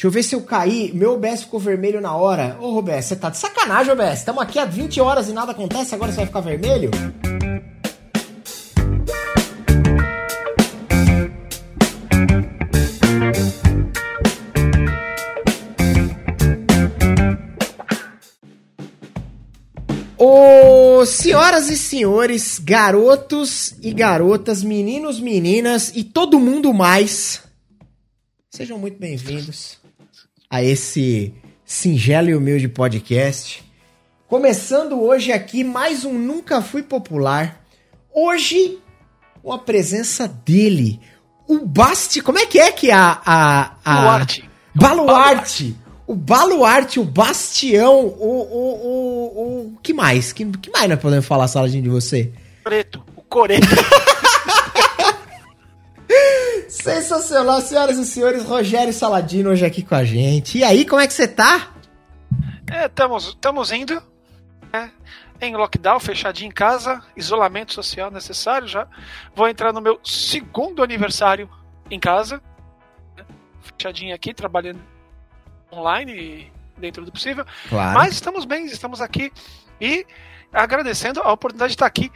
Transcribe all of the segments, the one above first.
Deixa eu ver se eu caí. Meu OBS ficou vermelho na hora. Ô, Roberto, você tá de sacanagem, OBS. Estamos aqui há 20 horas e nada acontece, agora você vai ficar vermelho? Ô, senhoras e senhores, garotos e garotas, meninos, meninas e todo mundo mais, sejam muito bem-vindos a esse singelo e humilde podcast. Começando hoje aqui mais um Nunca Fui Popular. Hoje, com a presença dele, o Basti. Como é que é que a. a, a Baluarte. Baluarte. O Baluarte, o Bastião, o. o, o, o que mais? Que, que mais nós podemos falar, Saladinho, de você? Preto. O Coreto. Sensacional, senhoras e senhores. Rogério Saladino hoje aqui com a gente. E aí, como é que você tá? É, estamos indo. né, em lockdown, fechadinho em casa, isolamento social necessário já. Vou entrar no meu segundo aniversário em casa. né, Fechadinho aqui, trabalhando online dentro do possível. Claro. Mas estamos bem, estamos aqui e agradecendo a oportunidade de estar aqui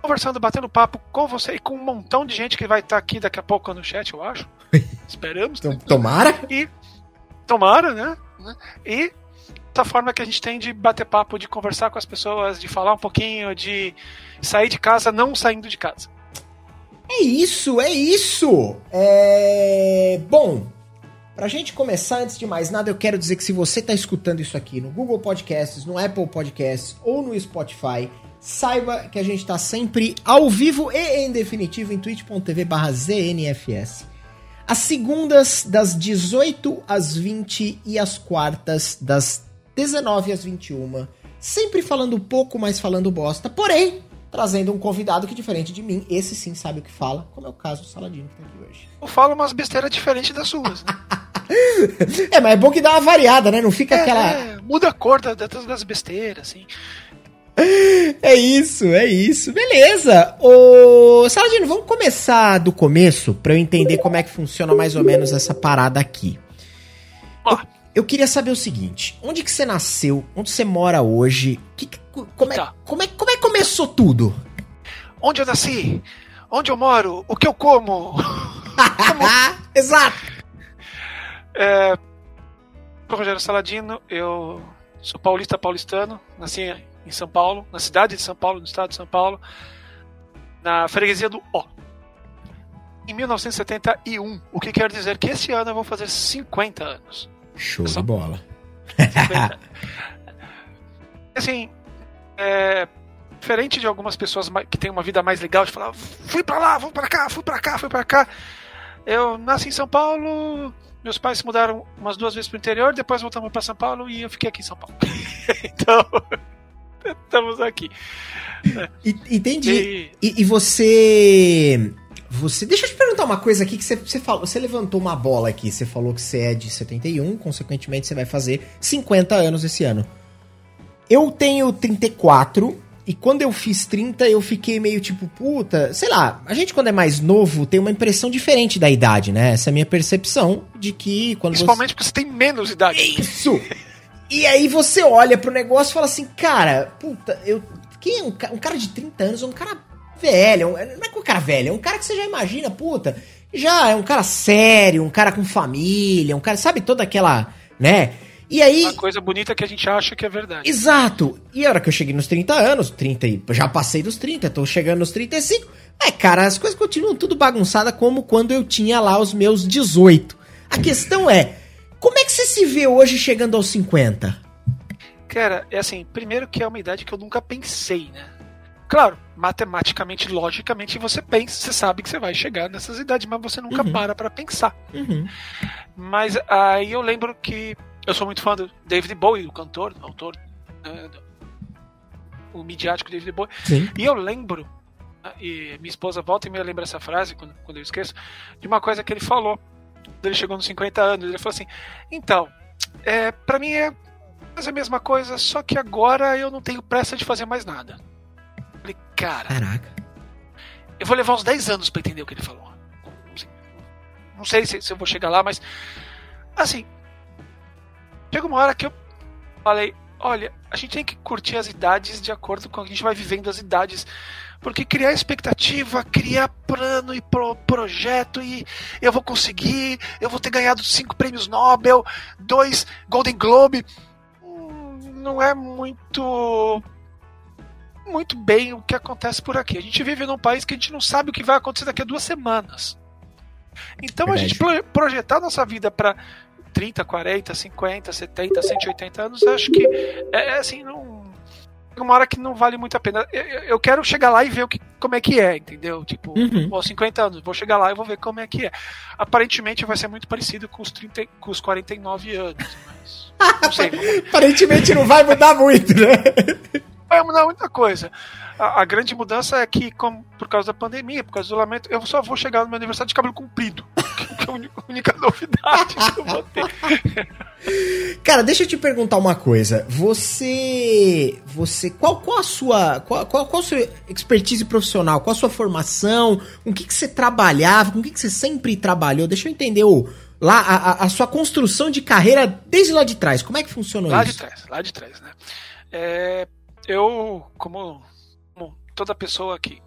conversando, batendo papo com você e com um montão de gente que vai estar aqui daqui a pouco no chat, eu acho. Esperamos. Então, tomara. E tomara, né? né? E essa forma que a gente tem de bater papo, de conversar com as pessoas, de falar um pouquinho, de sair de casa não saindo de casa. É isso, é isso! É... Bom, pra gente começar, antes de mais nada, eu quero dizer que se você tá escutando isso aqui no Google Podcasts, no Apple Podcasts ou no Spotify, saiba que a gente tá sempre ao vivo e em definitivo em twitch.tv barra ZNFS. As segundas das 18 às 20 e as quartas das 19 às 21. Sempre falando pouco, mas falando bosta. Porém, trazendo um convidado que, diferente de mim, esse sim sabe o que fala, como é o caso do Saladino que tá aqui hoje. Eu falo umas besteiras diferentes das suas. Né? É, mas é bom que dá uma variada, né? Não fica aquela. É, muda a cor da- das, das besteiras, assim. É isso, é isso. Beleza. Ô, Saladino, vamos começar do começo pra eu entender como é que funciona mais ou menos essa parada aqui. Ó, Eu queria saber o seguinte: onde que você nasceu? Onde você mora hoje? Que que- como, é, Tá. como, é, como é que começou tudo? onde eu nasci? Onde eu moro? O que eu como? Exato. É, Rogério Saladino, eu sou paulista paulistano, nasci em São Paulo, na cidade de São Paulo, no estado de São Paulo, na freguesia do Ó. Em 1971, o que quer dizer que esse ano eu vou fazer 50 anos. Show Só- de bola. 50. assim, é, diferente de algumas pessoas que têm uma vida mais legal de falar, fui pra lá, vou pra cá, fui pra cá, fui pra cá. Eu nasci em São Paulo, meus pais se mudaram umas duas vezes pro interior, depois voltamos pra São Paulo e eu fiquei aqui em São Paulo. então, estamos aqui. E- Entendi. E, E, e você. Você. Deixa eu te perguntar uma coisa aqui que você, você falou. Você levantou uma bola aqui. Você falou que você é de 71, consequentemente você vai fazer 50 anos esse ano. Eu tenho 34. E quando eu fiz 30, eu fiquei meio tipo, puta, sei lá, a gente quando é mais novo tem uma impressão diferente da idade, né? Essa é a minha percepção de que quando você... principalmente porque você tem menos idade. Isso! E aí você olha pro negócio e fala assim, cara, puta, eu. Quem é um, um cara de 30 anos? É um cara velho. é um- não é um cara velho, é um cara que você já imagina, puta. Já é um cara sério, um cara com família, um cara, sabe, toda aquela. né? E aí. Uma coisa bonita que a gente acha que é verdade. Exato! E a hora que eu cheguei nos 30 anos, 30 e já passei dos 30, tô chegando nos 35. É, cara, as coisas continuam tudo bagunçada como quando eu tinha lá os meus 18. A questão é, como é que você se vê hoje chegando aos 50? Cara, é assim, primeiro que é uma idade que eu nunca pensei, né? Claro, matematicamente, logicamente, você pensa, você sabe que você vai chegar nessas idades, mas você nunca Uhum. para pra pensar. Uhum. Mas aí eu lembro que eu sou muito fã do David Bowie, do cantor, do autor, né, o midiático David Bowie. Sim. E eu lembro, e minha esposa volta e me lembra essa frase, quando, quando eu esqueço, de uma coisa que ele falou. Ele chegou nos 50 anos, ele falou assim: Então, é, para mim é a mesma coisa, só que agora eu não tenho pressa de fazer mais nada. Eu falei, cara, Caraca. eu vou levar uns 10 anos pra entender o que ele falou. Não sei se, se eu vou chegar lá, mas. Assim, chega uma hora que eu falei, olha, a gente tem que curtir as idades de acordo com a gente vai vivendo as idades. Porque criar expectativa, criar plano e pro, projeto e eu vou conseguir, eu vou ter ganhado cinco prêmios Nobel, dois Golden Globe, hum, não é muito muito bem o que acontece por aqui. A gente vive num país que a gente não sabe o que vai acontecer daqui a duas semanas. Então Verdade. a gente projetar nossa vida para 30, 40, 50, 70, 180 anos, acho que é, é assim, não uma hora que não vale muito a pena. Eu, eu quero chegar lá e ver o que, como é que é, entendeu? Tipo, uhum. 50 anos, vou chegar lá e vou ver como é que é. Aparentemente vai ser muito parecido com os, 30, com os 49 anos, mas. Não sei. Aparentemente não vai mudar muito, né? vai mudar muita coisa. A, a, grande mudança é que, como, por causa da pandemia, por causa do isolamento, eu só vou chegar no meu aniversário de cabelo comprido. Que é a única, novidade que eu vou ter. Cara, deixa eu te perguntar uma coisa. Você. Você. Qual, qual a sua. Qual, qual, qual a sua expertise profissional? Qual a sua formação? Com o que, que você trabalhava? Com o que, que você sempre trabalhou? Deixa eu entender o lá a, a, sua construção de carreira desde lá de trás. Como é que funcionou lá isso? Lá de trás, lá de trás, né? É, eu, como, como, toda pessoa que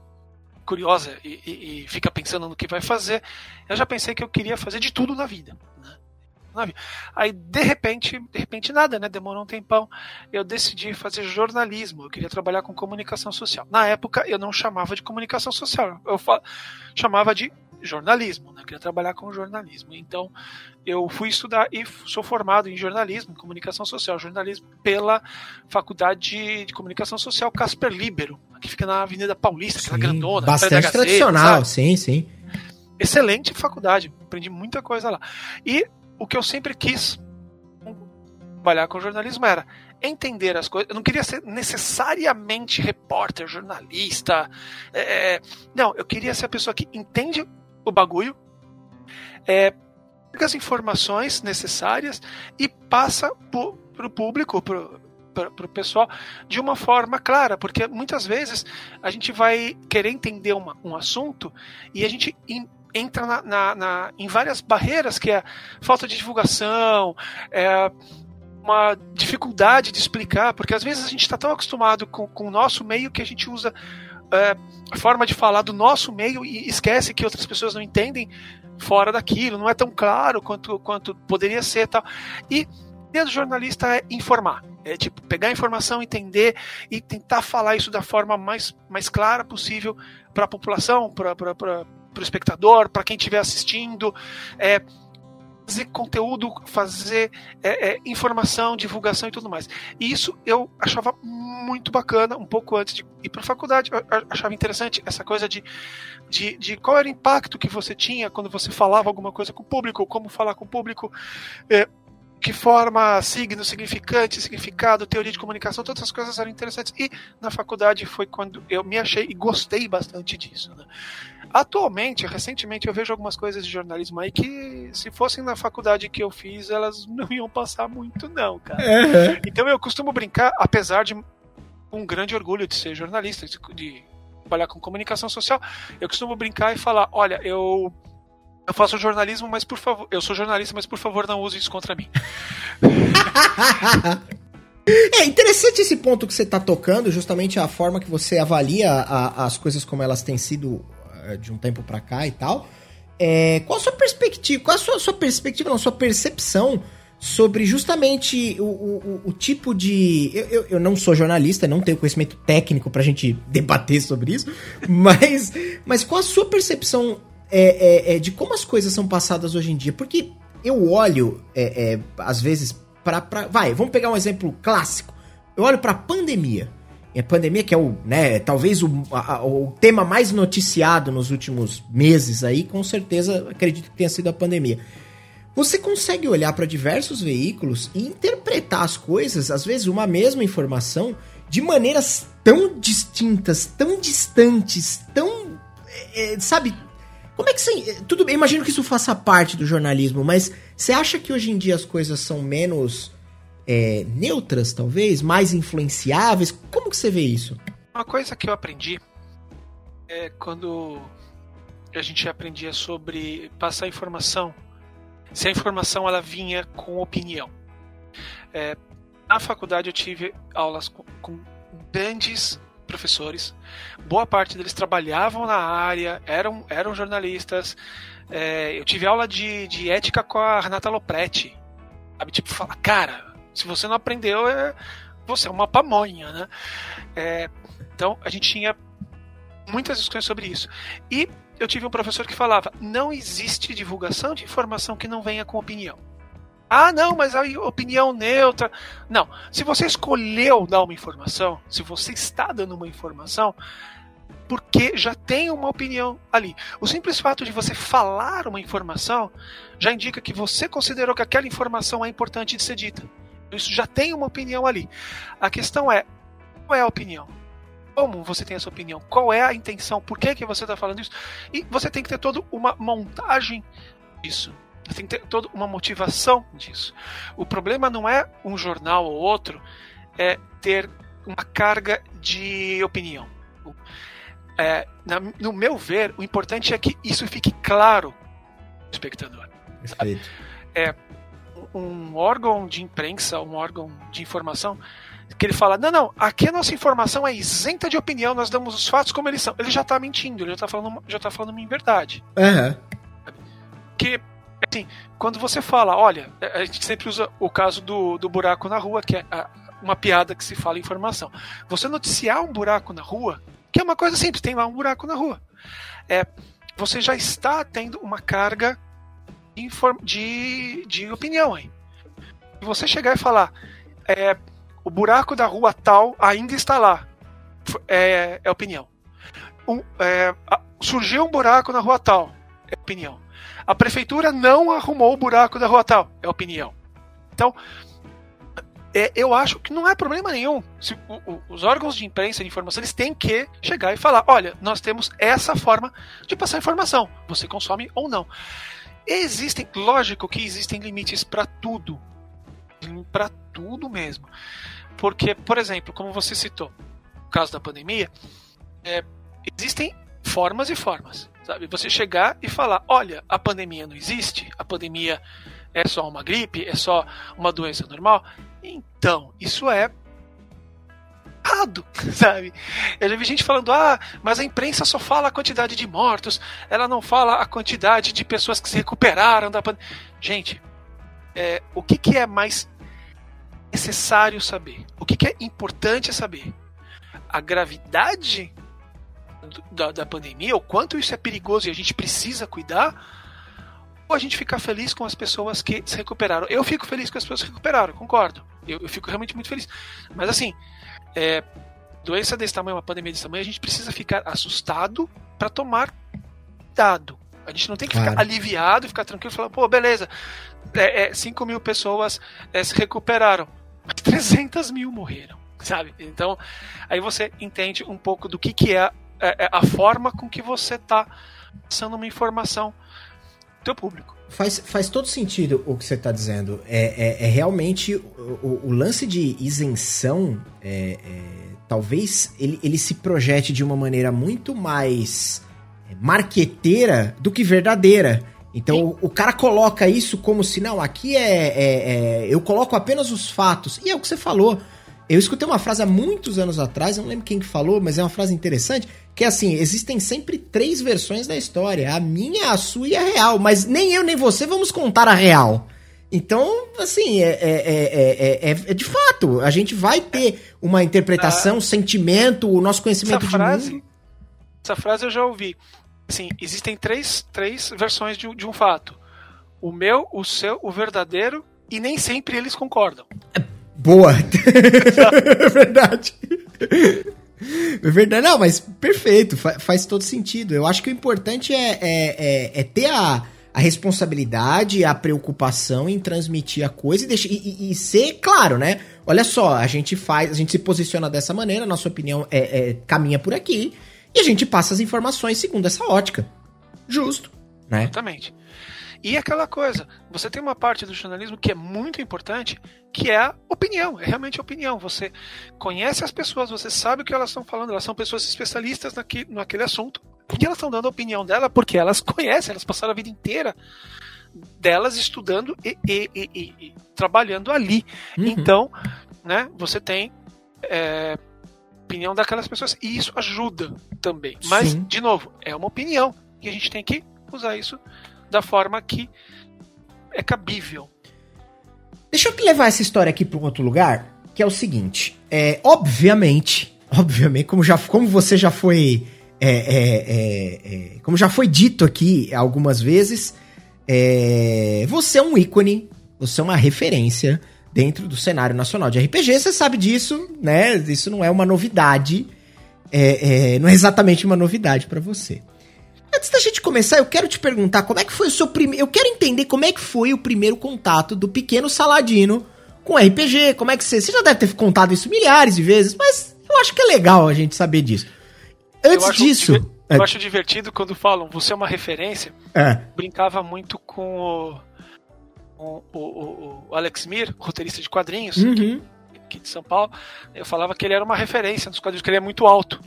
curiosa e, e, e, fica pensando no que vai fazer, eu já pensei que eu queria fazer de tudo na vida. Né? Aí, de repente, de repente nada, né? Demorou um tempão. Eu decidi fazer jornalismo. Eu queria trabalhar com comunicação social. Na época, eu não chamava de comunicação social. Eu chamava de jornalismo, né? Eu queria trabalhar com jornalismo. Então, eu fui estudar e sou formado em jornalismo, em comunicação social, jornalismo pela Faculdade de Comunicação Social Casper Libero, que fica na Avenida Paulista, sim, aquela grandona. Bastante tradicional, sim, sim. Excelente faculdade, aprendi muita coisa lá. E o que eu sempre quis trabalhar com jornalismo era entender as coisas. Eu não queria ser necessariamente repórter, jornalista. É, não, eu queria ser a pessoa que entende o bagulho, é, pega as informações necessárias e passa para o público, para o pessoal, de uma forma clara, porque muitas vezes a gente vai querer entender uma, um assunto e a gente in, entra na, na, na, em várias barreiras, que é falta de divulgação, é, uma dificuldade de explicar, porque às vezes a gente está tão acostumado com, com o nosso meio que a gente usa é, a forma de falar do nosso meio e esquece que outras pessoas não entendem fora daquilo, não é tão claro quanto, quanto poderia ser tal. E o jornalista é informar. É tipo, pegar a informação, entender e tentar falar isso da forma mais, mais clara possível para a população, para o espectador, para quem estiver assistindo. É, fazer conteúdo, fazer é, é, informação, divulgação e tudo mais. E isso eu achava muito bacana, um pouco antes de ir para a faculdade, eu achava interessante essa coisa de, de, de, qual era o impacto que você tinha quando você falava alguma coisa com o público, como falar com o público, é, que forma, signo, significante, significado, teoria de comunicação, todas essas coisas eram interessantes. E na faculdade foi quando eu me achei e gostei bastante disso. Né? Atualmente, recentemente, eu vejo algumas coisas de jornalismo aí que, se fossem na faculdade que eu fiz, elas não iam passar muito, não, cara. Uhum. Então eu costumo brincar, apesar de um grande orgulho de ser jornalista, de trabalhar com comunicação social, eu costumo brincar e falar: olha, eu eu faço jornalismo, mas por favor. Eu sou jornalista, mas por favor não use isso contra mim. É interessante esse ponto que você está tocando, justamente a forma que você avalia a, as coisas como elas têm sido eh, de um tempo para cá e tal. É, qual a sua perspectiva? Qual a sua, sua perspectiva, não, sua percepção sobre justamente o, o, o tipo de. Eu, eu, eu, não sou jornalista, não tenho conhecimento técnico pra gente debater sobre isso, mas, mas qual a sua percepção é, é, é de como as coisas são passadas hoje em dia? Porque eu olho, é, é, às vezes, para. Vai, vamos pegar um exemplo clássico. Eu olho pra pandemia. E a pandemia, que é o, né, talvez o, a, o tema mais noticiado nos últimos meses aí, com certeza acredito que tenha sido a pandemia. Você consegue olhar para diversos veículos e interpretar as coisas, às vezes uma mesma informação, de maneiras tão distintas, tão distantes, tão. É, sabe? Como é que você. Tudo bem, imagino que isso faça parte do jornalismo, mas você acha que hoje em dia as coisas são menos é, neutras, talvez? Mais influenciáveis? Como que você vê isso? Uma coisa que eu aprendi é quando a gente aprendia sobre passar informação, se a informação ela vinha com opinião. É, na faculdade eu tive aulas com, com grandes professores. Boa parte deles trabalhavam na área, eram, eram jornalistas. É, eu tive aula de, de ética com a Renata Lopretti. Sabe? Tipo, fala, cara, se você não aprendeu, é, você é uma pamonha, né? É, então a gente tinha muitas discussões sobre isso. E eu tive um professor que falava: não existe divulgação de informação que não venha com opinião. Ah, não, mas a opinião neutra. Não. Se você escolheu dar uma informação, se você está dando uma informação, porque já tem uma opinião ali. O simples fato de você falar uma informação já indica que você considerou que aquela informação é importante de ser dita. Isso já tem uma opinião ali. A questão é: qual é a opinião? Como você tem essa opinião? Qual é a intenção? Por que, que você está falando isso? E você tem que ter toda uma montagem disso. Tem que ter toda uma motivação disso. O problema não é um jornal ou outro, é ter uma carga de opinião. É, na, no meu ver, o importante é que isso fique claro ao espectador. Perfeito. É, um órgão de imprensa, um órgão de informação, que ele fala: não, não, aqui a nossa informação é isenta de opinião, nós damos os fatos como eles são. Ele já está mentindo, ele já está falando, já tá falando uma inverdade. Uhum. Que assim, quando você fala, olha, a gente sempre usa o caso do, do buraco na rua, que é a, uma piada que se fala informação. Você noticiar um buraco na rua, que é uma coisa simples, tem lá um buraco na rua. É, você já está tendo uma carga de, de opinião aí. E você chegar e falar, é, o buraco da rua tal ainda está lá, é, é opinião. Um, é, surgiu um buraco na rua tal, é opinião. A prefeitura não arrumou o buraco da rua tal. É opinião. Então, é, eu acho que não é problema nenhum. Se, o, o, os órgãos de imprensa de informação eles têm que chegar e falar: olha, nós temos essa forma de passar informação. Você consome ou não. Existem, lógico que existem limites para tudo. Para tudo mesmo. Porque, por exemplo, como você citou, no caso da pandemia, é, existem formas e formas. Sabe? Você chegar e falar: olha, a pandemia não existe, a pandemia é só uma gripe, é só uma doença normal. Então, isso é errado, sabe? Eu já vi gente falando: ah, mas a imprensa só fala a quantidade de mortos, ela não fala a quantidade de pessoas que se recuperaram da pandemia. Gente, é, o que, que é mais necessário saber? O que, que é importante saber? A gravidade da, da pandemia, o quanto isso é perigoso e a gente precisa cuidar, ou a gente ficar feliz com as pessoas que se recuperaram. Eu fico feliz com as pessoas que se recuperaram, concordo. Eu, eu fico realmente muito feliz. Mas assim, é, doença desse tamanho, uma pandemia desse tamanho, a gente precisa ficar assustado para tomar cuidado. A gente não tem que claro. ficar aliviado, ficar tranquilo e falar, pô, beleza, é, é, 5 mil pessoas é, se recuperaram, mas 300 mil morreram, sabe? Então, aí você entende um pouco do que, que é é, é a forma com que você está passando uma informação do teu público. Faz, faz todo sentido o que você está dizendo. É, é, é realmente o, o, lance de isenção, é, é, talvez ele, ele se projete de uma maneira muito mais marqueteira do que verdadeira. Então o, o, cara coloca isso como se, não, aqui é, é, é, Eu coloco apenas os fatos. E é o que você falou. Eu escutei uma frase há muitos anos atrás, eu não lembro quem que falou, mas é uma frase interessante, que é assim, existem sempre três versões da história, a minha, a sua e a real, mas nem eu nem você vamos contar a real. Então, assim, é, é, é, é, de fato, a gente vai ter uma interpretação, ah, sentimento, o nosso conhecimento essa frase, de mundo. Essa frase eu já ouvi. Assim, existem três, três versões de, de um fato. O meu, o seu, o verdadeiro, e nem sempre eles concordam. Boa. é verdade. É verdade, não, mas perfeito, faz, todo sentido. Eu acho que o importante é, é, é, é, ter a, a responsabilidade, a preocupação em transmitir a coisa e, deixar, e, e, ser claro, né? Olha só, a gente faz, a gente se posiciona dessa maneira, nossa opinião é, é caminha por aqui e a gente passa as informações segundo essa ótica. Justo, né? Exatamente. E aquela coisa, você tem uma parte do jornalismo que é muito importante, que é a opinião, é realmente a opinião. Você conhece as pessoas, você sabe o que elas estão falando, elas são pessoas especialistas naquele, naquele assunto, e elas estão dando a opinião dela porque elas conhecem, elas passaram a vida inteira delas estudando e, e, e, e trabalhando ali. Uhum. Então, né, você tem é, opinião daquelas pessoas e isso ajuda também. Mas, Sim. de novo, é uma opinião e a gente tem que usar isso da forma que é cabível. Deixa eu levar essa história aqui para um outro lugar, que é o seguinte: é, obviamente, obviamente, como, já, como você já foi. É, é, é, é como já foi dito aqui algumas vezes, é, você é um ícone, você é uma referência dentro do cenário nacional de RPG. Você sabe disso, né? Isso não é uma novidade. não é exatamente uma novidade para você. Antes da gente começar, eu quero te perguntar como é que foi o seu primeiro. Eu quero entender como é que foi o primeiro contato do pequeno Saladino com RPG. Como é que você. Você já deve ter contado isso milhares de vezes, mas eu acho que é legal a gente saber disso. Antes eu disso. Diver... Eu é... acho divertido quando falam você é uma referência. É. Brincava muito com o, o, o, o Alex Mir, roteirista de quadrinhos, uhum. aqui de São Paulo. Eu falava que ele era uma referência nos quadrinhos, que ele é muito alto.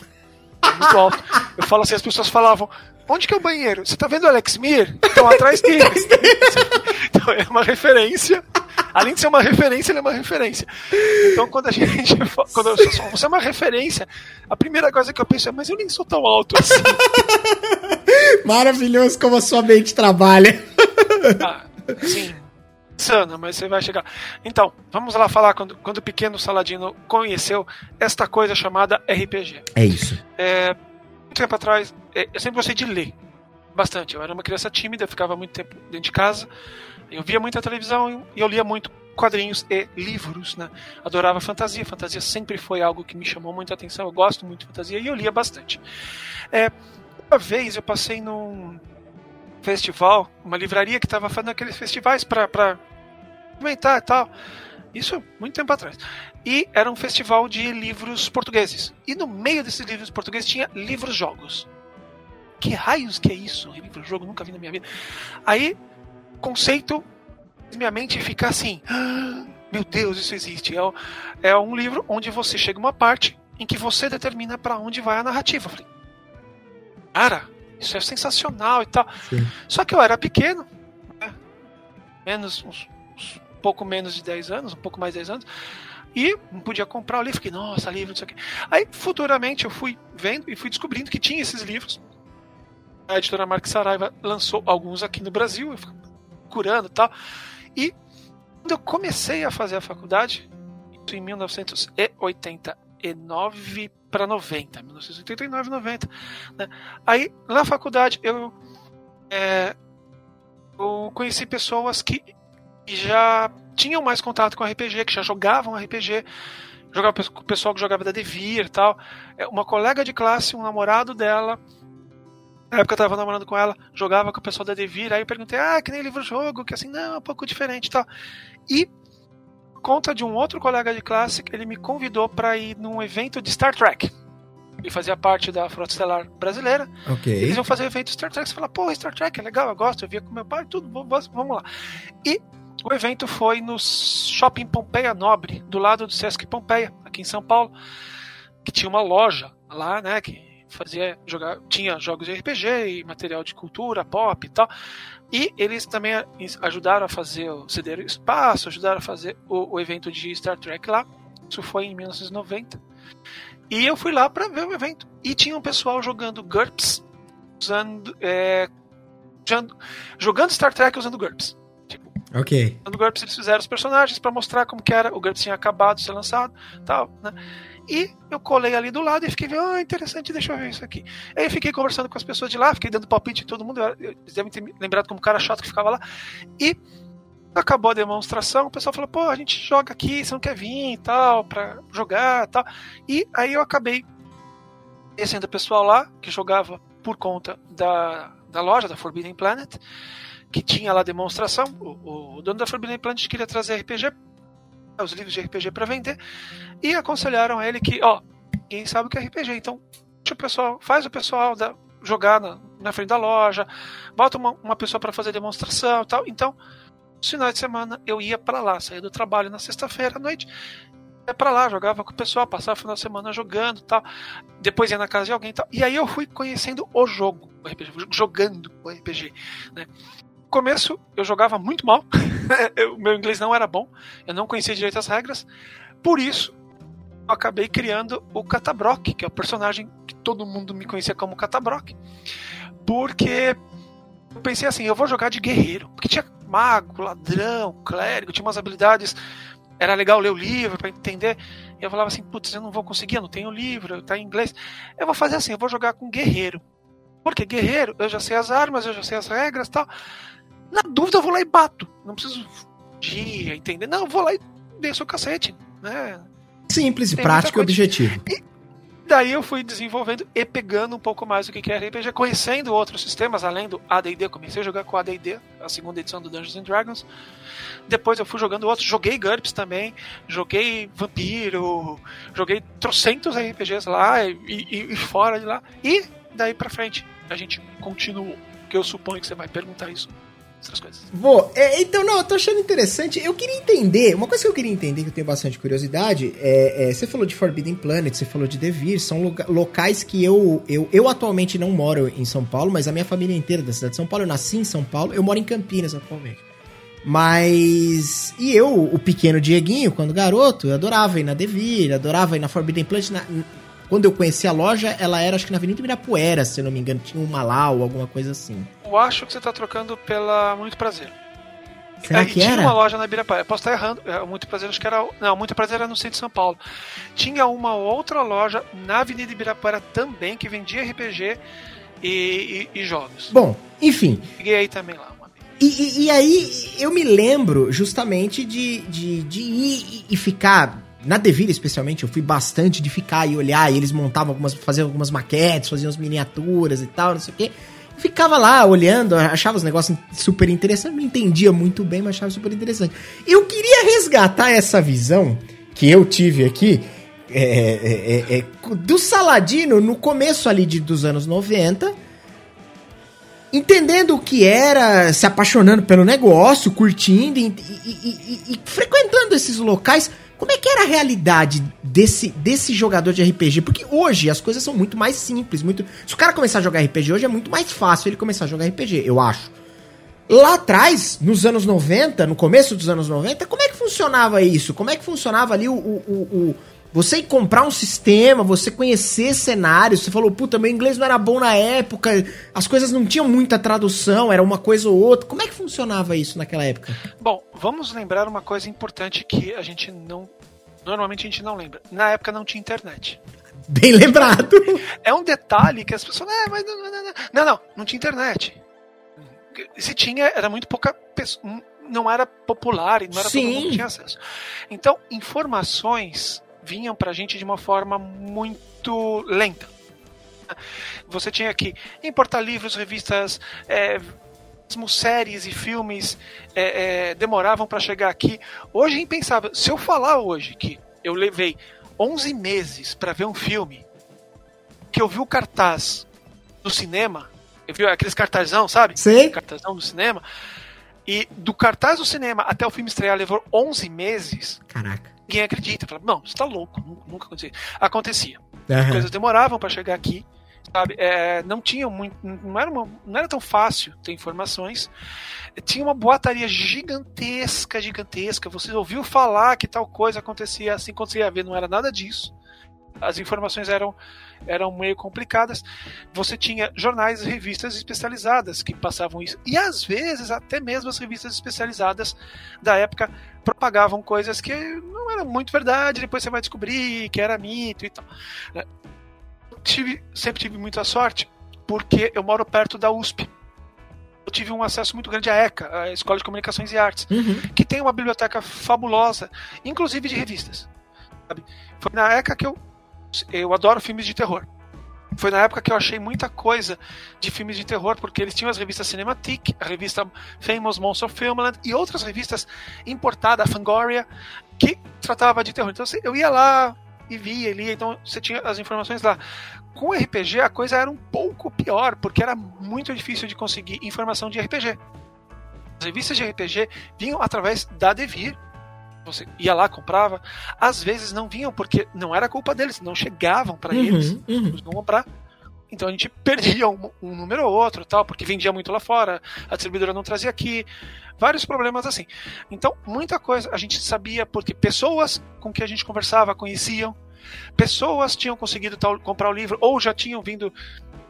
É muito alto. Eu falo assim, as pessoas falavam, Onde que é o banheiro? Você tá vendo o Alex Mir? Então atrás dele. então é uma referência. Além de ser uma referência, ele é uma referência. Então quando a gente. Quando eu sou, você é uma referência, a primeira coisa que eu penso é, mas eu nem sou tão alto assim. Maravilhoso como a sua mente trabalha. Ah, sim. Sana, mas você vai chegar. Então, vamos lá falar quando, quando o pequeno Saladino conheceu esta coisa chamada RPG. É isso. É, muito tempo atrás, é, eu sempre gostei de ler bastante. Eu era uma criança tímida, ficava muito tempo dentro de casa. Eu via muita televisão e eu lia muito quadrinhos e livros, né? Adorava fantasia. Fantasia sempre foi algo que me chamou muita atenção. Eu gosto muito de fantasia e eu lia bastante. É, uma vez eu passei num festival, uma livraria que estava fazendo aqueles festivais para comentar e tal. Isso muito tempo atrás. E era um festival de livros portugueses. E no meio desses livros portugueses tinha livros-jogos. Que raios que é isso? Livro-jogo, nunca vi na minha vida. Aí, conceito, minha mente fica assim: ah, meu Deus, isso existe. É, é um livro onde você chega uma parte em que você determina para onde vai a narrativa. Eu falei, cara, isso é sensacional e tal. Sim. Só que eu era pequeno, né? menos uns pouco menos de 10 anos, um pouco mais de 10 anos, e não podia comprar o livro. Fiquei, nossa, livro, não sei o quê. Aí, futuramente, eu fui vendo e fui descobrindo que tinha esses livros. A editora Marques Saraiva lançou alguns aqui no Brasil, eu fui curando e tal. E quando eu comecei a fazer a faculdade, em 1989 para 90, 1989 90, né? Aí, na faculdade, eu, é, eu conheci pessoas que já tinham mais contato com RPG, que já jogavam RPG, jogava com o pessoal que jogava da Devir e tal. É, uma colega de classe, um namorado dela, na época eu tava namorando com ela, jogava com o pessoal da Devir, aí eu perguntei, ah, que nem livro-jogo, que assim, não, é um pouco diferente e tal. E, conta de um outro colega de classe, ele me convidou para ir num evento de Star Trek. Ele fazia parte da Frota Estelar Brasileira. Ok. Eles iam fazer evento de Star Trek. Você fala, pô, Star Trek é legal, eu gosto, eu via com meu pai, tudo, vamos lá. E o evento foi no Shopping Pompeia Nobre, do lado do Sesc Pompeia, aqui em São Paulo, que tinha uma loja lá, né, que fazia jogar, tinha jogos de RPG e material de cultura, pop e tal. E eles também ajudaram a fazer o ceder espaço, ajudaram a fazer o, o, evento de Star Trek lá. Isso foi em 1990. E eu fui lá para ver o evento. E tinha um pessoal jogando GURPS, usando, é, jogando Star Trek usando GURPS. Ok. No GURPS eles fizeram os personagens para mostrar como que era. O GURPS tinha acabado de ser lançado, tal, né? E eu colei ali do lado e fiquei vendo, ah, interessante, deixa eu ver isso aqui. Aí eu fiquei conversando com as pessoas de lá, fiquei dando palpite de todo mundo. Eles devem ter me lembrado como um cara chato que ficava lá. E acabou a demonstração, o pessoal falou, pô, a gente joga aqui, você não quer vir e tal, pra jogar e tal. E aí eu acabei conhecendo o pessoal lá, que jogava por conta da, da loja, da Forbidden Planet que tinha lá demonstração. O, o dono da Forbidden Planet queria trazer RPG, os livros de RPG para vender, e aconselharam ele que, ó, ninguém sabe o que é RPG, então o pessoal, faz o pessoal da, jogar na, na, frente da loja, bota uma, uma pessoa para fazer demonstração e tal. Então, final de semana eu ia para lá, saía do trabalho na sexta-feira à noite, ia para lá, jogava com o pessoal, passava o final de semana jogando tal. Depois ia na casa de alguém tal. E aí eu fui conhecendo o jogo, o RPG, jogando o RPG, né? No começo eu jogava muito mal, o meu inglês não era bom, eu não conhecia direito as regras, por isso eu acabei criando o Catabrock, que é o personagem que todo mundo me conhecia como Catabrock, porque eu pensei assim, eu vou jogar de guerreiro, porque tinha mago, ladrão, clérigo, tinha umas habilidades, era legal ler o livro para entender. E eu falava assim, putz, eu não vou conseguir, eu não tenho livro, tá em inglês. Eu vou fazer assim, eu vou jogar com guerreiro. Porque guerreiro, eu já sei as armas, eu já sei as regras, tal. Na dúvida eu vou lá e bato. Não preciso fugir, entender. Não, eu vou lá e desço o cacete, né? Simples, Tem prático e objetivo. E daí eu fui desenvolvendo e pegando um pouco mais do que é RPG, conhecendo outros sistemas, além do AD&D. Comecei a jogar com AD&D, a segunda edição do Dungeons and Dragons. Depois eu fui jogando outros, joguei GURPS também, joguei Vampiro, joguei trocentos RPGs lá e, e, e fora de lá. E daí pra frente a gente continuou, que eu suponho que você vai perguntar isso essas coisas. Vou. É, então, não, eu tô achando interessante. Eu queria entender, uma coisa que eu queria entender, que eu tenho bastante curiosidade, é, é você falou de Forbidden Planet, você falou de Devir, são locais que eu, eu, eu atualmente não moro em São Paulo, mas a minha família inteira da cidade de São Paulo, eu nasci em São Paulo, eu moro em Campinas atualmente. Mas. E eu, o pequeno Dieguinho, quando garoto, eu adorava ir na Devir, adorava ir na Forbidden Planet. Na, quando eu conheci a loja, ela era, acho que na Avenida Ibirapuera, se eu não me engano, tinha um Malau, alguma coisa assim. Eu acho que você tá trocando pela Muito Prazer. Será que tinha era? uma loja na Ibirapuera. Posso estar errando. É, muito Prazer, acho que era. Não, Muito Prazer era no centro de São Paulo. Tinha uma outra loja na Avenida Ibirapuera também que vendia RPG e, e, e jogos. Bom, enfim. Peguei aí também lá. E, e, e, aí eu me lembro justamente de, de, de ir e ficar na Devir, especialmente, eu fui bastante de ficar e olhar, e eles montavam algumas, faziam algumas maquetes, faziam as miniaturas e tal, não sei o quê. ficava lá olhando, achava os negócios super interessantes, não entendia muito bem, mas achava super interessante. Eu queria resgatar essa visão que eu tive aqui, é, é, é, é do Saladino no começo ali de, dos anos 90, entendendo o que era, se apaixonando pelo negócio, curtindo e, e, e, e frequentando esses locais como é que era a realidade desse, desse jogador de RPG? Porque hoje as coisas são muito mais simples. muito Se o cara começar a jogar RPG hoje, é muito mais fácil ele começar a jogar RPG, eu acho. Lá atrás, nos anos 90, no começo dos anos 90, como é que funcionava isso? Como é que funcionava ali o, o, o, o você comprar um sistema, você conhecer cenários, você falou, puta, meu inglês não era bom na época, as coisas não tinham muita tradução, era uma coisa ou outra. Como é que funcionava isso naquela época? Bom, vamos lembrar uma coisa importante que a gente não. Normalmente a gente não lembra. Na época não tinha internet. Bem lembrado. É um detalhe que as pessoas. É, mas não, não, não, não, não, não tinha internet. Se tinha, era muito pouca pessoa. Não era popular e não era Sim. todo mundo que tinha acesso. Então, informações vinham para a gente de uma forma muito lenta. Você tinha que importar livros, revistas, é, mesmo séries e filmes é, é, demoravam para chegar aqui. Hoje é impensável. Se eu falar hoje que eu levei 11 meses para ver um filme, que eu vi o cartaz do cinema, eu vi aqueles cartazão, sabe? Sim. Cartazão do cinema. E do cartaz do cinema até o filme estrear levou 11 meses. Caraca ninguém acredita. Fala, não, você tá louco, nunca acontecia. Acontecia. Uhum. Coisas demoravam para chegar aqui, sabe? É, não tinha muito, não era, uma, não era tão fácil ter informações. Tinha uma boataria gigantesca, gigantesca. Você ouviu falar que tal coisa acontecia assim, quando você ia ver, não era nada disso. As informações eram eram meio complicadas. Você tinha jornais e revistas especializadas que passavam isso. E às vezes, até mesmo as revistas especializadas da época propagavam coisas que não eram muito verdade, depois você vai descobrir que era mito e tal. Tive, sempre tive muita sorte, porque eu moro perto da USP. Eu tive um acesso muito grande à ECA, a Escola de Comunicações e Artes, uhum. que tem uma biblioteca fabulosa, inclusive de revistas. Sabe? Foi na ECA que eu. Eu adoro filmes de terror. Foi na época que eu achei muita coisa de filmes de terror, porque eles tinham as revistas Cinematic, a revista Famous Monster Filmland e outras revistas importadas, a Fangoria, que tratava de terror. Então eu ia lá e via, lia, então você tinha as informações lá. Com RPG a coisa era um pouco pior, porque era muito difícil de conseguir informação de RPG. As revistas de RPG vinham através da Devir, você ia lá, comprava. Às vezes não vinham porque não era culpa deles, não chegavam para uhum, eles. Uhum. Não comprar. Então a gente perdia um, um, número ou outro, tal, porque vendia muito lá fora, a distribuidora não trazia aqui, vários problemas assim. Então, muita coisa a gente sabia porque pessoas com que a gente conversava conheciam, pessoas tinham conseguido tal, comprar o livro ou já tinham vindo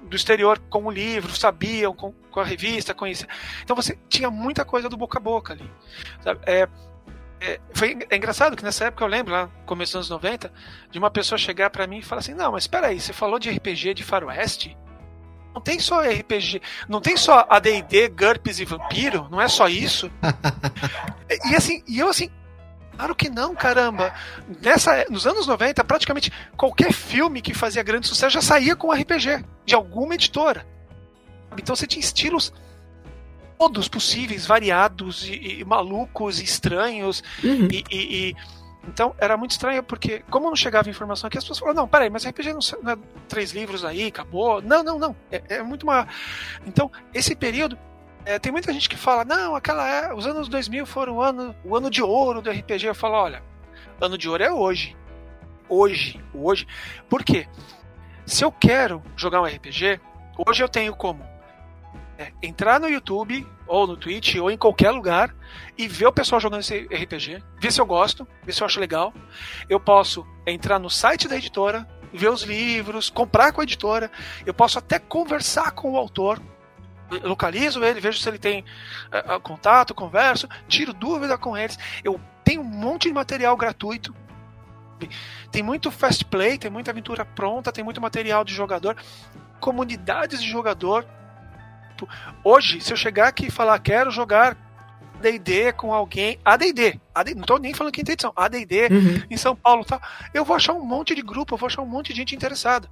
do exterior com o livro, sabiam com, com a revista, conheciam. Então você tinha muita coisa do boca a boca ali. É, é, foi é engraçado que nessa época eu lembro, lá começo dos anos 90, de uma pessoa chegar para mim e falar assim: Não, mas espera aí, você falou de RPG de Faroeste? Não tem só RPG, não tem só ADD, GURPS e Vampiro, não é só isso. e, e assim, e eu assim, Claro que não, caramba. Nessa, nos anos 90, praticamente qualquer filme que fazia grande sucesso já saía com RPG de alguma editora. Então você tinha estilos todos possíveis, variados e, e malucos, e estranhos uhum. e, e, então era muito estranho porque como não chegava informação aqui as pessoas falavam não, peraí, mas RPG não, não é três livros aí, acabou. Não, não, não. É, é muito maior. Então esse período é, tem muita gente que fala, não, aquela é, os anos 2000 foram o ano, o ano de ouro do RPG. Eu falo, olha, ano de ouro é hoje. Hoje, hoje. Por quê? Se eu quero jogar um RPG, hoje eu tenho como é, entrar no YouTube, ou no Twitch, ou em qualquer lugar, e ver o pessoal jogando esse RPG, ver se eu gosto, ver se eu acho legal. Eu posso entrar no site da editora, ver os livros, comprar com a editora. Eu posso até conversar com o autor, localizo ele, vejo se ele tem uh, contato, converso, tiro dúvida com eles. Eu tenho um monte de material gratuito. Tem muito fast play, tem muita aventura pronta, tem muito material de jogador, comunidades de jogador. Hoje, se eu chegar aqui e falar quero jogar AD&D com alguém, AD&D, AD, não estou nem falando quinta edição, AD&D uhum. em São Paulo, tá? Eu vou achar um monte de grupo, eu vou achar um monte de gente interessada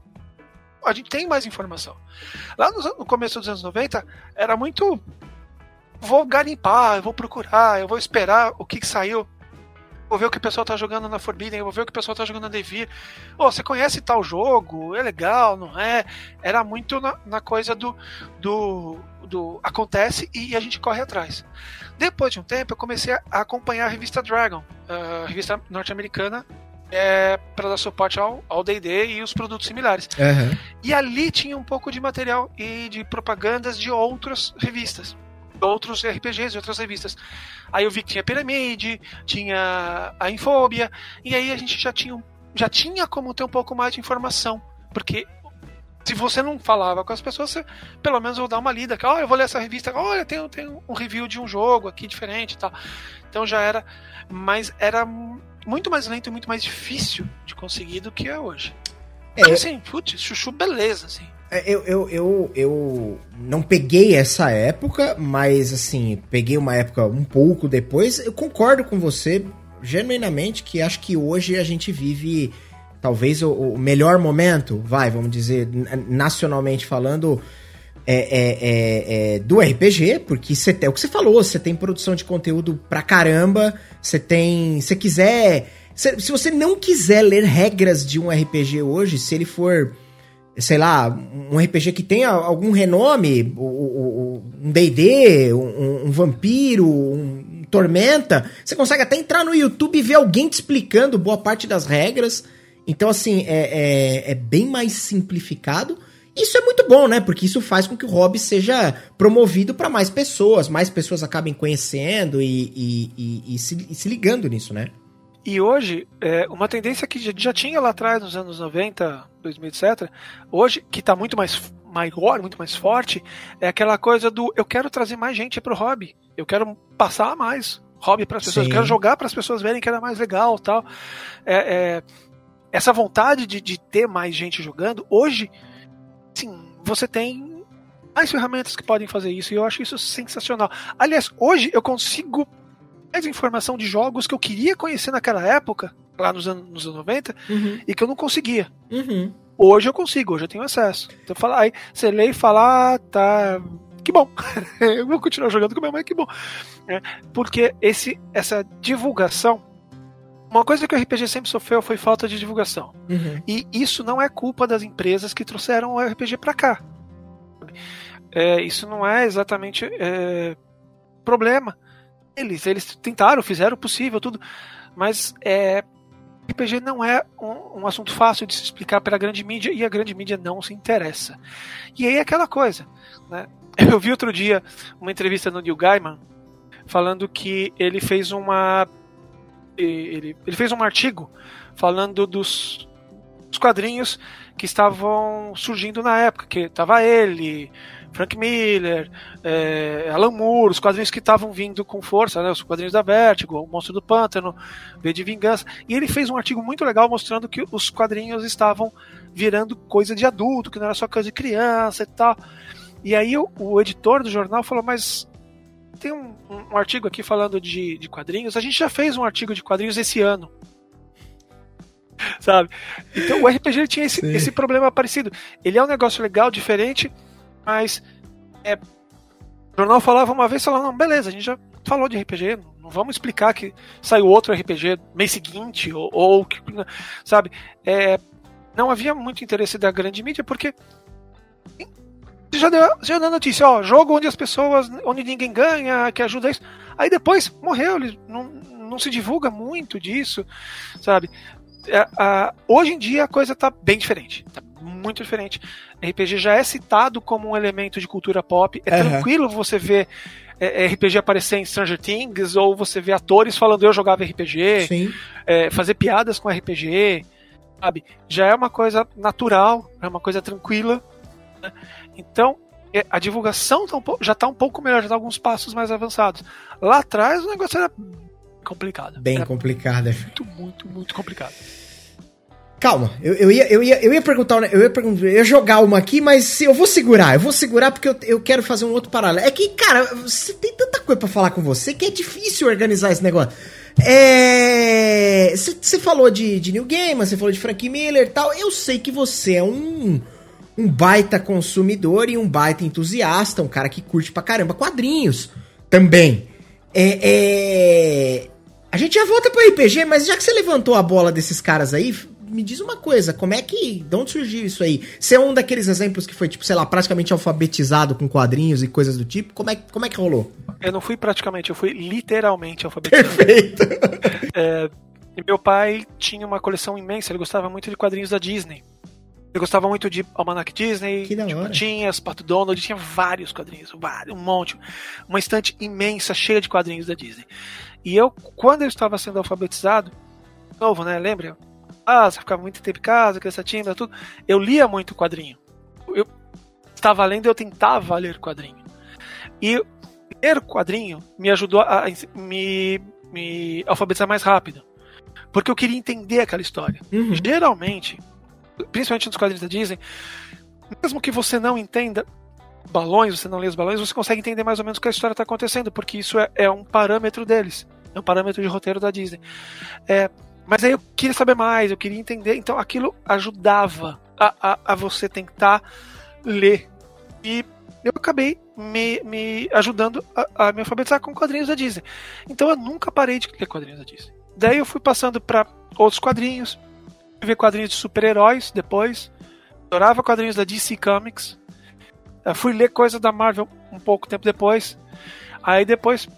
a gente tem mais informação. Lá no, no começo dos anos 90, era muito. Vou garimpar, eu vou procurar, eu vou esperar o que, que saiu vou ver o que o pessoal tá jogando na Forbidden, eu vou ver o que o pessoal tá jogando na Devir. Oh, você conhece tal jogo? É legal, não é? Era muito na, na coisa do, do, do. acontece e a gente corre atrás. Depois de um tempo, eu comecei a acompanhar a revista Dragon, a revista norte-americana é, para dar suporte ao D&D e os produtos similares. Uhum. E ali tinha um pouco de material e de propagandas de outras revistas, outros RPGs e outras revistas. Aí eu vi que tinha Pyramid, tinha a Infobia, e aí a gente já tinha, já tinha como ter um pouco mais de informação, porque se você não falava com as pessoas, você pelo menos vou dar uma lida. Oh, eu vou ler essa revista. Olha, tem, tem um review de um jogo aqui diferente e tal. Então já era. Mas era muito mais lento e muito mais difícil de conseguir do que é hoje. É, mas assim, putz, chuchu, beleza, assim. É, eu, eu, eu, eu não peguei essa época, mas assim, peguei uma época um pouco depois. Eu concordo com você, genuinamente, que acho que hoje a gente vive talvez o, o melhor momento, vai, vamos dizer, nacionalmente falando, é, é, é, é, do RPG, porque você é o que você falou, você tem produção de conteúdo pra caramba, você tem. Se quiser. Se, se você não quiser ler regras de um RPG hoje, se ele for, sei lá, um RPG que tenha algum renome, um DD, um, vampiro, um Tormenta, você consegue até entrar no YouTube e ver alguém te explicando boa parte das regras. Então, assim, é, é, é bem mais simplificado. Isso é muito bom, né? Porque isso faz com que o hobby seja promovido para mais pessoas, mais pessoas acabem conhecendo e, e, e, e, se, se, ligando nisso, né? E hoje, é, uma tendência que já tinha lá atrás, nos anos 90, 2000, etc., hoje, que está muito mais maior, muito mais forte, é aquela coisa do eu quero trazer mais gente para o hobby, eu quero passar mais hobby para as pessoas, eu quero jogar para as pessoas verem que era mais legal tal. É, é, essa vontade de, de ter mais gente jogando, hoje sim, você tem mais ferramentas que podem fazer isso e eu acho isso sensacional. Aliás, hoje eu consigo mais informação de jogos que eu queria conhecer naquela época, lá nos anos, nos anos 90, uhum. e que eu não conseguia. Uhum. Hoje eu consigo, hoje eu tenho acesso. Então fala, aí você lê e fala, ah, tá. Que bom. eu vou continuar jogando com minha mãe, que bom. É, porque esse, essa divulgação uma coisa que o RPG sempre sofreu foi falta de divulgação. Uhum. E isso não é culpa das empresas que trouxeram o RPG para cá. É, isso não é exatamente é, problema. Eles, eles tentaram, fizeram o possível, tudo. Mas é, RPG não é um, um, assunto fácil de se explicar para a grande mídia e a grande mídia não se interessa. E aí é aquela coisa. Né? Eu vi outro dia uma entrevista no Neil Gaiman falando que ele fez uma. Ele, ele fez um artigo falando dos, dos quadrinhos que estavam surgindo na época, que estava ele, Frank Miller, é, Alan Moore, os quadrinhos que estavam vindo com força, né, os quadrinhos da Vertigo, o Monstro do Pântano, V de Vingança. E ele fez um artigo muito legal mostrando que os quadrinhos estavam virando coisa de adulto, que não era só coisa de criança e tal. E aí o, o editor do jornal falou, mas tem um, um, artigo aqui falando de, de quadrinhos, a gente já fez um artigo de quadrinhos esse ano sabe? Então o RPG tinha esse, esse, problema parecido. Ele é um negócio legal, diferente, mas é, o jornal falava uma vez, falava, não, beleza, a gente já falou de RPG, não vamos explicar que saiu outro RPG mês seguinte, ou, ou sabe? É, não havia muito interesse da grande mídia, porque já deu, já deu notícia, ó, jogo onde as pessoas, onde ninguém ganha, que ajuda isso. Aí depois morreu, não, não se divulga muito disso, sabe? É, a, hoje em dia a coisa tá bem diferente. Tá muito diferente. RPG já é citado como um elemento de cultura pop. É uhum. tranquilo você ver é, é RPG aparecer em Stranger Things, ou você ver atores falando eu jogava RPG, é, fazer piadas com RPG, sabe? Já é uma coisa natural, é uma coisa tranquila. Né? Então, é, a divulgação tá um pouco, já está um pouco melhor, já está alguns passos mais avançados. Lá atrás o negócio era complicado. Bem era complicado. É. Muito, muito, muito complicado. Calma, eu, eu, ia, eu, ia, eu ia perguntar, eu ia perguntar, eu ia jogar uma aqui, mas eu vou segurar, eu vou segurar porque eu, eu quero fazer um outro paralelo. É que, cara, você tem tanta coisa para falar com você que é difícil organizar esse negócio. É. Você falou de, de New Game, você falou de Frank Miller e tal. Eu sei que você é um, um baita consumidor e um baita entusiasta, um cara que curte pra caramba quadrinhos também. É. é... A gente já volta pro RPG, mas já que você levantou a bola desses caras aí, me diz uma coisa, como é que. De onde surgiu isso aí? Você é um daqueles exemplos que foi, tipo, sei lá, praticamente alfabetizado com quadrinhos e coisas do tipo? Como é, como é que rolou? Eu não fui praticamente, eu fui literalmente alfabetizado. Perfeito! é, meu pai tinha uma coleção imensa, ele gostava muito de quadrinhos da Disney. Ele gostava muito de Almanac Disney, que de Patinhas, Pato Donald, tinha vários quadrinhos, vários, um monte. Uma estante imensa, cheia de quadrinhos da Disney. E eu, quando eu estava sendo alfabetizado, novo, né? Lembra? Casa, ficava muito tempo em casa, criança tímida, tudo. Eu lia muito quadrinho. Eu estava lendo, eu tentava ler quadrinho. E ler quadrinho me ajudou a me, me alfabetizar mais rápido. Porque eu queria entender aquela história. Uhum. Geralmente, principalmente nos quadrinhos da Disney, mesmo que você não entenda balões, você não lê os balões, você consegue entender mais ou menos o que a história está acontecendo, porque isso é, é, um parâmetro deles. É um parâmetro de roteiro da Disney. É, mas aí eu queria saber mais, eu queria entender, então aquilo ajudava a, a, a você tentar ler. E eu acabei me, me ajudando a, a, me alfabetizar com quadrinhos da Disney. Então eu nunca parei de ler quadrinhos da Disney. Daí eu fui passando para outros quadrinhos, ver quadrinhos de super-heróis depois, adorava quadrinhos da DC Comics. Eu fui ler coisas da Marvel um pouco tempo depois. Aí depois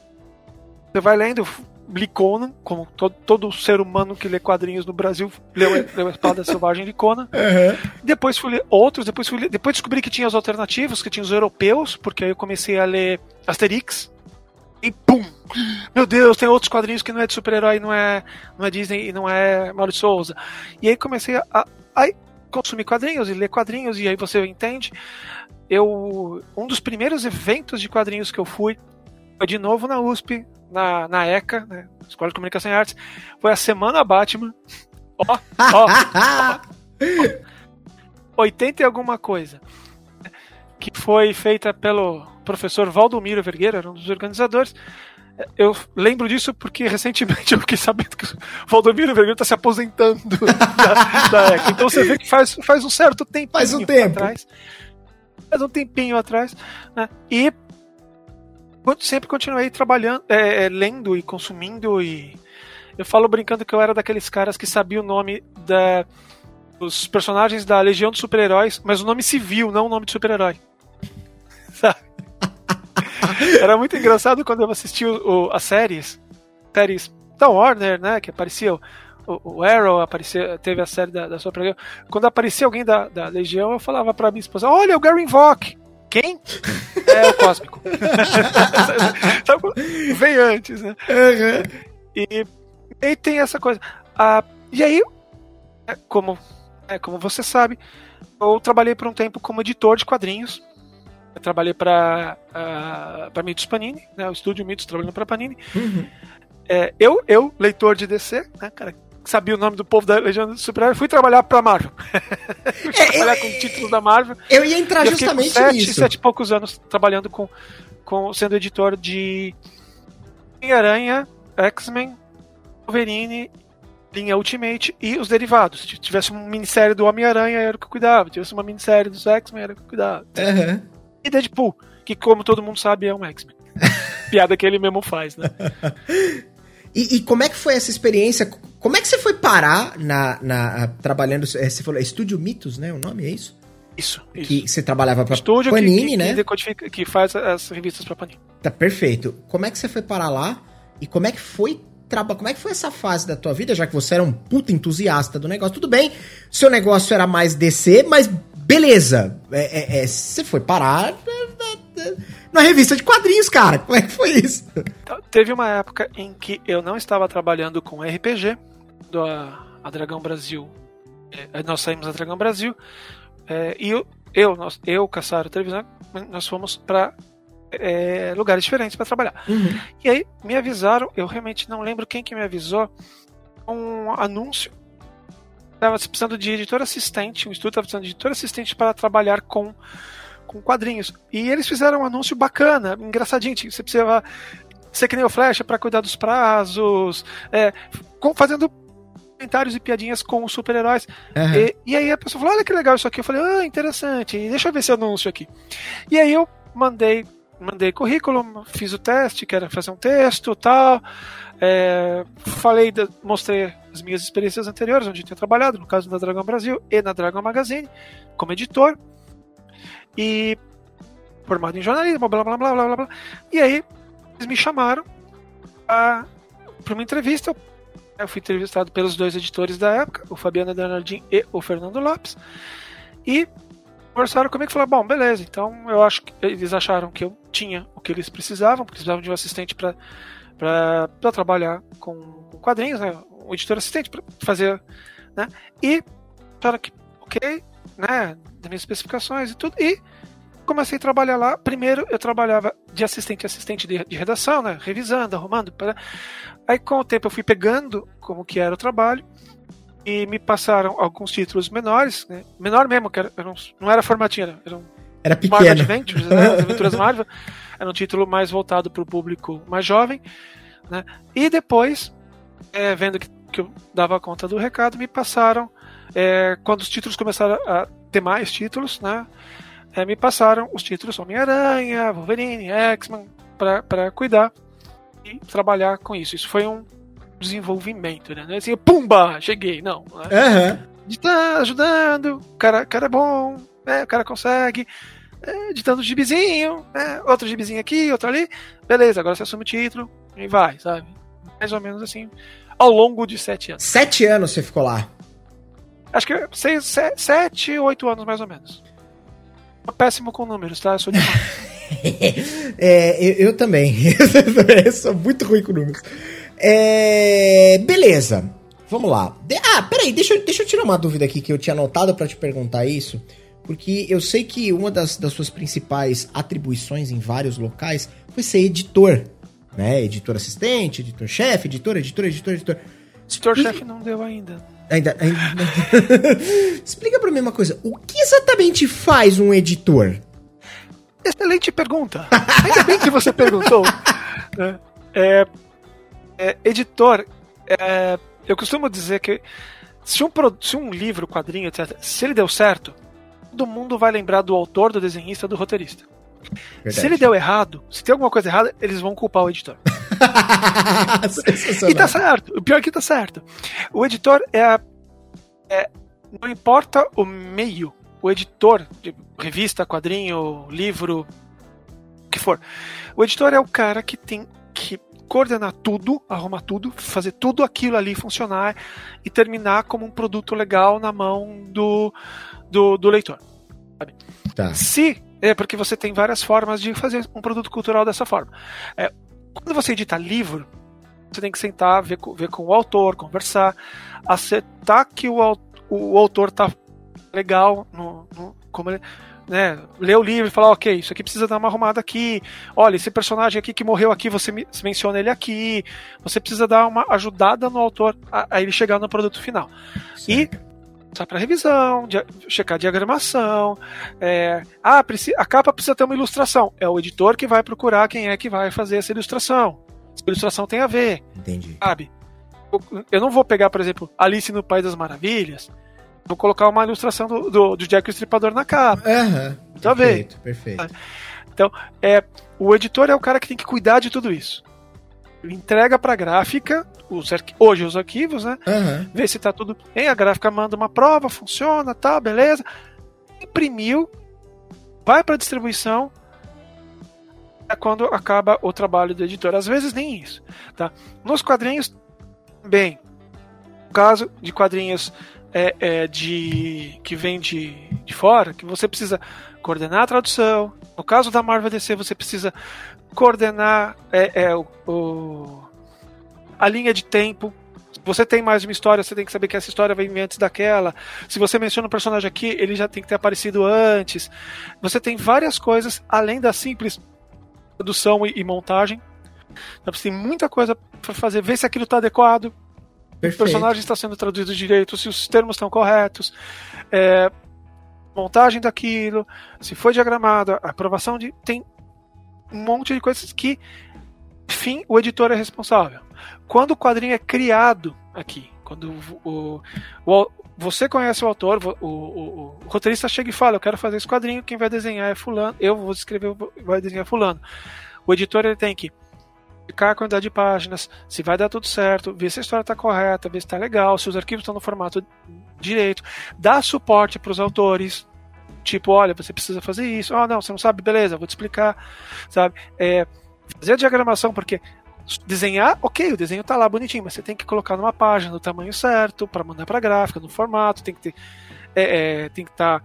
você vai lendo, li Conan, como todo, todo ser humano que lê quadrinhos no Brasil leu, leu a Espada Selvagem de Conan. Uhum. Depois fui ler outros, depois, fui ler, depois descobri que tinha as alternativas, que tinha os europeus, porque aí eu comecei a ler Asterix. E pum! Meu Deus, tem outros quadrinhos que não é de super-herói, não é, não é Disney e não é Mauro Souza. E aí comecei a, a consumir quadrinhos e ler quadrinhos, e aí você entende. Eu, um dos primeiros eventos de quadrinhos que eu fui foi de novo na USP, na, na ECA, né, Escola de Comunicação e Artes, foi a Semana Batman. Ó, ó, ó, 80 e alguma coisa. Que foi feita pelo professor Valdomiro Vergueira, era um dos organizadores. Eu lembro disso porque recentemente eu fiquei sabendo que o Valdomiro Vergueira está se aposentando da, da, ECA. Então você vê que faz, faz um certo tempo faz um tempo. atrás. Faz um tempinho atrás. Né? E sempre continuei trabalhando, é, é, lendo e consumindo e eu falo brincando que eu era daqueles caras que sabia o nome da, dos personagens da Legião dos Super-Heróis, mas o nome civil, não o nome de super-herói. Sabe? era muito engraçado quando eu assisti o, as séries, séries da Warner, né, que apareciam o, o Arrow apareceu, teve a série da, da sua. Quando aparecia alguém da, da Legião, eu falava pra minha esposa: Olha, o Gary Invoke. Quem? é o Cósmico. Vem antes, né? Uhum. E, e tem essa coisa. Ah, e aí, é, como, é, como você sabe, eu trabalhei por um tempo como editor de quadrinhos. Eu trabalhei para uh, para Mitos Panini, né, o estúdio Mitos trabalhando para Panini. Uhum. É, eu, eu, leitor de DC, né, cara, sabia o nome do povo da Legião do Super fui trabalhar pra Marvel. fui é, trabalhar eu, com títulos da Marvel. Eu ia entrar eu justamente sete, nisso. Sete e poucos anos trabalhando com, com sendo editor de Homem-Aranha, X-Men, Wolverine, linha Ultimate e os derivados. Se tivesse uma minissérie do Homem-Aranha, era o que eu cuidava. Se tivesse uma minissérie dos X-Men, era o que eu cuidava. Uhum. E Deadpool, que como todo mundo sabe é um X-Men. Piada que ele mesmo faz, né? E, e, como é que foi essa experiência? Como é que você foi parar na, na trabalhando? É, você falou, é Estúdio Mitos, né? O nome é isso? Isso, isso. Que você trabalhava para Panini, que, né? Que, que faz as revistas para Panini. Tá perfeito. Como é que você foi parar lá? E como é que foi como é que foi essa fase da tua vida, já que você era um puta entusiasta do negócio? Tudo bem, seu negócio era mais DC, mas beleza. É, é, é, você foi parar na revista de quadrinhos, cara. Como é que foi isso? Então, teve uma época em que eu não estava trabalhando com RPG, do a, Dragão Brasil. É, nós saímos da Dragão Brasil é, e eu, eu, nós, eu, Caçaro Televisão, nós fomos para é, lugares diferentes para trabalhar. Uhum. E aí me avisaram, eu realmente não lembro quem que me avisou, um anúncio. Estava precisando de editor assistente, o estúdio estava precisando de editor assistente para trabalhar com com quadrinhos. E eles fizeram um anúncio bacana, engraçadinho. Você precisava ser que nem o Flash para cuidar dos prazos, é, fazendo comentários e piadinhas com os super-heróis. Uhum. E, e, aí a pessoa falou: Olha que legal isso aqui. Eu falei: Ah, interessante, deixa eu ver esse anúncio aqui. E aí eu mandei. Mandei currículo, fiz o teste, que era fazer um texto tal. É, falei, mostrei as minhas experiências anteriores, onde eu tinha trabalhado, no caso da Dragão Brasil e na Dragão Magazine, como editor. E formado em jornalismo, blá blá blá blá blá blá. E aí eles me chamaram para uma entrevista. Eu fui entrevistado pelos dois editores da época, o Fabiano Bernardin e o Fernando Lopes. E conversaram comigo e falaram: Bom, beleza, então eu acho que eles acharam que eu tinha o que eles precisavam, precisavam de um assistente para trabalhar com, com quadrinhos, né? um editor assistente para fazer. Né? E acharam que, ok, né, das minhas especificações e tudo. E comecei a trabalhar lá. Primeiro eu trabalhava de assistente assistente de, de redação, né, revisando, arrumando. Para... Aí com o tempo eu fui pegando como que era o trabalho e me passaram alguns títulos menores, né, menor mesmo, que era, era um, não era formatinho, era, era um era pequeno. Marvel Adventures, né, as aventuras Marvel. Era um título mais voltado para o público mais jovem. Né? E depois, é, vendo que, que eu dava conta do recado, me passaram é, quando os títulos começaram a mais títulos, né? É, me passaram os títulos Homem-Aranha, Wolverine, X-Men, para cuidar e trabalhar com isso. Isso foi um desenvolvimento, né? Não é assim, pumba, cheguei, não. Né? Uhum. tá ajudando, o cara, cara é bom, né? o cara consegue, é, editando gibizinho, né? outro gibizinho aqui, outro ali, beleza, agora você assume o título e vai, sabe? Mais ou menos assim, ao longo de sete anos. Sete anos você ficou lá? Acho que seis, sete, sete, oito anos mais ou menos. péssimo com números, tá? Eu sou demais. é, eu, eu, também. eu sou muito ruim com números. É, beleza. Vamos lá. De, ah, peraí, deixa, deixa eu tirar uma dúvida aqui que eu tinha anotado para te perguntar isso. Porque eu sei que uma das, das suas principais atribuições em vários locais foi ser editor. Né? Editor assistente, editor-chefe, editor, editor, editor, editor. Editor-chefe não deu ainda. Ainda. ainda... Explica pra mim uma coisa. O que exatamente faz um editor? Excelente pergunta. Ainda bem que você perguntou. Né? É, é, editor, é, eu costumo dizer que se um, se um livro, quadrinho, etc., se ele deu certo, todo mundo vai lembrar do autor, do desenhista, do roteirista. Verdade. Se ele deu errado, se tem alguma coisa errada, eles vão culpar o editor. e tá certo. O pior é que tá certo. O editor é, a, é não importa o meio, o editor de revista, quadrinho, livro, o que for. O editor é o cara que tem que coordenar tudo, arrumar tudo, fazer tudo aquilo ali funcionar e terminar como um produto legal na mão do, do, do leitor. Tá. Se é porque você tem várias formas de fazer um produto cultural dessa forma. É, quando você edita livro, você tem que sentar, ver, ver com o autor, conversar, acertar que o, o autor tá legal no, no- como ele, né, ler o livro e falar, ok, isso aqui precisa dar uma arrumada aqui, olha, esse personagem aqui que morreu aqui, você me- menciona ele aqui, você precisa dar uma ajudada no autor a, a ele chegar no produto final. E passar para revisão, dia- checar diagramação. é, ah, a capa precisa ter uma ilustração. É o editor que vai procurar quem é que vai fazer essa ilustração. Se a ilustração tem a ver, Entendi. sabe? Eu- Eu não vou pegar, por exemplo, Alice no País das Maravilhas, vou colocar uma ilustração do, do, do Jack o Estripador na capa. Aham. Tá bem. Perfeito, perfeito. É, o editor é o cara que tem que cuidar de tudo isso. Ele entrega para a gráfica, os hoje os arquivos, né? Aham. ver se tá tudo bem. A gráfica manda uma prova, funciona, tá, beleza. Imprimiu, vai para distribuição. É quando acaba o trabalho do editor. Às vezes nem isso, tá? Nos quadrinhos, bem, no caso de quadrinhos é, é, de que vem de, de fora, que você precisa coordenar a tradução. No caso da Marvel DC, você precisa coordenar é, é, o- o, a linha de tempo. Você tem mais uma história, você tem que saber que essa história vem antes daquela. Se você menciona um personagem aqui, ele já tem que ter aparecido antes. Você tem várias coisas além da simples produção e, e montagem. Então, você tem muita coisa para fazer, ver se aquilo está adequado, o Perfeito. personagem está sendo traduzido direito, se os termos estão corretos, é, montagem daquilo, se foi diagramado, aprovação de. Tem um monte de coisas que, enfim, o editor é responsável. Quando o quadrinho é criado aqui, quando o, o- você conhece o autor, o, o- o- roteirista chega e fala: Eu quero fazer esse quadrinho, quem vai desenhar é Fulano, eu vou escrever, vai desenhar Fulano. O editor ele tem que verificar a quantidade de páginas, se vai dar tudo certo, ver se a história está correta, ver se está legal, se os arquivos estão no formato direito, dar suporte para os autores, tipo, olha, você precisa fazer isso, ah, não, você não sabe, beleza, vou te explicar, sabe? É, fazer a diagramação, porque desenhar, ok, o desenho tá lá bonitinho, mas você tem que colocar numa página no tamanho certo para mandar para gráfica, no formato, tem que ter, é, é, tem que estar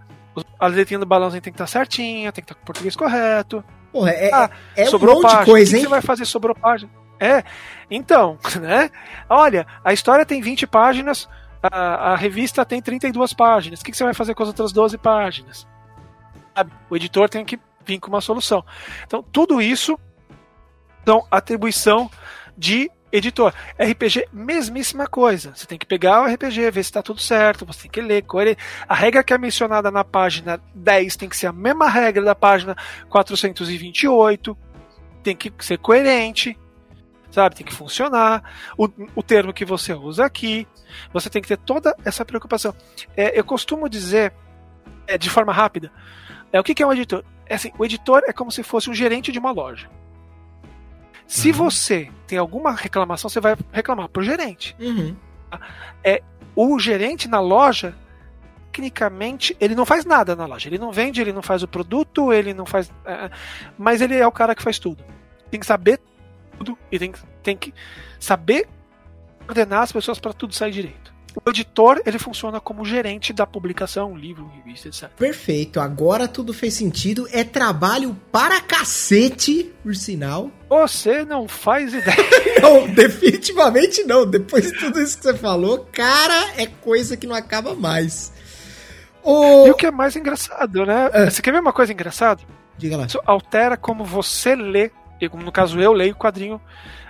a letrinha do balãozinho tem que estar certinha, tem que estar com o português correto. Porra, é, Ah, é um sobrou monte de página. coisa, o que hein? você vai fazer sobrou página? É, então, né? Olha, a história tem 20 páginas, a, a revista tem 32 páginas. O que que você vai fazer com as outras 12 páginas? O editor tem que vir com uma solução. Então, tudo isso são atribuição de editor. RPG, mesmíssima coisa. Você tem que pegar o RPG, ver se está tudo certo, você tem que ler. coere- A regra que é mencionada na página 10 tem que ser a mesma regra da página 428. Tem que ser coerente, sabe? Tem que funcionar. O, o termo que você usa aqui, você tem que ter toda essa preocupação. É, eu costumo dizer, é, de forma rápida, é, o que, que é um editor? É assim, o editor é como se fosse um gerente de uma loja. Se Uhum. você tem alguma reclamação, você vai reclamar pro gerente. Uhum. O gerente na loja, tecnicamente, ele não faz nada na loja. Ele não vende, ele não faz o produto, ele não faz. é, mas ele é o cara que faz tudo. Tem que saber tudo e tem, tem que saber ordenar as pessoas para tudo sair direito. O editor, ele funciona como gerente da publicação, livro, revista, etc. Perfeito, agora tudo fez sentido. É trabalho para cacete, por sinal. Você não faz ideia. Não, definitivamente não. Depois de tudo isso que você falou, cara, é coisa que não acaba mais. Ô, E o que é mais engraçado, né? É. Você quer ver uma coisa engraçada? Diga lá. Isso altera como você lê. E como no caso eu leio o quadrinho.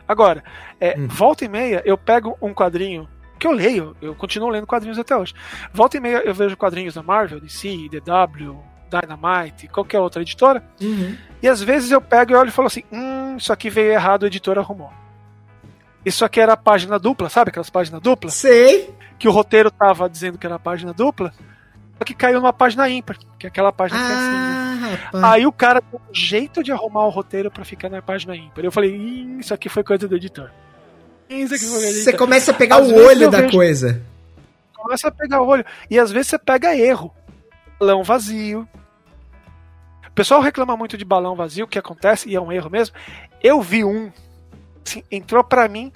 Agora, é, Hum. volta e meia eu pego um quadrinho que eu leio, eu continuo lendo quadrinhos até hoje. Volta e meia eu vejo quadrinhos da Marvel, DC, DW, Dynamite, qualquer outra editora, Uhum. e às vezes eu pego e olho e falo assim: hum, isso aqui veio errado, o editor arrumou. Isso aqui era a página dupla, sabe aquelas páginas duplas? Sei. Que o roteiro tava dizendo que era a página dupla, só que caiu numa página ímpar, que é aquela página que é assim. né? Ah. Aí o cara deu um jeito de arrumar o roteiro pra ficar na página ímpar. Eu falei, "Ih, isso aqui foi coisa do editor. Você começa a pegar Às o olho da vejo- coisa. Começa a pegar o olho. E às vezes você pega erro. Balão vazio. O pessoal reclama muito de balão vazio, o que acontece, e é um erro mesmo. Eu vi um assim, entrou para mim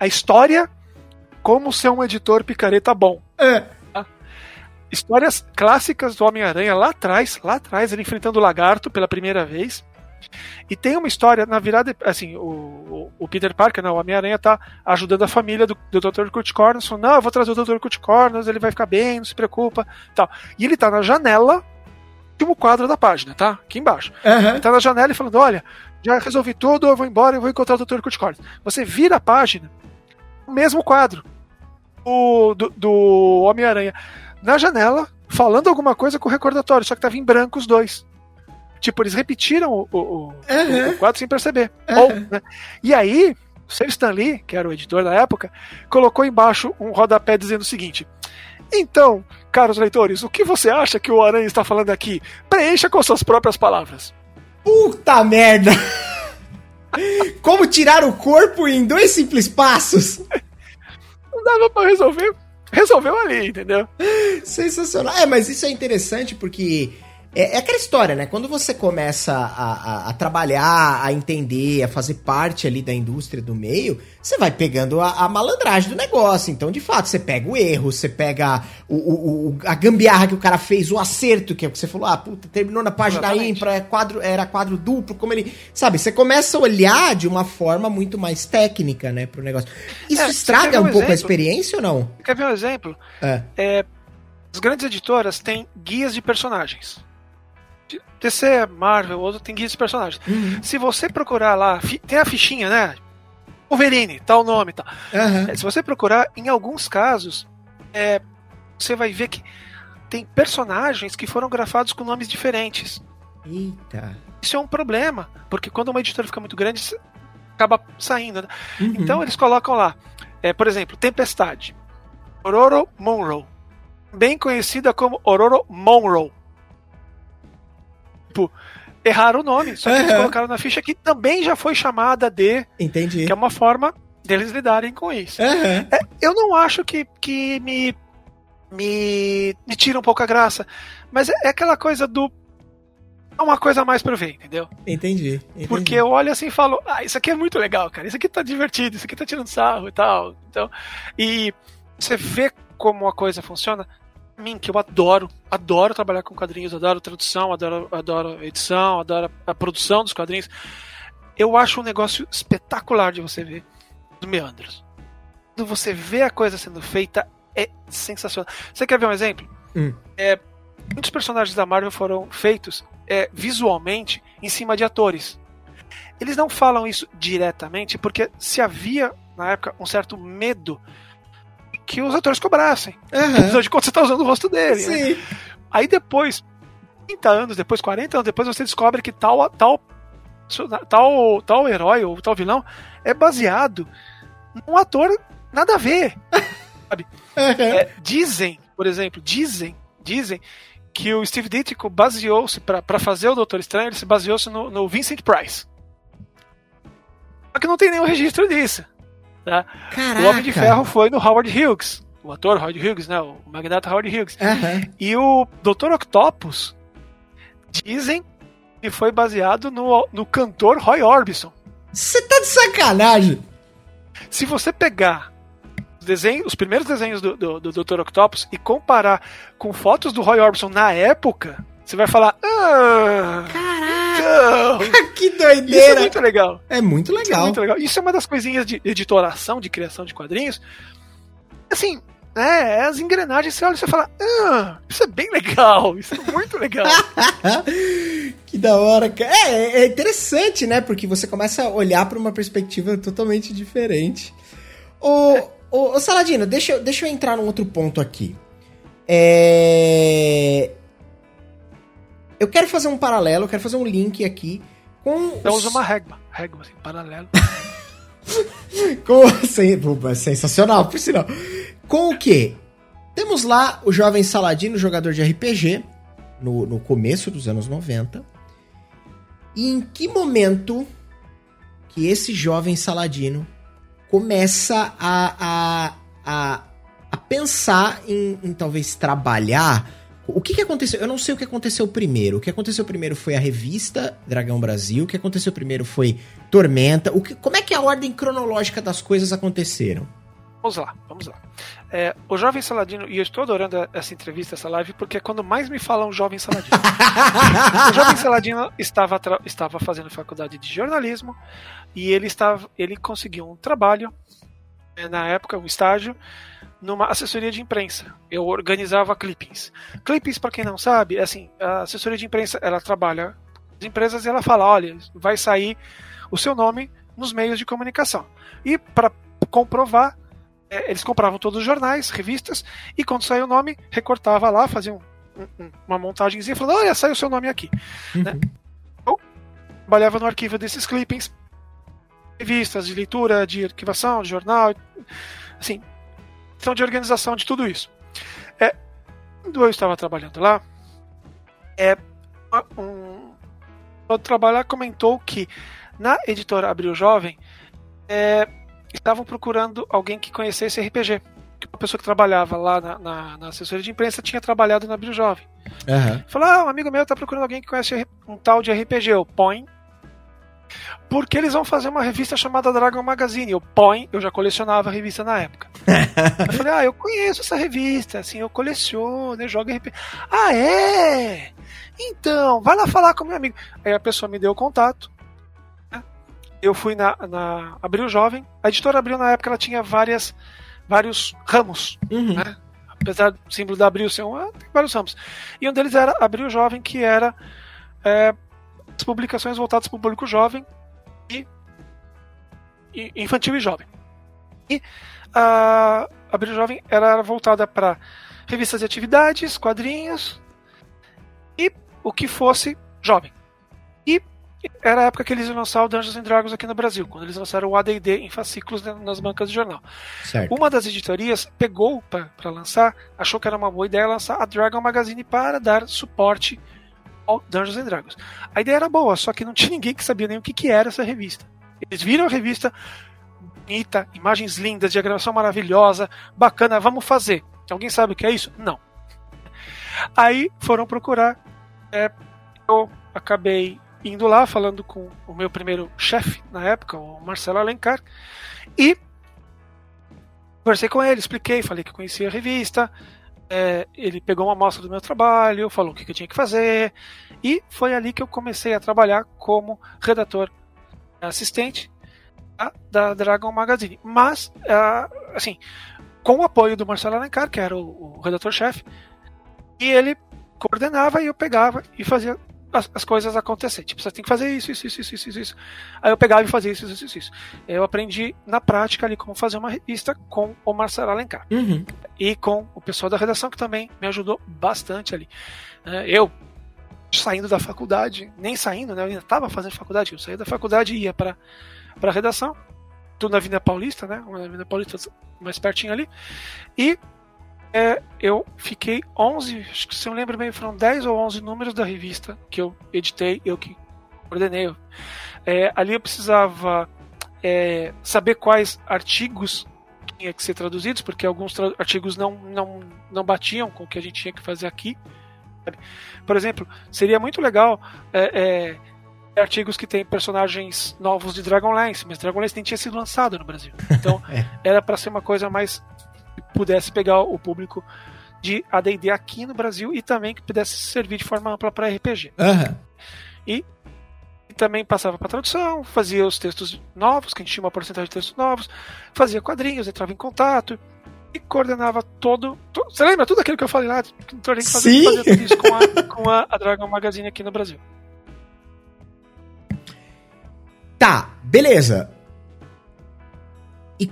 a história como ser um editor picareta bom. É. Histórias clássicas do Homem-Aranha lá atrás, lá atrás, ele enfrentando o lagarto pela primeira vez. E tem uma história, na virada, assim, o, o, Peter Parker, não, o Homem-Aranha tá ajudando a família do, do Dr. Kurt Connors, falando, não, eu vou trazer o Dr. Kurt Connors, ele vai ficar bem, não se preocupa, tal. E ele tá na janela, último quadro da página, tá? Aqui embaixo. Uhum. Ele tá na janela e falando, olha, já resolvi tudo, eu vou embora e vou encontrar o Dr. Kurt Connors. Você vira a página, o mesmo quadro o, do, do Homem-Aranha na janela, falando alguma coisa com o recordatório, só que tava em branco os dois. Tipo, eles repetiram o, o, o, Uhum. o quadro sem perceber. Uhum. Ou, né? E aí, o Sir Stan Lee, que era o editor da época, colocou embaixo um rodapé dizendo o seguinte: Então, caros leitores, o que você acha que o Aranha está falando aqui? Preencha com suas próprias palavras. Puta merda! Como tirar o corpo em dois simples passos? Não dava pra resolver. Resolveu ali, entendeu? Sensacional. É, mas isso é interessante porque é, é aquela história, né? Quando você começa a, a- a trabalhar, a entender, a fazer parte ali da indústria do meio, você vai pegando a, a malandragem do negócio. Então, de fato, você pega o erro, você pega o, o- o- a gambiarra que o cara fez, o acerto, que é o que você falou, ah, puta, terminou na página Exatamente. ímpar, é quadro, era quadro duplo, como ele. Sabe, você começa a olhar de uma forma muito mais técnica, né, pro negócio. Isso É, estraga um um pouco a experiência ou não? Quer ver um exemplo? É. É, as grandes editoras têm guias de personagens. DC, Marvel, outro tem guias de personagens. Uhum. Se você procurar lá, tem a fichinha, né? Wolverine, tal nome, tal. Aham. É, Se você procurar, em alguns casos, é, você vai ver que tem personagens que foram grafados com nomes diferentes. Eita. Isso é um problema, porque quando uma editora fica muito grande, acaba saindo. né? Uhum. Então eles colocam lá, é, por exemplo, Tempestade. Ororo Monroe. Bem conhecida como Ororo Monroe. Tipo, erraram o nome, só que eles Aham. colocaram na ficha que também já foi chamada de, Entendi. que é uma forma deles lidarem com isso. Aham. É, eu não acho que, que me, me, me tira um pouco a graça, mas é, é aquela coisa do. É uma coisa a mais pra eu ver, entendeu? Entendi. entendi. Porque eu olho assim e falo, ah, isso aqui é muito legal, cara, isso aqui tá divertido, isso aqui tá tirando sarro e tal. Então, e você vê como a coisa funciona. Mim, que eu adoro, adoro trabalhar com quadrinhos, adoro tradução, adoro, adoro edição, adoro a produção dos quadrinhos. Eu acho um negócio espetacular de você ver os meandros. Quando você vê a coisa sendo feita, é sensacional. Você quer ver um exemplo? Hum. É, muitos personagens da Marvel foram feitos é, visualmente em cima de atores. Eles não falam isso diretamente porque se havia, na época, um certo medo que os atores cobrassem. Aham. Afinal de contas, você está usando o rosto dele. né? Sim. Aí depois, 30 anos depois, 40 anos depois, você descobre que tal, tal, tal, tal herói ou tal vilão é baseado num ator nada a ver. Aham. É, dizem, por exemplo, dizem, dizem que o Steve Ditko baseou-se para fazer o Doutor Estranho, ele se baseou-se no, no Vincent Price. Só que não tem nenhum registro disso. Tá? O Homem de Ferro foi no Howard Hughes, o ator Howard Hughes, né, o magnata Howard Hughes. Aham. E o Dr. Octopus dizem que foi baseado no, no cantor Roy Orbison. Você tá de sacanagem. Se você pegar os, desenhos, os primeiros desenhos do, do, do Dr. Octopus e comparar com fotos do Roy Orbison na época, você vai falar: Ah, Caraca, não. que Isso é doideira. muito legal. É muito Isso é legal. muito legal. Isso é uma das coisinhas de editoração, de criação de quadrinhos. Assim, né, as engrenagens, você olha e você fala: Ah, isso é bem legal. Isso é muito legal. que da hora, cara. É, é interessante, né? Porque você começa a olhar pra uma perspectiva totalmente diferente. Ô, ô, ô, Saladino, deixa, deixa eu entrar num outro ponto aqui. É... Eu quero fazer um paralelo, eu quero fazer um link aqui com. Então os- usa uma régua. Régua, assim, paralelo. Com, Pô, sensacional, por sinal. Com o quê? Temos lá o jovem Saladino, jogador de RPG, no, no começo dos anos 90. E em que momento que esse jovem Saladino começa a, a, a, a pensar em, em talvez trabalhar O que, que aconteceu? Eu não sei o que aconteceu primeiro. O que aconteceu primeiro foi a revista Dragão Brasil. O que aconteceu primeiro foi Tormenta. O que, como é que a ordem cronológica das coisas aconteceram? Vamos lá, vamos lá. É, o Jovem Saladino, e eu estou adorando essa entrevista, essa live, porque é quando mais me falam Jovem Saladino. o Jovem Saladino estava, estava fazendo faculdade de jornalismo e ele, estava, ele conseguiu um trabalho, é, na época, um estágio, numa assessoria de imprensa. Eu organizava clippings. Clippings, para quem não sabe, é assim, a assessoria de imprensa, ela trabalha as empresas e ela fala, olha, vai sair o seu nome nos meios de comunicação. E para comprovar é, eles compravam todos os jornais, revistas, e quando saiu o nome, recortava lá, fazia um, um, uma montagemzinha falando, olha, saiu o seu nome aqui. Uhum. Né? Eu trabalhava no arquivo desses clippings, revistas de leitura, de arquivação, de jornal, assim, então de organização de tudo isso. É, quando eu estava trabalhando lá, é, um outro trabalho comentou que na editora Abril Jovem é, estavam procurando alguém que conhecesse RPG. Uma pessoa que trabalhava lá na, na, na assessoria de imprensa tinha trabalhado na Abril Jovem. Uhum. Falou: ah, um amigo meu está procurando alguém que conhece um tal de RPG. Eu põe. Porque eles vão fazer uma revista chamada Dragon Magazine. Eu põe, eu já colecionava a revista na época. eu falei, ah, eu conheço essa revista, assim, eu coleciono, eu jogo RPG. Ah, é? Então, vai lá falar com meu amigo. Aí a pessoa me deu o contato eu fui na, na Abril Jovem. A editora Abril, na época, ela tinha várias, vários ramos, uhum. né? Apesar do símbolo da Abril ser um, ah, tem vários ramos. E um deles era Abril Jovem, que era é, as publicações voltadas para o público jovem e, e, infantil e jovem. E a Abril Jovem era voltada para revistas de atividades, quadrinhos e o que fosse jovem. E era a época que eles iam lançar o Dungeons and Dragons aqui no Brasil, quando eles lançaram o AD&D em fascículos nas bancas de jornal. Certo. Uma das editorias pegou para lançar, achou que era uma boa ideia lançar a Dragon Magazine para dar suporte Dungeons and Dragons. A ideia era boa, só que não tinha ninguém que sabia nem o que, que era essa revista. Eles viram a revista bonita, imagens lindas, diagramação maravilhosa, bacana, vamos fazer. Alguém sabe o que é isso? Não. Aí foram procurar. É, eu acabei indo lá, falando com o meu primeiro chefe na época, o Marcelo Alencar, e conversei com ele, expliquei, falei que conhecia a revista, é, ele pegou uma amostra do meu trabalho, falou o que eu tinha que fazer, e foi ali que eu comecei a trabalhar como redator assistente da Dragon Magazine. Mas, assim, com o apoio do Marcelo Alencar, que era o, o redator-chefe, e ele coordenava e eu pegava e fazia as, as, coisas acontecer. Tipo, você tem que fazer isso, isso, isso, isso, isso, isso. Aí eu pegava e fazia isso, isso, isso, isso. Eu aprendi na prática ali como fazer uma revista com o Marcelo Alencar. Uhum. E com o pessoal da redação que também me ajudou bastante ali. É, eu, saindo da faculdade, nem saindo, né? Eu ainda estava fazendo faculdade, eu saía da faculdade e ia para a redação. Tudo na Avenida Paulista, né? Na Avenida Paulista mais pertinho ali. E é, eu fiquei 11, acho que se eu lembro bem, foram 10 ou 11 números da revista que eu editei, eu que ordenei. É, ali eu precisava é, saber quais artigos tinha que ser traduzidos, porque alguns tra artigos não, não, não batiam com o que a gente tinha que fazer aqui. Por exemplo, seria muito legal é, é, artigos que tem personagens novos de Dragonlance, mas Dragonlance nem tinha sido lançado no Brasil. Então é. era para ser uma coisa mais pudesse pegar o público de AD&D aqui no Brasil e também que pudesse servir de forma ampla para RPG. Uhum. E, também passava para tradução, fazia os textos novos, que a gente tinha uma porcentagem de textos novos, fazia quadrinhos, entrava em contato e coordenava todo. todo você lembra tudo aquilo que eu falei lá? Então fazia, fazia tudo isso com, a, com a, a Dragon Magazine aqui no Brasil. Tá, beleza. E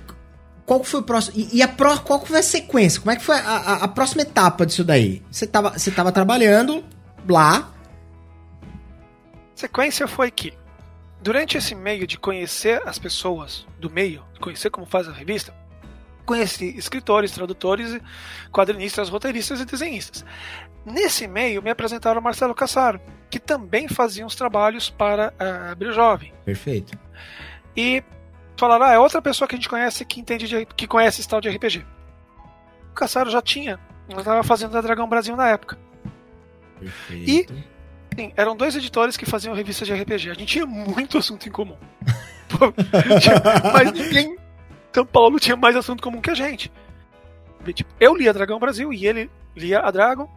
qual foi o próximo. E, e a pro, qual foi a sequência? Como é que foi a, a, a próxima etapa disso daí? Você tava, você tava trabalhando lá. A sequência foi que, durante esse meio de conhecer as pessoas do meio, conhecer como faz a revista, conheci escritores, tradutores, quadrinistas, roteiristas e desenhistas. Nesse meio, me apresentaram Marcelo Cassaro, que também fazia uns trabalhos para a Abril Jovem. Perfeito. E falaram, ah, é outra pessoa que a gente conhece que entende de, que conhece esse tal de RPG. O Caçaro já tinha, ela estava fazendo a Dragão Brasil na época. Perfeito. E sim, eram dois editores que faziam revistas de RPG. A gente tinha muito assunto em comum. Mas ninguém São Paulo tinha mais assunto comum que a gente. Tipo, eu lia Dragão Brasil e ele lia a Dragon.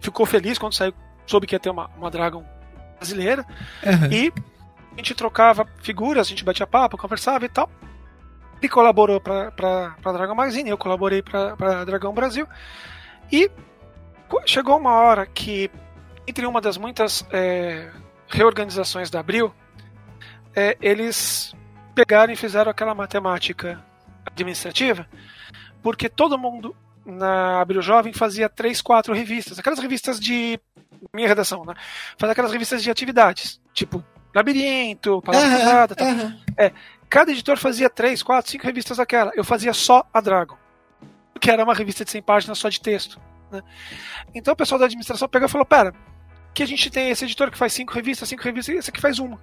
Ficou feliz quando saiu, soube que ia ter uma, uma Dragon brasileira. Uhum. E a gente trocava figuras, a gente batia papo, conversava e tal. Ele colaborou para Dragon Magazine, eu colaborei para Dragão Brasil. E chegou uma hora que, entre uma das muitas é, reorganizações da Abril, é, eles pegaram e fizeram aquela matemática administrativa, porque todo mundo na Abril Jovem fazia três, quatro revistas, aquelas revistas de minha redação, né? Fazia aquelas revistas de atividades, tipo Labirinto, Palavra uhum, Cruzada, uhum. É, cada editor fazia três, quatro, cinco revistas daquela. Eu fazia só a Dragon, que era uma revista de 100 páginas só de texto. Né? Então o pessoal da administração pegou e falou: pera, que a gente tem esse editor que faz cinco revistas, cinco revistas, e esse aqui faz uma.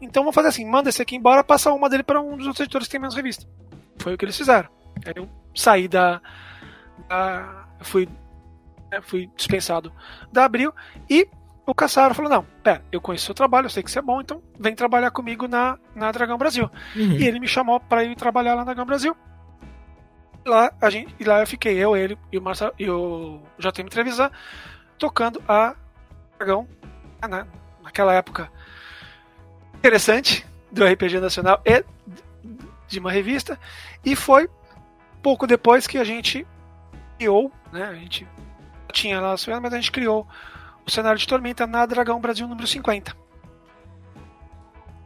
Então vamos fazer assim: manda esse aqui embora, passa uma dele para um dos outros editores que tem menos revista. Foi o que eles fizeram. Aí eu saí da. da fui, né, fui dispensado da Abril e o Caçaro falou: Não, pera, eu conheço o seu trabalho, eu sei que você é bom, então vem trabalhar comigo na, na Dragão Brasil. Uhum. E ele me chamou para ir trabalhar lá na Dragão Brasil. Lá, a gente, e lá eu fiquei, eu, ele e o, Marcelo, e o JM Trevisan, tocando a Dragão né, naquela época interessante do RPG Nacional e de uma revista. E foi pouco depois que a gente criou, né? A gente tinha lá, mas a gente criou o cenário de Tormenta na Dragão Brasil número 50.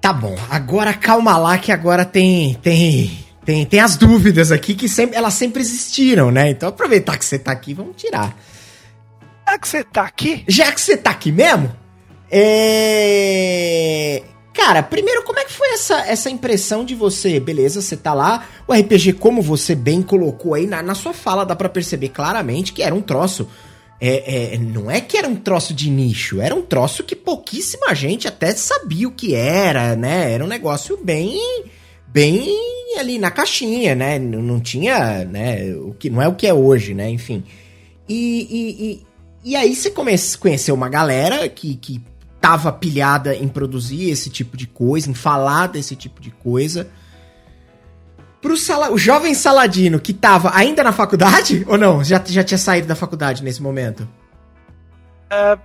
Tá bom, agora calma lá que agora tem tem tem, tem as dúvidas aqui que sempre, elas sempre existiram, né? Então aproveitar que você tá aqui, vamos tirar. Já que você tá aqui? Já que você tá aqui mesmo? É... Cara, primeiro, como é que foi essa, essa impressão de você? Beleza, você tá lá, o RPG, como você bem colocou aí na, na sua fala, dá para perceber claramente que era um troço é, é, não é que era um troço de nicho, era um troço que pouquíssima gente até sabia o que era, né? Era um negócio bem bem ali na caixinha, né? Não, não tinha, né? O que não é o que é hoje, né? Enfim. E, e, e, e aí você conhece, conheceu uma galera que, que tava pilhada em produzir esse tipo de coisa, em falar desse tipo de coisa. Pro sala... o jovem Saladino que tava ainda na faculdade ou não? Já, já tinha saído da faculdade nesse momento? É,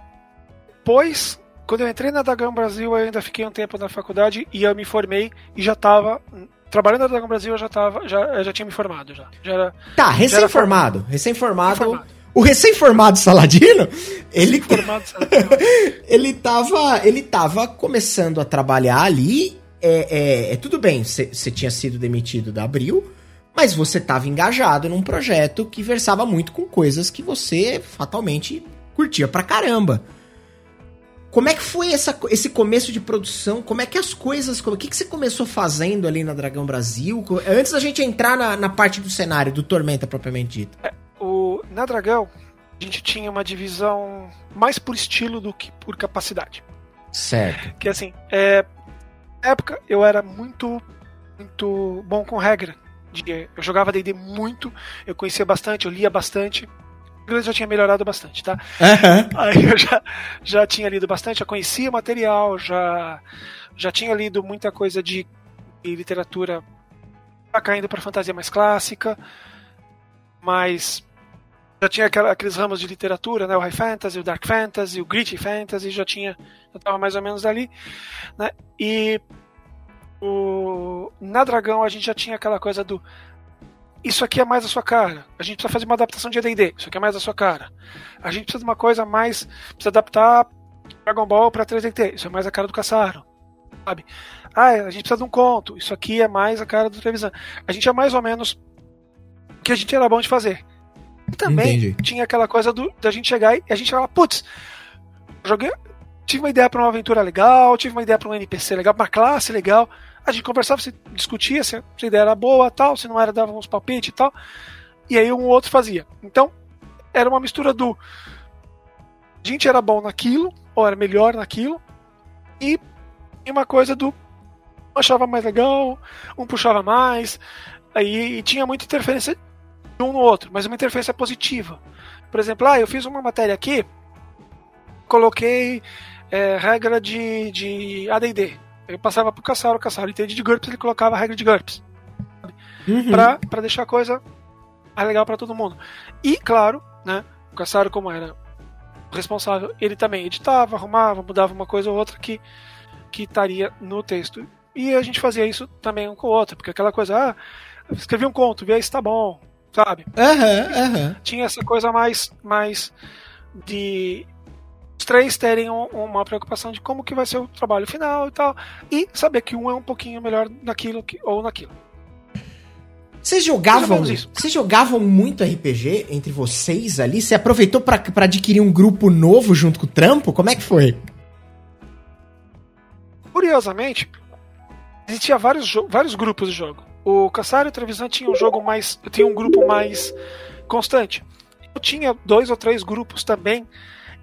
pois, quando eu entrei na Dagão Brasil, eu ainda fiquei um tempo na faculdade e eu me formei e já tava. Trabalhando na Dagão Brasil, eu já tava. Já, eu já tinha me formado já. já era, tá, recém-formado. Recém-formado. O recém-formado Saladino, ele, formado Saladino. ele tava, ele tava começando a trabalhar ali é, é, é tudo bem, você tinha sido demitido da Abril, mas você estava engajado num projeto que versava muito com coisas que você fatalmente curtia pra caramba. Como é que foi essa, esse começo de produção? Como é que as coisas. O que, que você começou fazendo ali na Dragão Brasil? Antes da gente entrar na, na parte do cenário, do Tormenta propriamente dito. É, o, na Dragão, a gente tinha uma divisão mais por estilo do que por capacidade. Certo. Que assim, é, época eu era muito, muito bom com regra. Eu jogava D&D muito, eu conhecia bastante, eu lia bastante. O inglês já tinha melhorado bastante, tá? Uhum. Aí eu já, já tinha lido bastante, já conhecia material, já, já tinha lido muita coisa de, de literatura caindo para fantasia mais clássica, mas já tinha aquela, aqueles ramos de literatura, né? O High Fantasy, o Dark Fantasy, o Gritty Fantasy, já tinha, já estava mais ou menos ali, né? E o, na Dragão a gente já tinha aquela coisa do isso aqui é mais a sua cara. A gente precisa fazer uma adaptação de AD&D. Isso aqui é mais a sua cara. A gente precisa de uma coisa mais precisa adaptar Dragon Ball para 3DT. Isso é mais a cara do Caçaro. Sabe? Ah, a gente precisa de um conto. Isso aqui é mais a cara do televisão. A gente é mais ou menos o que a gente era bom de fazer. Também Entendi. tinha aquela coisa do, da gente chegar e a gente falar, putz, joguei, tive uma ideia para uma aventura legal, tive uma ideia para um NPC legal, uma classe legal. A gente conversava, se discutia se a ideia era boa, tal, se não era, dava uns palpites e tal. E aí um outro fazia. Então, era uma mistura do a gente era bom naquilo, ou era melhor naquilo, e uma coisa do achava mais legal, um puxava mais, aí tinha muita interferência um no outro, mas uma interferência positiva. Por exemplo, ah, eu fiz uma matéria aqui coloquei é, regra de, de ADD. Eu passava pro Caçaro, o Caçaro entende de GURPS, ele colocava a regra de GURPS. Uhum. Pra, pra deixar a coisa mais legal para todo mundo. E, claro, né, o Caçaro, como era responsável, ele também editava, arrumava, mudava uma coisa ou outra que, que estaria no texto. E a gente fazia isso também um com o outro, porque aquela coisa, ah, escrevi um conto, vê aí se tá bom, sabe? Uhum, uhum. Tinha essa coisa mais, mais de os três terem um, uma preocupação de como que vai ser o trabalho final e tal, e saber que um é um pouquinho melhor naquilo que, ou naquilo. Vocês jogavam, vocês jogavam muito RPG entre vocês ali? Você aproveitou para adquirir um grupo novo junto com o trampo? Como é que foi? Curiosamente, existia vários, vários grupos de jogo. O Caçaro e o Trevisan tinha um jogo mais. tinha um grupo mais constante. Eu tinha dois ou três grupos também.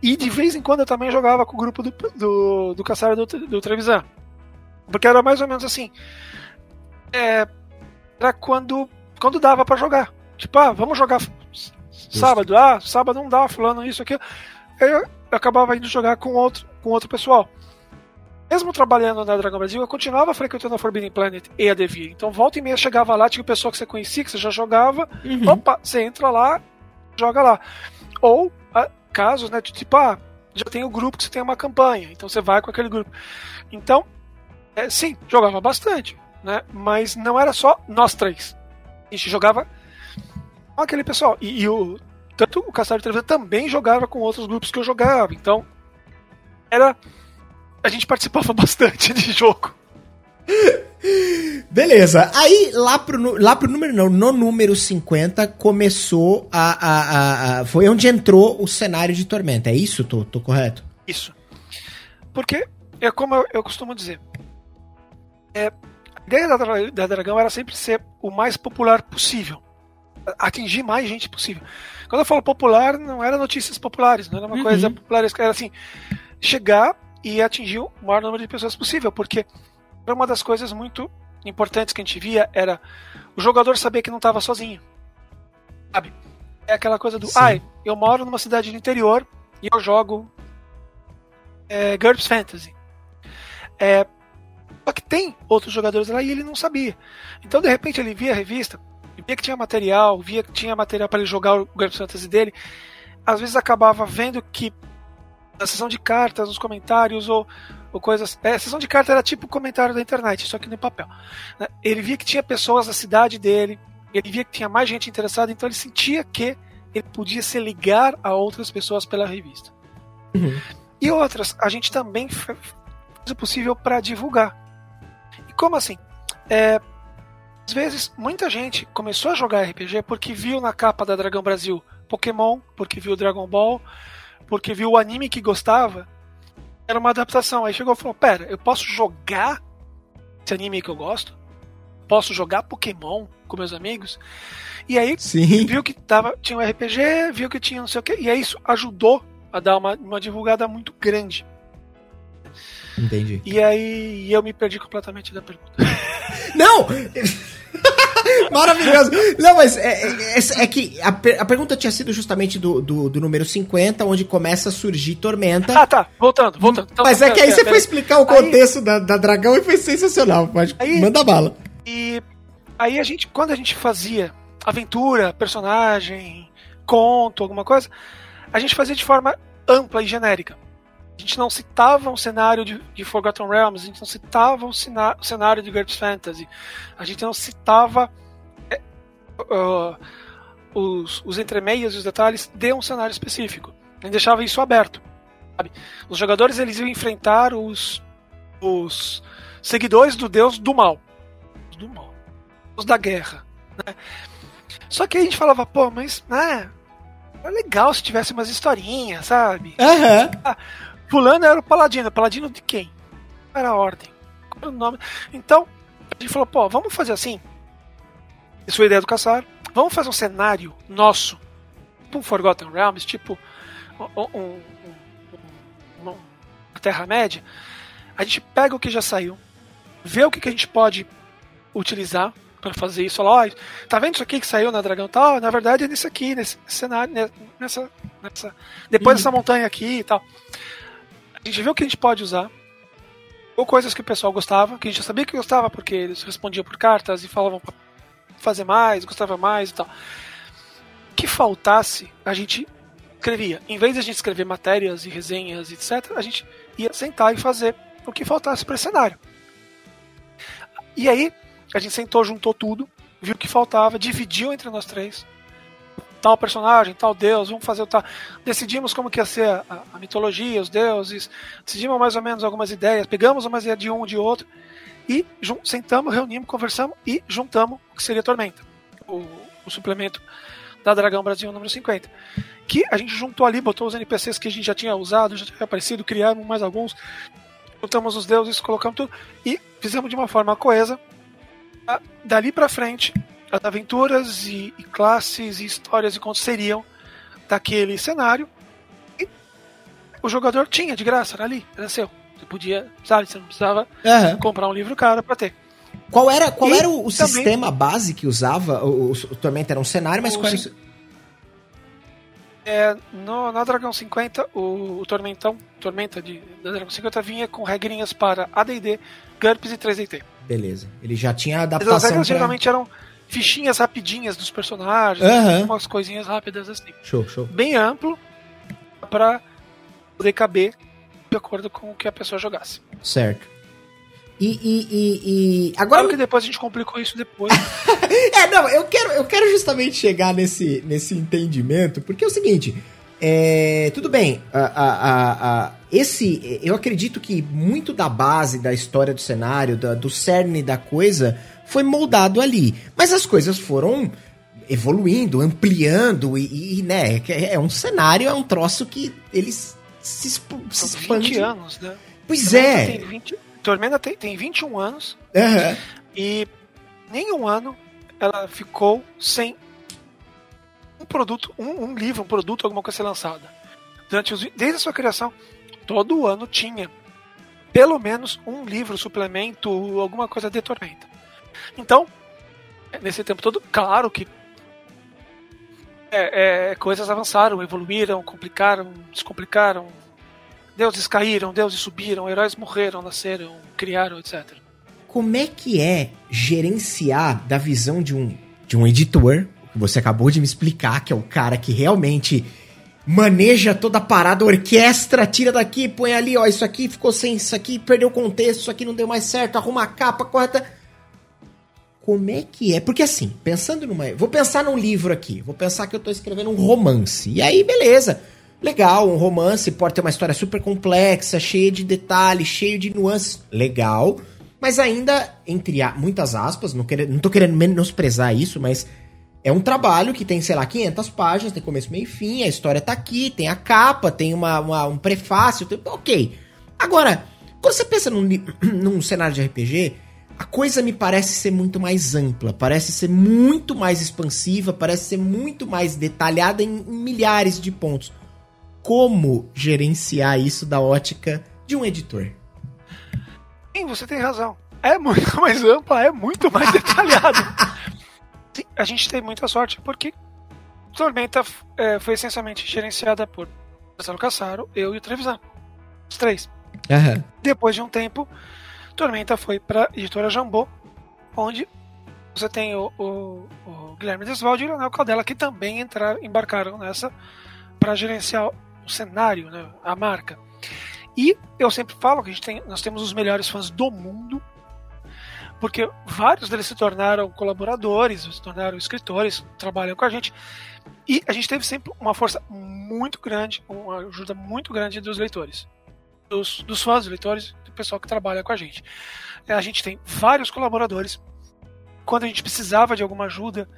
E de vez em quando eu também jogava com o grupo do, do, do Caçaro e do, do Trevisan. Porque era mais ou menos assim. É, era quando, quando dava para jogar. Tipo, ah, vamos jogar sábado. Ah, sábado não dá, fulano, isso aqui. Eu, eu acabava indo jogar com outro, com outro pessoal mesmo trabalhando na Dragon Brasil, eu continuava frequentando a Forbidden Planet e a Devir. Então, volta e meia chegava lá, tinha pessoa que você conhecia, que você já jogava. Uhum. Opa, você entra lá, joga lá. Ou ah, casos, né, tipo, ah, já tem o um grupo que você tem uma campanha, então você vai com aquele grupo. Então, é, sim, jogava bastante, né? Mas não era só nós três. A gente jogava com aquele pessoal. E, e o tanto o Castelo de Televisão também jogava com outros grupos que eu jogava. Então, era a gente participava bastante de jogo. Beleza. Aí, lá pro, lá pro número, não, no número 50, começou a, a, a, a, Foi onde entrou o cenário de Tormenta. É isso? Tô, tô correto? Isso. Porque, é como eu, eu costumo dizer, é, a ideia da, da Dragão era sempre ser o mais popular possível. Atingir mais gente possível. Quando eu falo popular, não era notícias populares, não era uma uhum. coisa popular, era assim, chegar e atingiu o maior número de pessoas possível, porque uma das coisas muito importantes que a gente via era o jogador saber que não estava sozinho. Sabe? É aquela coisa do, ai, ah, eu moro numa cidade do interior e eu jogo é, GURPS Fantasy. É, só que tem outros jogadores lá e ele não sabia. Então, de repente, ele via a revista, via que tinha material, via que tinha material para ele jogar o GURPS Fantasy dele. Às vezes acabava vendo que na sessão de cartas, nos comentários ou, ou coisas. É, a sessão de cartas era tipo comentário da internet, só que no papel. Né? Ele via que tinha pessoas na cidade dele, ele via que tinha mais gente interessada, então ele sentia que ele podia se ligar a outras pessoas pela revista. Uhum. E outras, a gente também fez o possível para divulgar. E como assim? É, às vezes, muita gente começou a jogar RPG porque viu na capa da Dragão Brasil Pokémon, porque viu Dragon Ball, porque viu o anime que gostava, era uma adaptação. Aí chegou e falou: Pera, eu posso jogar esse anime que eu gosto? Posso jogar Pokémon com meus amigos? E aí Sim. viu que tava, tinha um RPG, viu que tinha não sei o que, e aí isso ajudou a dar uma, uma divulgada muito grande. Entendi. E aí eu me perdi completamente da pergunta. Não! Maravilhoso. Não, mas é, é, é, é que a, a, pergunta tinha sido justamente do, do, do, número 50, onde começa a surgir Tormenta. Ah, tá. Voltando, voltando. Então, mas é que aí você foi explicar o contexto aí, da, da Dragão e foi sensacional. Pode, aí, manda bala. E aí a gente, quando a gente fazia aventura, personagem, conto, alguma coisa, a gente fazia de forma ampla e genérica. A gente não citava um cenário de, de Forgotten Realms, a gente não citava um cenário de GURPS Fantasy, a gente não citava uh, os, os entremeios e os detalhes de um cenário específico. A gente deixava isso aberto. Sabe? Os jogadores eles iam enfrentar os, os seguidores do deus do mal. Do mal. Os da guerra. Né? Só que a gente falava, pô, mas, né? É legal se tivesse umas historinhas, sabe? Uhum. Ah, Fulano era o paladino. Paladino de quem? Era a ordem. Qual era o nome? Então, a gente falou, pô, vamos fazer assim. Isso foi a ideia do Caçar. Vamos fazer um cenário nosso, um Forgotten Realms, tipo um, um, um, uma Terra-média. A gente pega o que já saiu, vê o que, que a gente pode utilizar para fazer isso. Fala, ó, tá vendo isso aqui que saiu na Dragão tal? Na verdade é nisso aqui, nesse cenário, nessa, nessa depois uhum. dessa montanha aqui e tal. A gente vê o que a gente pode usar, ou coisas que o pessoal gostava, que a gente já sabia que gostava porque eles respondiam por cartas e falavam fazer mais, gostava mais e tal. Que faltasse, a gente escrevia. Em vez de a gente escrever matérias e resenhas, etc., a gente ia sentar e fazer o que faltasse para esse cenário. E aí, a gente sentou, juntou tudo, viu o que faltava, dividiu entre nós três. Tal personagem, tal deus, vamos fazer o tal. Decidimos como que ia ser a, a mitologia, os deuses, decidimos mais ou menos algumas ideias, pegamos umas ideias de um de outro e sentamos, reunimos, conversamos e juntamos o que seria Tormenta, o, o suplemento da Dragão Brasil número 50. Que a gente juntou ali, botou os NPCs que a gente já tinha usado, já tinha aparecido, criamos mais alguns, juntamos os deuses, colocamos tudo e fizemos de uma forma coesa. Dali para frente, as aventuras e, e, classes e histórias e contos seriam daquele cenário e o jogador tinha de graça, era ali, era seu. Você podia, sabe, você não precisava uhum. comprar um livro caro para ter. Qual era, qual era o, o também, sistema base que usava? O, o, o Tormenta era um cenário, mas qual era o... É, no, na Dragão 50, o, o Tormentão, Tormenta de, da Dragão 50 vinha com regrinhas para AD&D, GURPS e 3DT. Beleza. Ele já tinha adaptação As regras pra... geralmente eram fichinhas rapidinhas dos personagens, uhum. umas coisinhas rápidas assim. Show, show. Bem amplo para poder caber de acordo com o que a pessoa jogasse. Certo. E, e, e, e... agora claro que depois a gente complicou isso depois. é, não, eu quero, eu quero justamente chegar nesse, nesse entendimento, porque é o seguinte, é, tudo bem, a, a, a, esse, eu acredito que muito da base da história do cenário, da, do cerne da coisa, foi moldado ali. Mas as coisas foram evoluindo, ampliando e, e né, é, é um cenário, é um troço que eles se, se expande. 20 anos, né? Pois Tormenta é. Tem 20, Tormenta tem, tem 21 anos uhum. e nenhum ano ela ficou sem um produto, um, um livro, um produto, alguma coisa ser lançada. Durante os, desde a sua criação, todo ano tinha pelo menos um livro, suplemento, alguma coisa de Tormenta. Então, nesse tempo todo, claro que é, é, coisas avançaram, evoluíram, complicaram, descomplicaram. Deuses caíram, deuses subiram, heróis morreram, nasceram, criaram, etc. Como é que é gerenciar da visão de um, de um editor, que você acabou de me explicar, que é o cara que realmente maneja toda a parada, orquestra, tira daqui, põe ali, ó, isso aqui ficou sem isso aqui, perdeu o contexto, isso aqui não deu mais certo, arruma a capa corta como é que é? Porque assim, pensando numa. Vou pensar num livro aqui. Vou pensar que eu tô escrevendo um romance. E aí, beleza. Legal, um romance pode ter uma história super complexa, cheia de detalhes, cheio de nuances. Legal. Mas ainda, entre muitas aspas, não, querendo, não tô querendo menosprezar isso, mas é um trabalho que tem, sei lá, 500 páginas, tem começo, meio e fim, a história tá aqui, tem a capa, tem uma, uma um prefácio, tem, ok. Agora, quando você pensa num, num cenário de RPG, a coisa me parece ser muito mais ampla, parece ser muito mais expansiva, parece ser muito mais detalhada em, em milhares de pontos. Como gerenciar isso da ótica de um editor? Sim, você tem razão. É muito mais ampla, é muito mais detalhada. A gente tem muita sorte porque Tormenta é, foi essencialmente gerenciada por Marcelo Cassaro, eu e o Trevisan. Os três. Uhum. Depois de um tempo, Tormenta foi para editora Jambô, onde você tem o, o, o Guilherme Desvalde e o Leonel Caldela, que também entraram, embarcaram nessa para gerenciar o cenário, né, a marca. E eu sempre falo que a gente tem, nós temos os melhores fãs do mundo, porque vários deles se tornaram colaboradores, se tornaram escritores, trabalham com a gente. E a gente teve sempre uma força muito grande, uma ajuda muito grande dos leitores. Dos, dos fãs, dos leitores pessoal que trabalha com a gente. É, a gente tem vários colaboradores. Quando a gente precisava de alguma ajuda,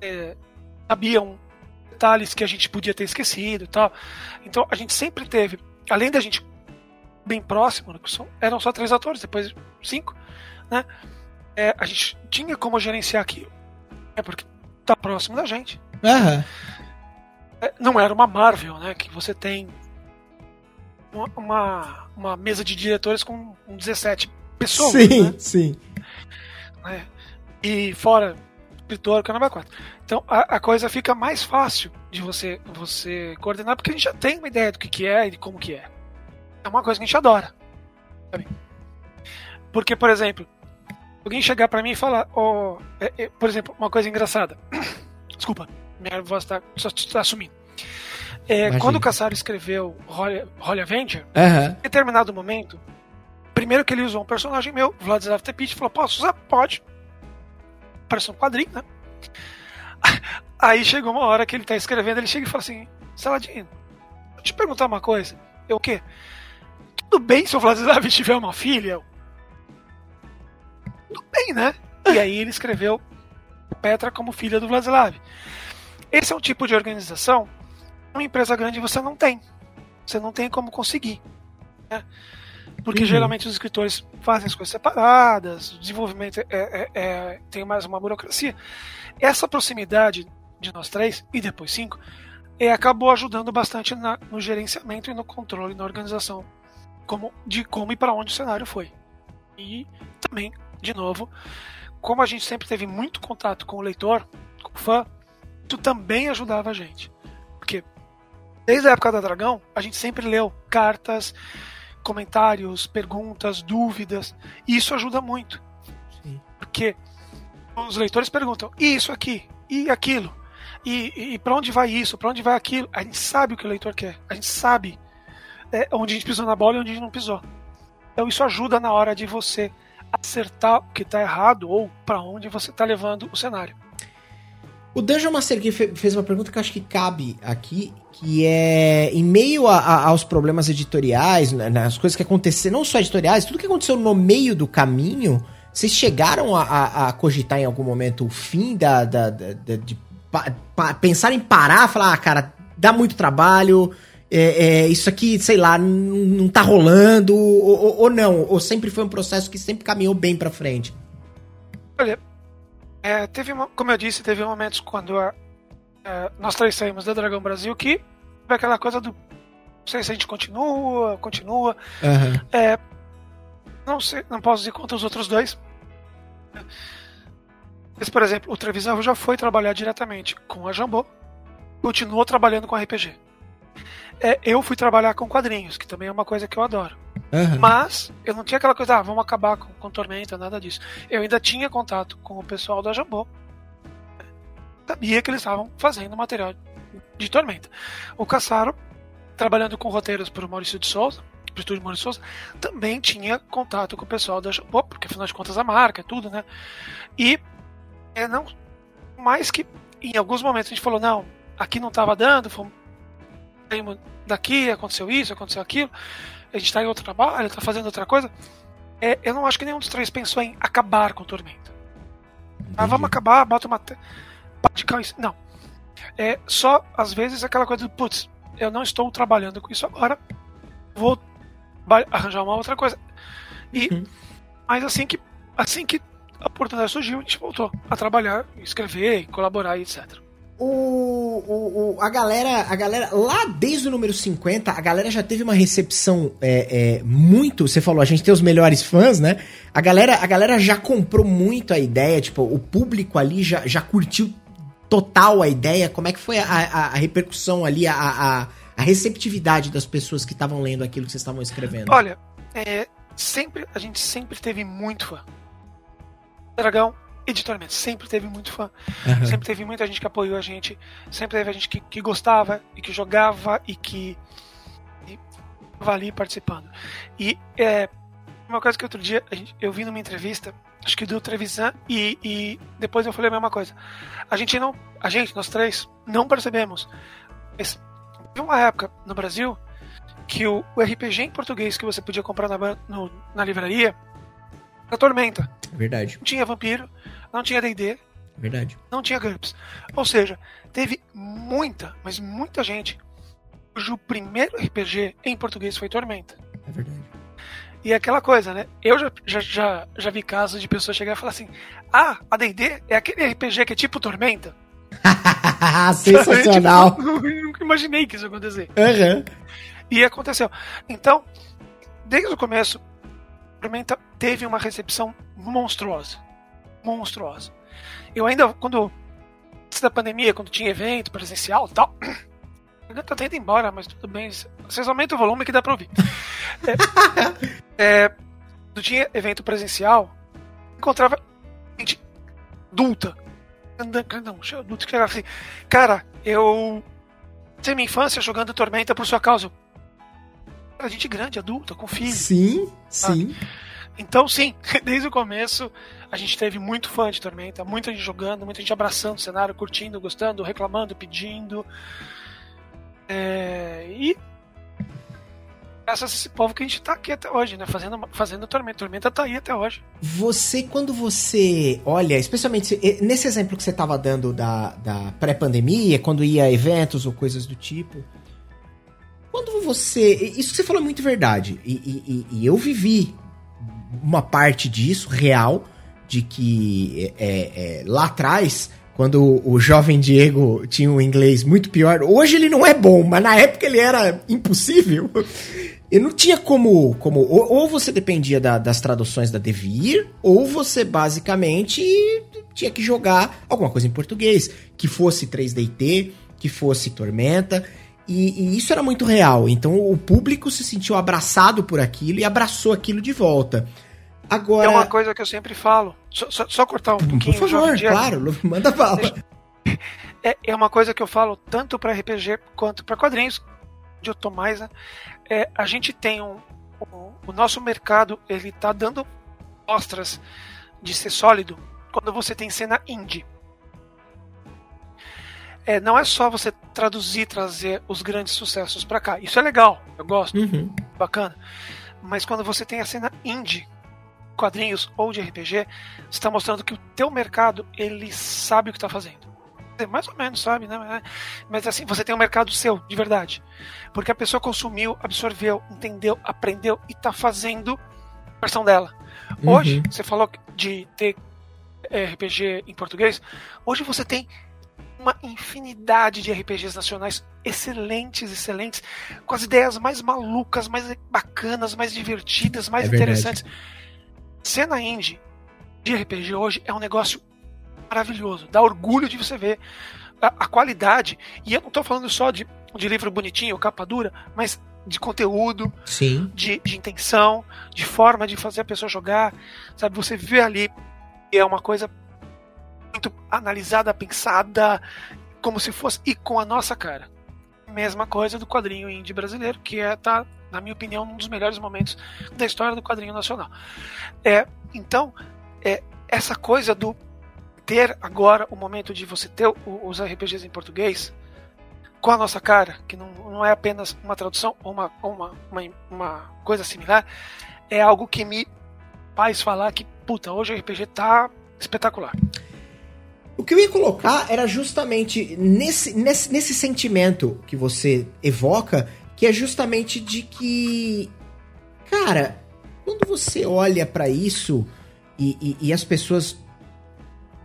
é, sabiam detalhes que a gente podia ter esquecido tal. Então a gente sempre teve, além da gente bem próximo, né, eram só três atores, depois cinco, né? É, a gente tinha como gerenciar aquilo. É porque tá próximo da gente. Uhum. É, não era uma Marvel, né? Que você tem uma, uma mesa de diretores com 17 pessoas. Sim, né? sim. É. E fora escritor, caramba, quatro. Então a, a, coisa fica mais fácil de você você coordenar, porque a gente já tem uma ideia do que, que é e de como que é. é uma coisa que a gente adora. Sabe? Porque, por exemplo, alguém chegar para mim e falar, oh, é, é, por exemplo, uma coisa engraçada. Desculpa, minha voz está tá sumindo. É, quando o Cassaro escreveu Holy Avenger, uhum. em determinado momento, primeiro que ele usou um personagem meu, Vladislav Tepit, falou: Posso usar? Pode. Parece um quadrinho, né? Aí chegou uma hora que ele tá escrevendo, ele chega e fala assim: Saladino, eu te perguntar uma coisa. Eu o quê? Tudo bem se o Vladislav tiver uma filha? Tudo bem, né? E aí ele escreveu Petra como filha do Vladislav. Esse é um tipo de organização uma empresa grande você não tem. Você não tem como conseguir. Né? Porque uhum. geralmente os escritores fazem as coisas separadas, o desenvolvimento é, é, é, tem mais uma burocracia. Essa proximidade de nós três, e depois cinco, é, acabou ajudando bastante na, no gerenciamento e no controle na organização como, de como e para onde o cenário foi. E também, de novo, como a gente sempre teve muito contato com o leitor, com o fã, isso também ajudava a gente. Desde a época da Dragão, a gente sempre leu cartas, comentários, perguntas, dúvidas, e isso ajuda muito. Sim. Porque os leitores perguntam: e isso aqui? E aquilo? E, e, e para onde vai isso? Para onde vai aquilo? A gente sabe o que o leitor quer. A gente sabe é, onde a gente pisou na bola e onde a gente não pisou. Então isso ajuda na hora de você acertar o que está errado ou para onde você está levando o cenário. O Dungeon Master Key fez uma pergunta que eu acho que cabe aqui, que é em meio a, a, aos problemas editoriais, né, nas coisas que aconteceram, não só editoriais, tudo que aconteceu no meio do caminho, vocês chegaram a, a, cogitar em algum momento o fim da, da, da, da de pa, pa, pensar em parar, falar, ah, cara, dá muito trabalho, é, é, isso aqui, sei lá, não tá rolando, ou, ou, ou, não, ou sempre foi um processo que sempre caminhou bem pra frente? Olha, é, teve, como eu disse, teve momentos quando a, é, nós três saímos da Dragão Brasil que foi aquela coisa do. Não sei se a gente continua, continua. Uhum. É, não sei, não posso dizer contra os outros dois. Mas, por exemplo, o Trevisan já foi trabalhar diretamente com a Jambô, continuou trabalhando com RPG. É, eu fui trabalhar com quadrinhos, que também é uma coisa que eu adoro. Uhum. Mas eu não tinha aquela coisa, ah, vamos acabar com, com Tormenta, nada disso. Eu ainda tinha contato com o pessoal da Jambô. Sabia que eles estavam fazendo material de Tormenta. O Caçaro, trabalhando com roteiros para o Maurício de Souza, o estúdio Maurício Souza, também tinha contato com o pessoal da Jambô, porque afinal de contas a marca é tudo, né? E é, não mais que em alguns momentos a gente falou, não, aqui não estava dando, fomos daqui, aconteceu isso, aconteceu aquilo a gente está em outro trabalho, está fazendo outra coisa. É, eu não acho que nenhum dos três pensou em acabar com o Tormenta. Ah, vamos acabar, bota uma. Não. É só, às vezes, aquela coisa do, putz, eu não estou trabalhando com isso agora, vou arranjar uma outra coisa. E, uhum. Mas assim que, assim que a oportunidade surgiu, a gente voltou a trabalhar, escrever, colaborar e etc o, o, o, a galera, a galera, lá desde o número 50, a galera já teve uma recepção é, é, muito. Você falou, a gente tem os melhores fãs, né? A galera, a galera já comprou muito a ideia, tipo, o público ali já, já curtiu total a ideia. Como é que foi a, a, a repercussão ali, a, a, a, receptividade das pessoas que estavam lendo aquilo que vocês estavam escrevendo? Olha, é, sempre, a gente sempre teve muito fã. Dragão editorialmente, sempre teve muito fã. Uhum. Sempre teve muita gente que apoiou a gente. Sempre teve a gente que, que gostava e que jogava e que estava ali participando. E é, uma coisa que outro dia eu vi numa entrevista, acho que do Trevisan, e, e depois eu falei a mesma coisa. A gente não, a gente, nós três, não percebemos. Mas teve uma época no Brasil que o, o RPG em português que você podia comprar na, no, na livraria era Tormenta. Verdade. Não tinha vampiro, não tinha D&D. Verdade. Não tinha GURPS. Ou seja, teve muita, mas muita gente cujo primeiro RPG em português foi Tormenta. É verdade. E é aquela coisa, né? Eu já, já, já, já vi casos de pessoas chegar e falar assim: Ah, a DD é aquele RPG que é tipo Tormenta. Sensacional. tipo, nunca imaginei que isso ia acontecer. Uhum. E aconteceu. Então, desde o começo, Tormenta teve uma recepção monstruosa monstruosa. Eu ainda, quando. Antes da pandemia, quando tinha evento presencial e tal. Ainda tá indo embora, mas tudo bem. Vocês aumentam o volume que dá pra ouvir. é, é, quando tinha evento presencial, encontrava gente adulta. Não, adulta que chegava assim, cara, eu tenho minha infância jogando Tormenta por sua causa. Era gente grande, adulta, com filho. Sim, sim. Então, sim, desde o começo a gente teve muito fã de Tormenta, muita gente jogando, muita gente abraçando o cenário, curtindo, gostando, reclamando, pedindo. É, e graças a esse povo que a gente tá aqui até hoje, né? Fazendo, fazendo Tormenta. Tormenta tá aí até hoje. Você, quando você olha, especialmente nesse exemplo que você tava dando da, da pré-pandemia, quando ia a eventos ou coisas do tipo. Quando você. Isso que você falou é muito verdade. E, e, e eu vivi uma parte disso, real, de que é, é, lá atrás quando o jovem Diego tinha um inglês muito pior. Hoje ele não é bom, mas na época ele era impossível. E não tinha como. como ou, ou você dependia da, das traduções da Devir, ou você basicamente tinha que jogar alguma coisa em português, que fosse 3DT, que fosse Tormenta. E, e, isso era muito real. Então o público se sentiu abraçado por aquilo e abraçou aquilo de volta. Agora. É uma coisa que eu sempre falo. Só, só, só cortar um pouquinho. Por favor, claro, manda bala. É, é uma coisa que eu falo tanto para RPG quanto para quadrinhos, de eu tô mais, né? É, a gente tem um, um, o nosso mercado, ele tá dando mostras de ser sólido quando você tem cena indie. É, não é só você traduzir, trazer os grandes sucessos para cá. Isso é legal, eu gosto, uhum. bacana. Mas quando você tem a cena indie, quadrinhos ou de RPG, está mostrando que o teu mercado ele sabe o que está fazendo. Mais ou menos, sabe, né? Mas assim, você tem um mercado seu, de verdade. Porque a pessoa consumiu, absorveu, entendeu, aprendeu e está fazendo a versão dela. Uhum. Hoje, você falou de ter é, RPG em português. Hoje você tem uma infinidade de RPGs nacionais excelentes, excelentes, com as ideias mais malucas, mais bacanas, mais divertidas, mais é interessantes. Cena indie de RPG hoje é um negócio maravilhoso. Dá orgulho de você ver a, a qualidade. E eu não estou falando só de, de livro bonitinho, capa dura, mas de conteúdo, Sim. De, de intenção, de forma de fazer a pessoa jogar. Sabe, você vê ali e é uma coisa muito analisada, pensada, como se fosse e com a nossa cara. Mesma coisa do quadrinho indie brasileiro, que é tá na minha opinião, um dos melhores momentos da história do quadrinho nacional. É, então, é, essa coisa do ter agora o momento de você ter os RPGs em português com a nossa cara, que não, não é apenas uma tradução ou uma, uma, uma, uma coisa similar, é algo que me faz falar que, puta, hoje o RPG tá espetacular. O que eu ia colocar era justamente nesse, nesse, nesse sentimento que você evoca que é justamente de que, cara, quando você olha para isso e, e, e, as pessoas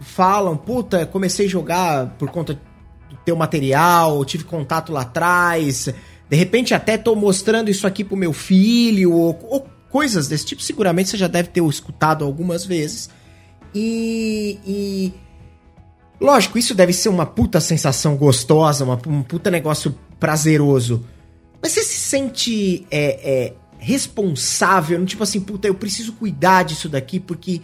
falam, puta, comecei a jogar por conta do teu material, tive contato lá atrás, de repente até tô mostrando isso aqui pro meu filho, ou, ou coisas desse tipo, seguramente você já deve ter escutado algumas vezes. E, e, Lógico, isso deve ser uma puta sensação gostosa, uma, um puta negócio prazeroso. Mas você se sente é, é, responsável, tipo assim, puta, eu preciso cuidar disso daqui porque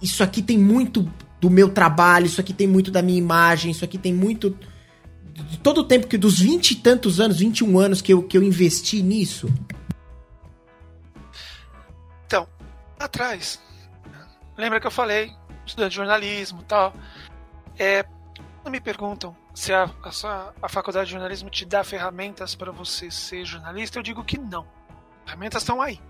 isso aqui tem muito do meu trabalho, isso aqui tem muito da minha imagem, isso aqui tem muito de todo o tempo que dos 20 e tantos anos, 21 anos que eu, que eu investi nisso. Então, atrás, lembra que eu falei, estudante de jornalismo tal. É, quando me perguntam se a, a, a faculdade de jornalismo te dá ferramentas para você ser jornalista, eu digo que não. As ferramentas estão aí.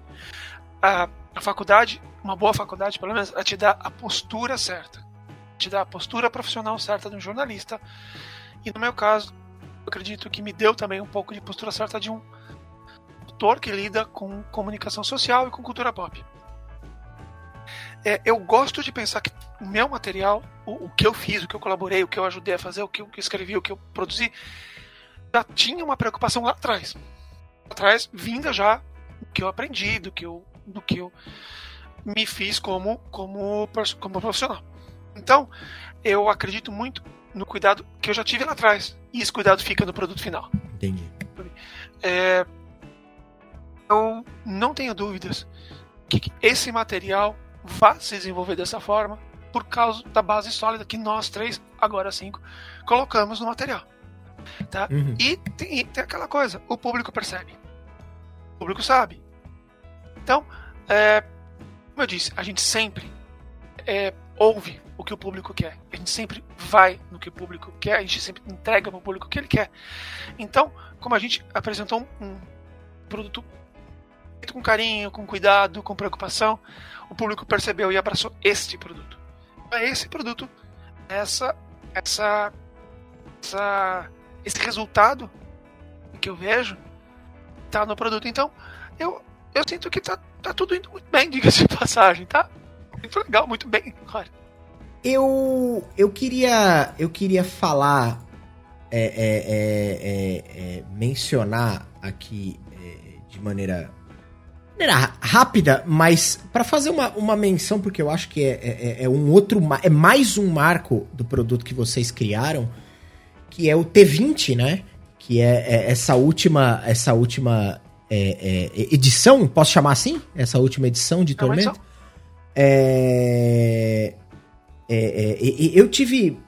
A, a faculdade, uma boa faculdade, pelo menos, ela te dá a postura certa. Te dá a postura profissional certa de um jornalista. E no meu caso, acredito que me deu também um pouco de postura certa de um autor que lida com comunicação social e com cultura pop. É, eu gosto de pensar que o meu material, o, o, que eu fiz, o que eu colaborei, o que eu ajudei a fazer, o que eu escrevi, o que eu produzi, já tinha uma preocupação lá atrás. Lá atrás, vinda já do que eu aprendi, do que eu, do que eu me fiz como, como, como profissional. Então, eu acredito muito no cuidado que eu já tive lá atrás. E esse cuidado fica no produto final. Entendi. É, eu não tenho dúvidas que esse material vai se desenvolver dessa forma por causa da base sólida que nós três, agora cinco, colocamos no material. Tá? Uhum. E tem, tem, aquela coisa, o público percebe. O público sabe. Então, é, como eu disse, a gente sempre é, ouve o que o público quer. A gente sempre vai no que o público quer, a gente sempre entrega para o público o que ele quer. Então, como a gente apresentou um, um produto feito com carinho, com cuidado, com preocupação, o público percebeu e abraçou este produto. É esse produto, essa, essa, essa, esse resultado que eu vejo tá no produto. Então, eu, eu sinto que tá, tá tudo indo muito bem, diga-se de passagem, tá? Muito legal, muito bem, claro. Eu, eu queria eu queria falar é, é, é, é, é mencionar aqui é, de maneira, maneira rápida, mas para fazer uma, uma menção porque eu acho que é, é, um outro é mais um marco do produto que vocês criaram, que é o T20, né? Que é, essa última essa última edição, posso chamar assim? Essa última edição de Tormenta. É, é, é, eu tive.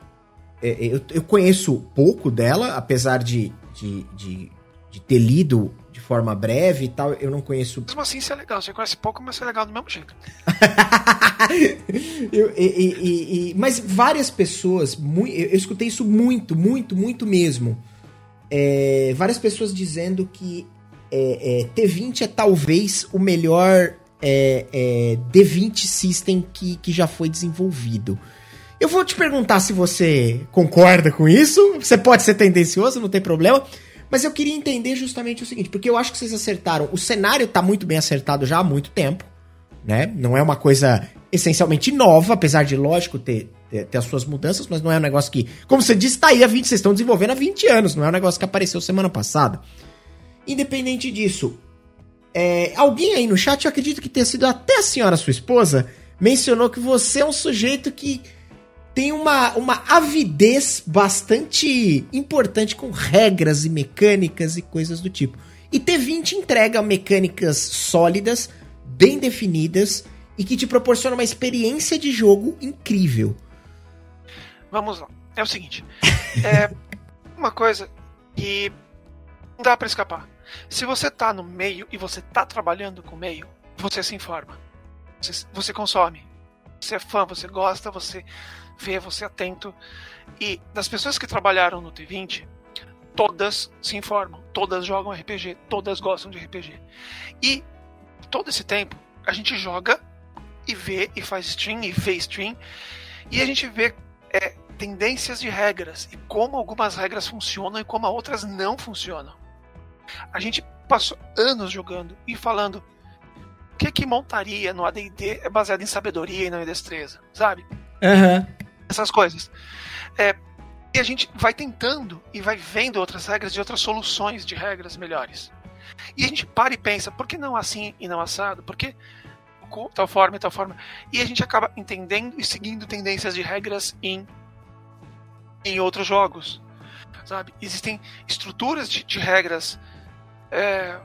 É, eu, eu, conheço pouco dela, apesar de, de, de, de, ter lido forma breve e tal, eu não conheço. Mesmo assim, isso é legal. Você conhece pouco, mas é legal do mesmo jeito. eu, e, e, mas várias pessoas, muito, eu, escutei isso muito, muito, muito mesmo. É, várias pessoas dizendo que é, é, T20 é talvez o melhor é, é, D20 System que, que já foi desenvolvido. Eu vou te perguntar se você concorda com isso. Você pode ser tendencioso, não tem problema. Mas eu queria entender justamente o seguinte, porque eu acho que vocês acertaram. O cenário tá muito bem acertado já há muito tempo, né? Não é uma coisa essencialmente nova, apesar de, lógico, ter, ter, ter as suas mudanças, mas não é um negócio que, como você disse, tá aí há 20, vocês estão desenvolvendo há 20 anos, não é um negócio que apareceu semana passada. Independente disso, é, alguém aí no chat, eu acredito que tenha sido até a senhora, sua esposa, mencionou que você é um sujeito que tem uma, uma avidez bastante importante com regras e mecânicas e coisas do tipo. E T20 entrega mecânicas sólidas, bem definidas e que te proporciona uma experiência de jogo incrível. Vamos lá. É o seguinte. é uma coisa que não dá para escapar. Se você tá no meio e você tá trabalhando com o meio, você se informa. Você, você consome. Você é fã, você gosta, você vê, você é atento. E das pessoas que trabalharam no T20, todas se informam, todas jogam RPG, todas gostam de RPG. E todo esse tempo a gente joga e vê e faz stream e vê stream e a gente vê é, tendências de regras e como algumas regras funcionam e como outras não funcionam. A gente passou anos jogando e falando que que montaria no AD&D é baseado em sabedoria e não em destreza, sabe? Uhum. Essas coisas. É, e a gente vai tentando e vai vendo outras regras e outras soluções de regras melhores. E a gente para e pensa, por que não assim e não assado? Por que tal forma e tal forma? E a gente acaba entendendo e seguindo tendências de regras em, em outros jogos. Sabe? Existem estruturas de, de regras é,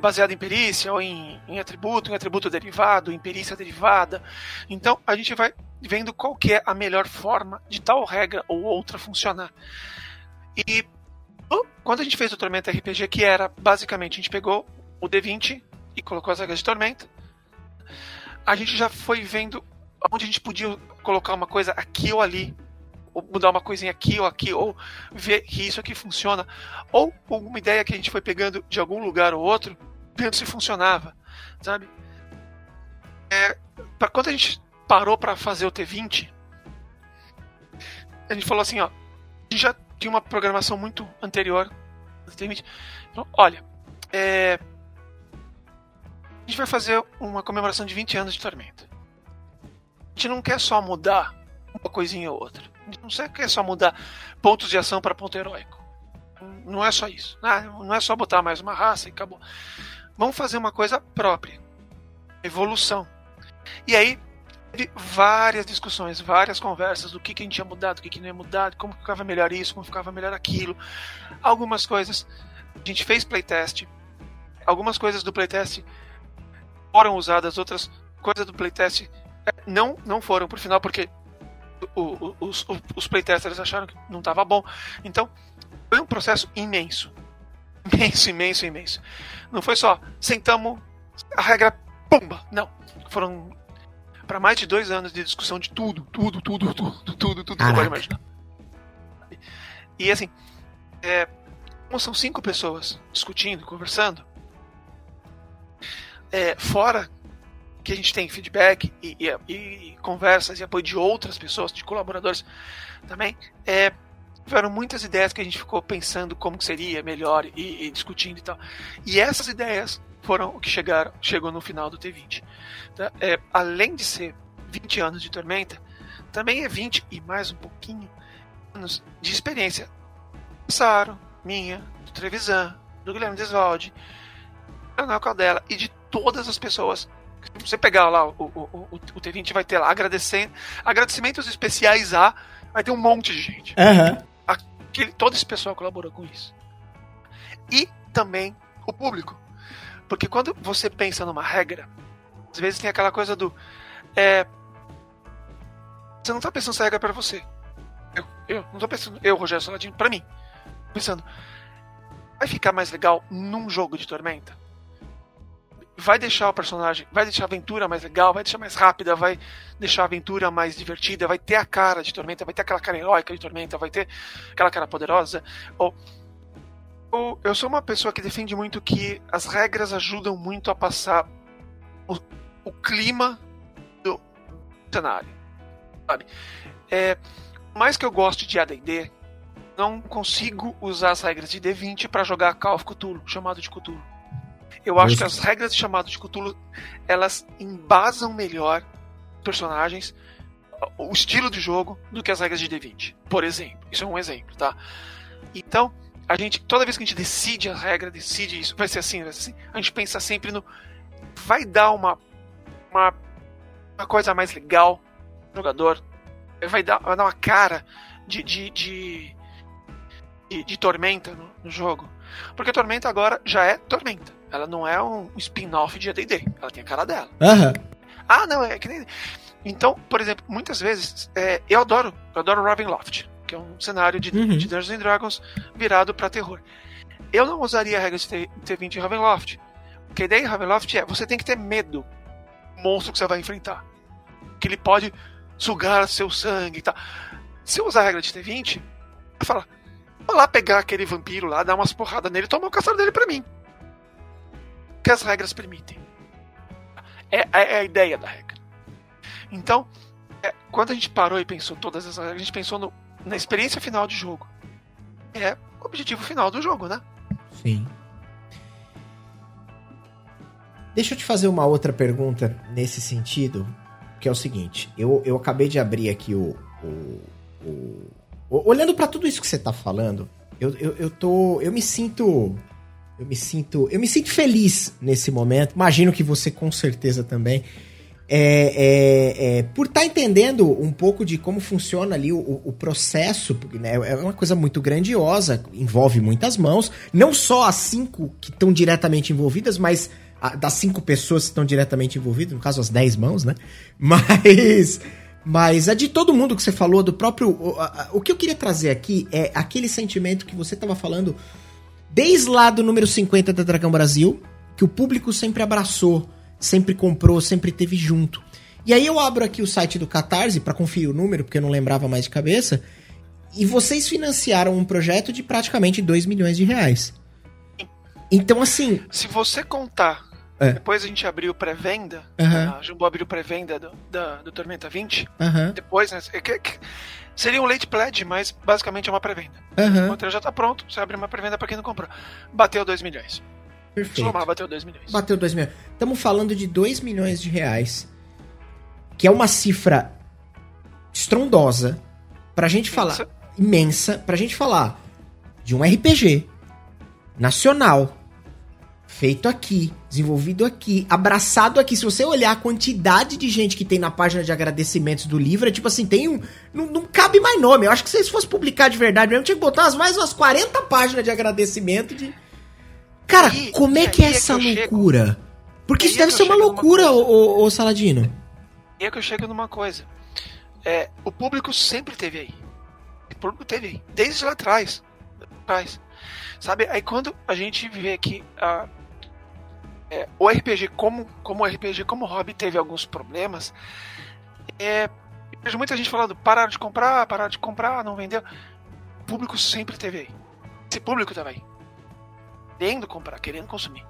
baseado em perícia ou em, em, atributo, em atributo derivado, em perícia derivada. Então a gente vai vendo qual que é a melhor forma de tal regra ou outra funcionar. E quando a gente fez o Tormenta RPG, que era basicamente a gente pegou o D20 e colocou as regras de Tormenta, a gente já foi vendo onde a gente podia colocar uma coisa aqui ou ali ou mudar uma coisinha aqui ou aqui, ou ver que isso aqui funciona, ou alguma ideia que a gente foi pegando de algum lugar ou outro, vendo se funcionava, sabe? É, quando a gente parou para fazer o T20, a gente falou assim, ó, a gente já tinha uma programação muito anterior do T20. Então, olha, é, a gente vai fazer uma comemoração de 20 anos de Tormenta. A gente não quer só mudar uma coisinha ou outra. Não sei que é só mudar pontos de ação para ponto heróico. Não é só isso. Ah, não é só botar mais uma raça e acabou. Vamos fazer uma coisa própria. Evolução. E aí, teve várias discussões, várias conversas do que, que a gente ia mudar, do que, que não ia mudar, como ficava melhor isso, como ficava melhor aquilo. Algumas coisas. A gente fez playtest. algumas coisas do playtest foram usadas, outras coisas do playtest é, não, não foram por final, porque o, o, os, os playtesters acharam que não estava bom. Então, foi um processo imenso. Imenso, imenso, imenso. Não foi só sentamos, a regra, pumba! Não. Foram para mais de dois anos de discussão de tudo, tudo, tudo, tudo, tudo, tudo que você pode imaginar. E assim, é, como são cinco pessoas discutindo, conversando, é, fora que a gente tem feedback e, e, e, conversas e apoio de outras pessoas, de colaboradores também, é, tiveram muitas ideias que a gente ficou pensando como que seria melhor e, e, discutindo e tal. E essas ideias foram o que chegaram, chegou no final do T20. Tá? É, além de ser 20 anos de Tormenta, também é 20 e mais um pouquinho anos de experiência. Saro, minha, do Trevisan, do Guilherme Desvalde, Leonel Caldela e de todas as pessoas. Se você pegar lá o, o, o, o T20, vai ter lá agradecendo, agradecimentos especiais a. Vai ter um monte de gente. Uhum. Aquele, todo esse pessoal colaborou com isso. E também o público. Porque quando você pensa numa regra, às vezes tem aquela coisa do. É, você não está pensando essa regra para você. Eu, eu não estou pensando, eu, Rogério Saladino, para mim. Pensando, vai ficar mais legal num jogo de Tormenta? Vai deixar o personagem, vai deixar a aventura mais legal, vai deixar mais rápida, vai deixar a aventura mais divertida, vai ter a cara de Tormenta, vai ter aquela cara heróica de Tormenta, vai ter aquela cara poderosa. Ou, ou eu sou uma pessoa que defende muito que as regras ajudam muito a passar o, o clima do cenário, sabe? É, mais que eu goste de AD&D, não consigo usar as regras de D20 para jogar Call of Cthulhu, chamado de Cthulhu. Eu acho que as regras de chamado de Cthulhu, elas embasam melhor personagens, o estilo de jogo, do que as regras de D20. Por exemplo. Isso é um exemplo, tá? Então, a gente, toda vez que a gente decide a regra, decide isso, vai ser assim, vai ser assim, a gente pensa sempre no. Vai dar uma, uma, uma coisa mais legal jogador, vai dar, vai dar uma cara de, de, de, de, de tormenta no, no jogo. Porque Tormenta agora já é Tormenta. Ela não é um spin-off de AD&D. Ela tem a cara dela. Uhum. Ah, não, é que nem... Então, por exemplo, muitas vezes, é, eu adoro, eu adoro Ravenloft, que é um cenário de, uhum. de Dungeons and Dragons virado para terror. Eu não usaria a regra de T20 em Ravenloft. Porque a ideia em Ravenloft é, você tem que ter medo do monstro que você vai enfrentar. Que ele pode sugar seu sangue e tal. Se eu usar a regra de T20, eu falo, vou lá pegar aquele vampiro lá, dar umas porradas nele e tomar o castelo dele pra mim que as regras permitem. É, é, é a ideia da regra. Então, é, quando a gente parou e pensou todas essas regras, a gente pensou no, na experiência final de jogo. É o objetivo final do jogo, né? Sim. Deixa eu te fazer uma outra pergunta nesse sentido, que é o seguinte: eu, eu acabei de abrir aqui o. o, o olhando para tudo isso que você tá falando, eu, eu, eu tô. Eu me sinto eu me sinto, eu me sinto feliz nesse momento. Imagino que você com certeza também. É, é, é, por estar tá entendendo um pouco de como funciona ali o, o processo, né, é uma coisa muito grandiosa, envolve muitas mãos, não só as cinco que estão diretamente envolvidas, mas a, das cinco pessoas que estão diretamente envolvidas, no caso as dez mãos, né? Mas, mas a de todo mundo que você falou, do próprio. O, a, o que eu queria trazer aqui é aquele sentimento que você estava falando Desde lá do número 50 da Dragão Brasil, que o público sempre abraçou, sempre comprou, sempre teve junto. E aí eu abro aqui o site do Catarse para conferir o número, porque eu não lembrava mais de cabeça. E vocês financiaram um projeto de praticamente 2 milhões de reais. Então, assim. Se você contar. É. Depois a gente abriu pré-venda. Uhum. A Jumbo abriu pré-venda do, do Tormenta 20. Uhum. Depois, né? Seria um late pledge, mas basicamente é uma pré-venda. Uhum. O material já está pronto, você abre uma pré-venda para quem não comprou. Bateu 2 milhões. Perfeito. Somar, bateu 2 milhões. Bateu 2 milhões. Estamos falando de 2 milhões de reais, que é uma cifra estrondosa pra gente falar. Imensa. Imensa, pra gente falar de um RPG nacional feito aqui, desenvolvido aqui, abraçado aqui. Se você olhar a quantidade de gente que tem na página de agradecimentos do livro, é tipo assim, tem um. Não, não cabe mais nome. Eu acho que se fosse publicar de verdade mesmo, tinha que botar mais umas 40 páginas de agradecimento de. Cara, aí, como é que é essa que loucura? Chego, Porque isso deve ser uma loucura, ô, ô, Saladino. E é que eu chego numa coisa. É, o público sempre teve aí. O público teve aí. Desde lá atrás. atrás. Sabe? Aí quando a gente vê que a, é, o RPG como, como RPG, como hobby, teve alguns problemas, é, vejo muita gente falando, parar de comprar, parar de comprar, não vendeu. O público sempre teve aí. Esse público tava aí. Querendo comprar, querendo consumir.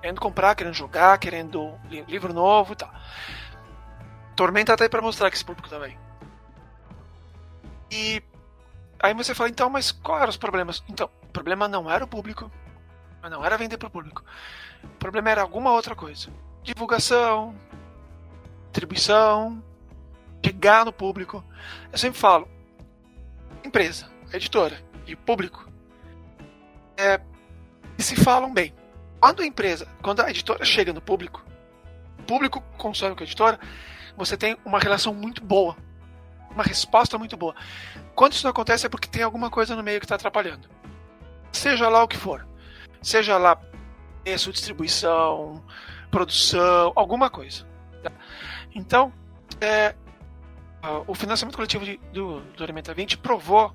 Querendo comprar, querendo jogar, querendo livro novo e tal. Tormenta tá aí pra mostrar que esse público tava aí. E aí você fala, então, mas quais eram os problemas? Então, o problema não era o público, não era vender para o público. O problema era alguma outra coisa. Divulgação, distribuição, chegar no público. Eu sempre falo, empresa, editora e público é, se falam bem. Quando a empresa, quando a editora chega no público, o público consome com a editora, você tem uma relação muito boa, uma resposta muito boa. Quando isso não acontece é porque tem alguma coisa no meio que está atrapalhando. Seja lá o que for. Seja lá preço, distribuição, produção, alguma coisa. Tá? Então, é, o financiamento coletivo de, do, do Alimenta 20 provou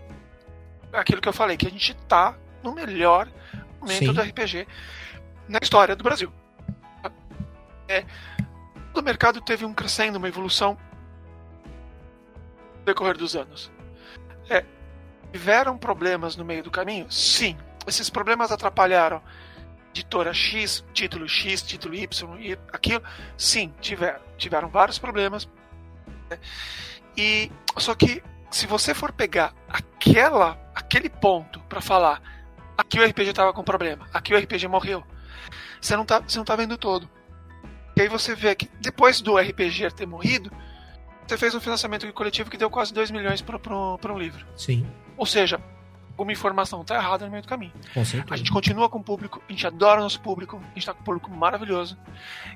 aquilo que eu falei, que a gente está no melhor momento Sim. do RPG na história do Brasil. É, o mercado teve um crescendo, uma evolução no decorrer dos anos. É, tiveram problemas no meio do caminho? Sim. Esses problemas atrapalharam editora X, título X, título Y, e aquilo. Sim, tiveram. Tiveram vários problemas. Né? E só que se você for pegar aquela, aquele ponto para falar aqui o RPG tava com problema, aqui o RPG morreu, você não tá, você não tá vendo todo. E aí você vê que depois do RPG ter morrido, você fez um financiamento coletivo que deu quase 2 milhões para um livro. Sim. Ou seja, alguma informação está errada no meio do caminho. A gente continua com o público, a gente adora o nosso público, a gente está com um público maravilhoso.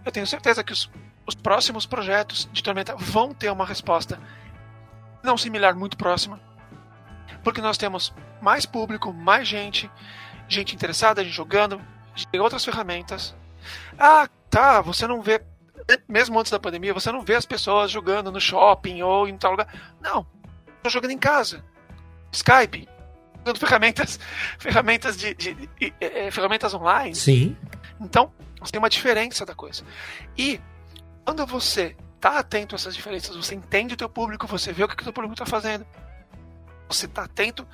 Eu tenho certeza que os, os próximos projetos de Tormenta vão ter uma resposta não similar, muito próxima, porque nós temos mais público, mais gente, gente interessada, gente jogando, tem outras ferramentas. Ah, tá, você não vê, mesmo antes da pandemia, você não vê as pessoas jogando no shopping ou em tal lugar. Não, estou jogando em casa. Skype, usando ferramentas, ferramentas de, de, de, de é, ferramentas online. Sim. Então, tem uma diferença da coisa. E quando você está atento a essas diferenças, você entende o teu público, você vê o que o teu público está fazendo, você está atento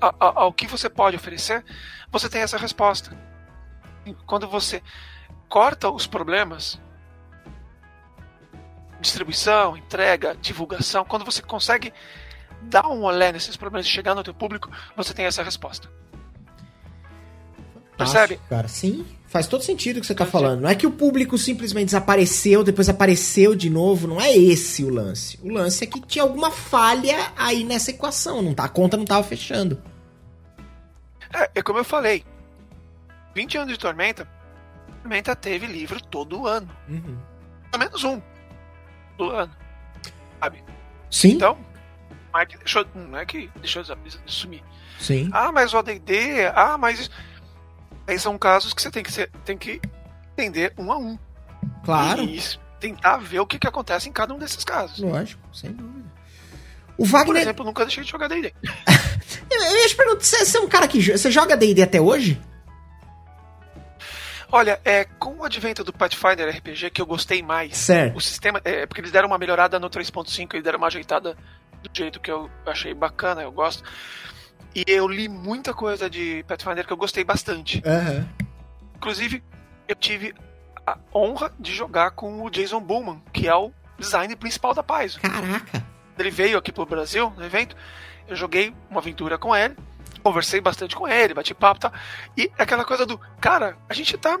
a, a, ao que você pode oferecer, você tem essa resposta. Quando você corta os problemas, distribuição, entrega, divulgação, quando você consegue dar um olé nesses problemas e chegar no teu público, você tem essa resposta. Percebe? Acho, cara, sim. Faz todo sentido o que você está falando. Não é que o público simplesmente desapareceu, depois apareceu de novo. Não é esse o lance. O lance é que tinha alguma falha aí nessa equação. Não tá, a conta não estava fechando. É, é como eu falei. 20 anos de Tormenta, Tormenta teve livro todo ano. Uhum. Pelo menos um. Todo ano. Sabe? Sim. Então, é que deixou, não é que deixou de sumir. Sim. Ah, mas o ADD, ah, mas. Aí são casos que você tem que, ser, tem que entender um a um. Claro. E tentar ver o que, que acontece em cada um desses casos. Lógico, sem dúvida. O Wagner. Por exemplo, nunca deixei de jogar DD. eu ia te perguntar, você é um cara que. Você joga DD até hoje? Olha, é, com o advento do Pathfinder RPG que eu gostei mais. Certo. O sistema. É, porque eles deram uma melhorada no 3.5 e deram uma ajeitada do jeito que eu achei bacana, eu gosto. E eu li muita coisa de Pathfinder que eu gostei bastante. Uhum. Inclusive, eu tive a honra de jogar com o Jason Bowman, que é o design principal da Paizo. Caraca! Ele veio aqui pro Brasil no evento, eu joguei uma aventura com ele, conversei bastante com ele, bati papo e tal. E aquela coisa do, cara, a gente tá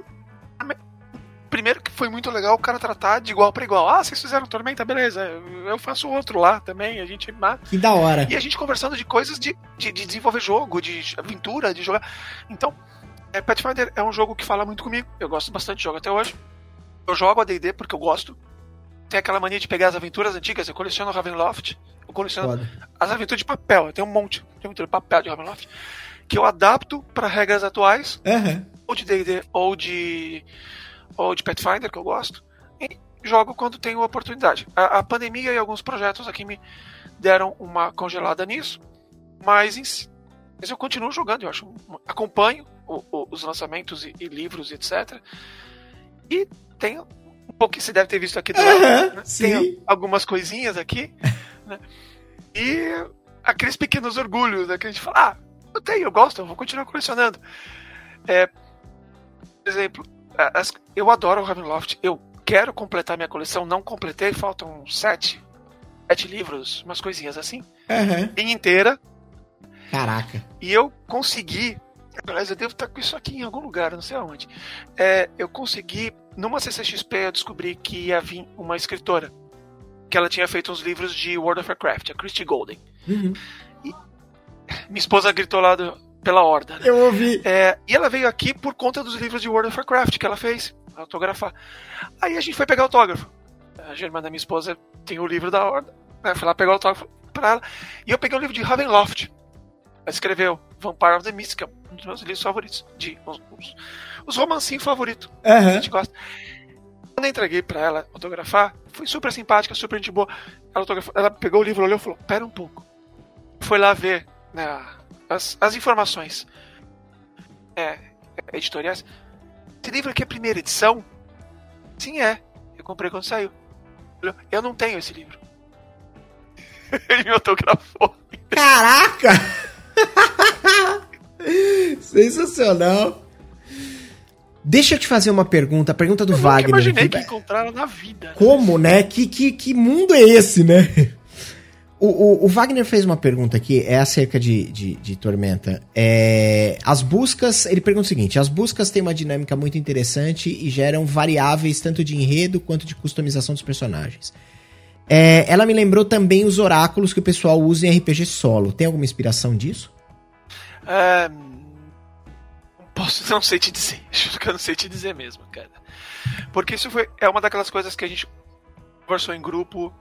primeiro que foi muito legal o cara tratar de igual para igual. Ah, vocês fizeram Tormenta, beleza. Eu faço outro lá também. A gente. Que da hora. E a gente conversando de coisas de, de, de desenvolver jogo, de aventura, de jogar. Então, é, Pathfinder é um jogo que fala muito comigo. Eu gosto bastante de jogo até hoje. Eu jogo a DD porque eu gosto. Tem aquela mania de pegar as aventuras antigas. Eu coleciono Ravenloft. Eu coleciono Foda. as aventuras de papel. Eu tenho um monte de aventura de papel de Ravenloft. Que eu adapto para regras atuais. Uhum ou de D&D ou de ou de Pathfinder que eu gosto e jogo quando tenho oportunidade. A, a pandemia e alguns projetos aqui me deram uma congelada nisso, mas, em, mas eu continuo jogando, eu acho, acompanho o, o, os lançamentos e, e, livros, etc. E tenho um pouco que você deve ter visto aqui do lado, né? Tem algumas coisinhas aqui, né? E aqueles pequenos orgulhos, né? Que a gente fala, ah, eu tenho, eu gosto, eu vou continuar colecionando. É, por exemplo, as, eu adoro o Ravenloft, eu quero completar minha coleção, não completei, faltam sete, sete livros, umas coisinhas assim, uhum. em inteira. Caraca. E eu consegui, aliás, eu devo estar com isso aqui em algum lugar, não sei aonde. É, eu consegui, numa CCXP, eu descobri que ia vir uma escritora, que ela tinha feito uns livros de World of Warcraft, a Christy Golden. Uhum. E minha esposa gritou lá do, pela horda. Né? Eu ouvi. É, e ela veio aqui por conta dos livros de World of Warcraft que ela fez, autografar. Aí a gente foi pegar autógrafo. A Germana, minha esposa, tem o livro da horda. Né? Fui lá pegar o autógrafo pra ela. E eu peguei o livro de Ravenloft. Ela escreveu Vampire of the Mist, um dos meus livros favoritos. De, os, os, os romancinhos favoritos. Uhum. A gente gosta. Quando eu entreguei pra ela autografar, foi super simpática, super gente boa. Ela, ela pegou o livro, olhou e falou: Pera um pouco. Foi lá ver né, as, as informações é, editoriais. Esse livro aqui é a primeira edição? Sim, é. Eu comprei quando saiu. Eu não tenho esse livro. Ele me autografou. Caraca! Sensacional. Deixa eu te fazer uma pergunta, a pergunta do eu Wagner. Eu imaginei que encontraram na vida. Como, né? Que, que, que mundo é esse, né? O, o, o, Wagner fez uma pergunta aqui, é acerca de, de, de, Tormenta. É, as buscas, ele pergunta o seguinte: as buscas têm uma dinâmica muito interessante e geram variáveis tanto de enredo quanto de customização dos personagens. É, ela me lembrou também os oráculos que o pessoal usa em RPG solo. Tem alguma inspiração disso? É, posso, não sei te dizer. Acho que eu não sei te dizer mesmo, cara. Porque isso foi, é uma daquelas coisas que a gente conversou em grupo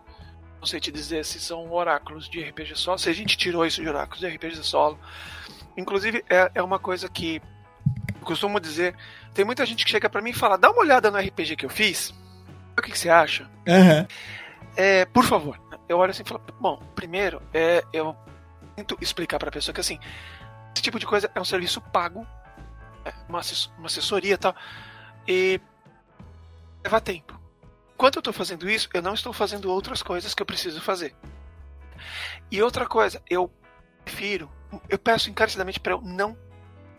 não sei te dizer se são oráculos de RPG solo, se a gente tirou isso de oráculos de RPG solo. Inclusive, é, é uma coisa que eu costumo dizer. Tem muita gente que chega para mim e fala: dá uma olhada no RPG que eu fiz. O que, que você acha? Uhum. É, por favor. Eu olho assim e falo: bom, primeiro, é, eu tento explicar pra pessoa que assim, esse tipo de coisa é um serviço pago, é uma, uma assessoria e tal, e leva tempo. Enquanto eu estou fazendo isso, eu não estou fazendo outras coisas que eu preciso fazer. E outra coisa, eu prefiro, eu peço encarecidamente para eu não,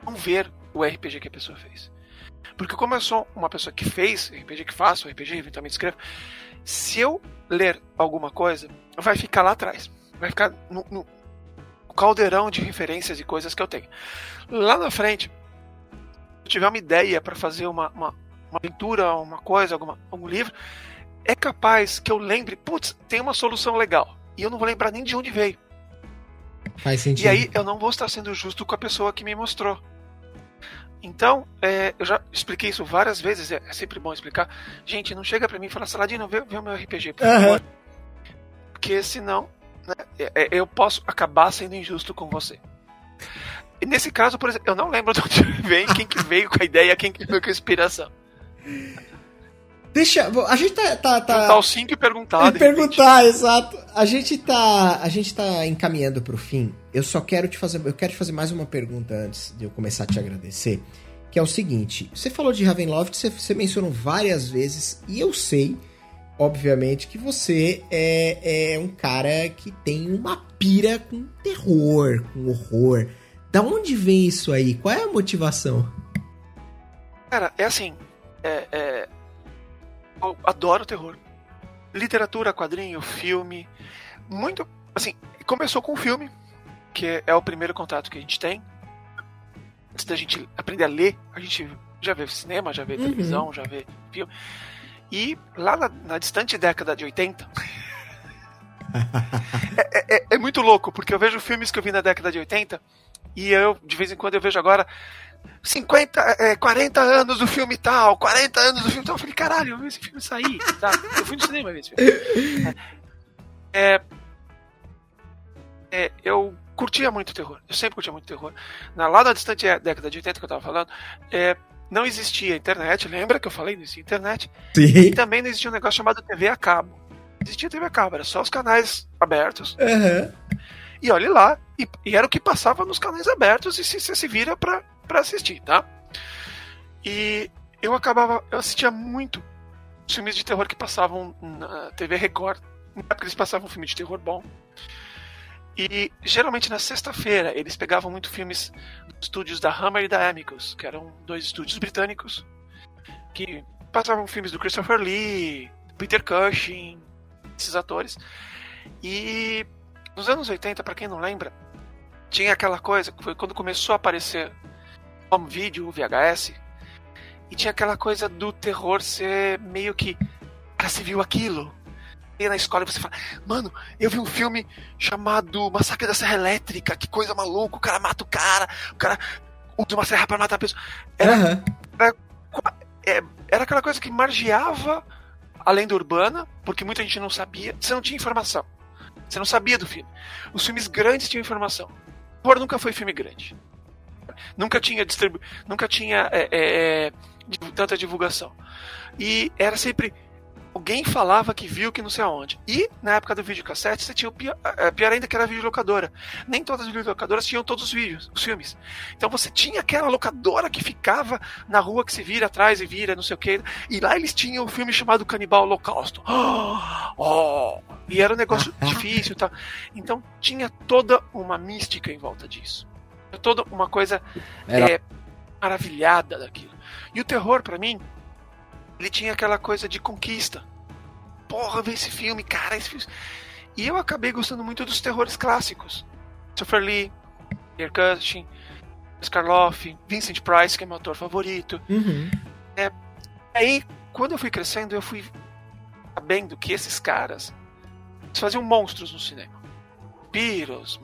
não ver o RPG que a pessoa fez. Porque como eu sou uma pessoa que fez RPG, que faço RPG, eventualmente escrevo, se eu ler alguma coisa, vai ficar lá atrás. Vai ficar no, no caldeirão de referências e coisas que eu tenho. Lá na frente, se eu tiver uma ideia para fazer uma, uma, uma aventura, uma coisa, alguma, algum livro, é capaz que eu lembre, putz, tem uma solução legal. E eu não vou lembrar nem de onde veio. Faz sentido. E aí eu não vou estar sendo justo com a pessoa que me mostrou. Então, é, eu já expliquei isso várias vezes, é, é, sempre bom explicar. Gente, não chega para mim e fala, Saladino, vê, vê o meu RPG, por favor. Uhum. Porque senão né, é, é, eu posso acabar sendo injusto com você. E nesse caso, por exemplo, eu não lembro de onde vem, quem que veio com a ideia, quem que veio com a inspiração. Deixa. A gente tá. tá, tá... Juntar os cinco e perguntar. E perguntar, exato. A gente tá. A gente tá encaminhando pro fim. Eu só quero te fazer. Eu quero te fazer mais uma pergunta antes de eu começar a te agradecer. Que é o seguinte: você falou de Ravenloft, você, você mencionou várias vezes, e eu sei, obviamente, que você é, é um cara que tem uma pira com terror, com horror. Da onde vem isso aí? Qual é a motivação? Cara, é assim. É, é, eu adoro terror. Literatura, quadrinho, filme. Muito. Assim, começou com o filme, que é o primeiro contato que a gente tem. Antes da gente aprender a ler, a gente já vê cinema, já vê uhum. televisão, já vê filme. E lá na, na distante década de 80. é, é, é, muito louco, porque eu vejo filmes que eu vi na década de 80 e eu, de vez em quando, eu vejo agora 50, é, 40 anos do filme tal, 40 anos do filme tal. Eu falei, caralho, eu vi esse filme sair, tá? Eu fui no cinema ver esse filme. É, é, eu curtia muito terror, eu sempre curtia muito terror. Na, lá na distante década de 80 que eu tava falando, é, não existia internet, lembra que eu falei não existia internet? Sim. E também não existia um negócio chamado TV a cabo. Não existia TV a cabo, era só os canais abertos. Uhum. E olhe lá, e, e, era o que passava nos canais abertos e você se, se vira pra, pra assistir, tá? E eu acabava, eu assistia muito filmes de terror que passavam na TV Record. Na época eles passavam um filme de terror bom. E geralmente na sexta-feira eles pegavam muito filmes dos estúdios da Hammer e da Amicus, que eram dois estúdios britânicos, que passavam filmes do Christopher Lee, Peter Cushing, esses atores. E nos anos 80, para quem não lembra, tinha aquela coisa que foi quando começou a aparecer home video, VHS, e tinha aquela coisa do terror ser meio que. Cara, você viu aquilo? E na escola você fala, mano, eu vi um filme chamado Massacre da Serra Elétrica, que coisa maluca, o cara mata o cara, o cara usa uma serra para matar a pessoa. Era, Uhum. era, é, era aquela coisa que margeava a lenda urbana, porque muita gente não sabia, você não tinha informação. Você não sabia do filme. Os filmes grandes tinham informação. Horror nunca foi filme grande. Nunca tinha distribu nunca tinha é, é, é, tanta divulgação. E era sempre alguém falava que viu que não sei aonde. E na época do videocassete você tinha o pior, é, pior ainda que era a videolocadora. Nem todas as videolocadoras tinham todos os vídeos, os filmes. Então você tinha aquela locadora que ficava na rua que se vira atrás e vira, não sei o que. E lá eles tinham um filme chamado Canibal Holocausto. Oh! E era um negócio difícil, tá? Então tinha toda uma mística em volta disso. Toda uma coisa Era- é, maravilhada daquilo. E o terror, para mim, ele tinha aquela coisa de conquista. Porra, ver esse filme, cara, esse filme. E eu acabei gostando muito dos terrores clássicos. Christopher Lee, Peter Cushing, Scarloff, Vincent Price, que é meu ator favorito. Uhum. Aí, quando eu fui crescendo, eu fui sabendo que esses caras faziam monstros no cinema. Piros,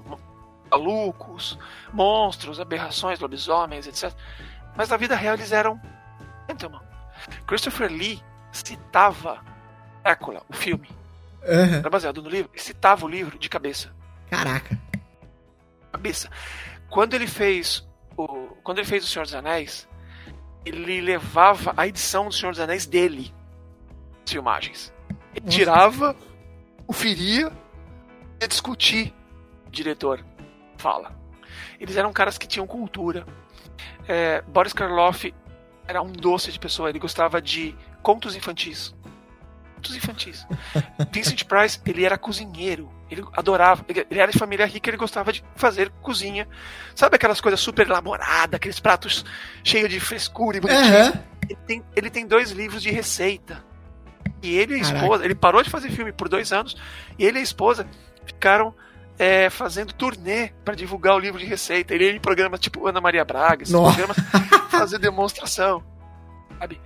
malucos, monstros, aberrações, lobisomens, etc. Mas na vida real eles eram gentlemen. Christopher Lee citava Drácula, o filme. Uhum. Era baseado no livro. Ele citava o livro de cabeça. Caraca. cabeça. Quando ele fez o, quando ele fez o Senhor dos Anéis, ele levava a edição do Senhor dos Anéis dele, as filmagens. Ele Nossa. tirava, o feria, ia discutir. Diretor fala. Eles eram caras que tinham cultura. É, Boris Karloff era um doce de pessoa. Ele gostava de contos infantis. Contos infantis. Vincent Price, ele era cozinheiro. Ele adorava. Ele era de família rica, ele gostava de fazer cozinha. Sabe aquelas coisas super elaboradas, aqueles pratos cheios de frescura e bonitinho? Aham. Ele, tem, ele tem dois livros de receita. E ele e a Caraca. esposa, ele parou de fazer filme por dois anos, e ele e a esposa ficaram é, fazendo turnê para divulgar o livro de receita. Ele ia em programas tipo Ana Maria Braga, esses Nossa. programas fazer demonstração. Sabe?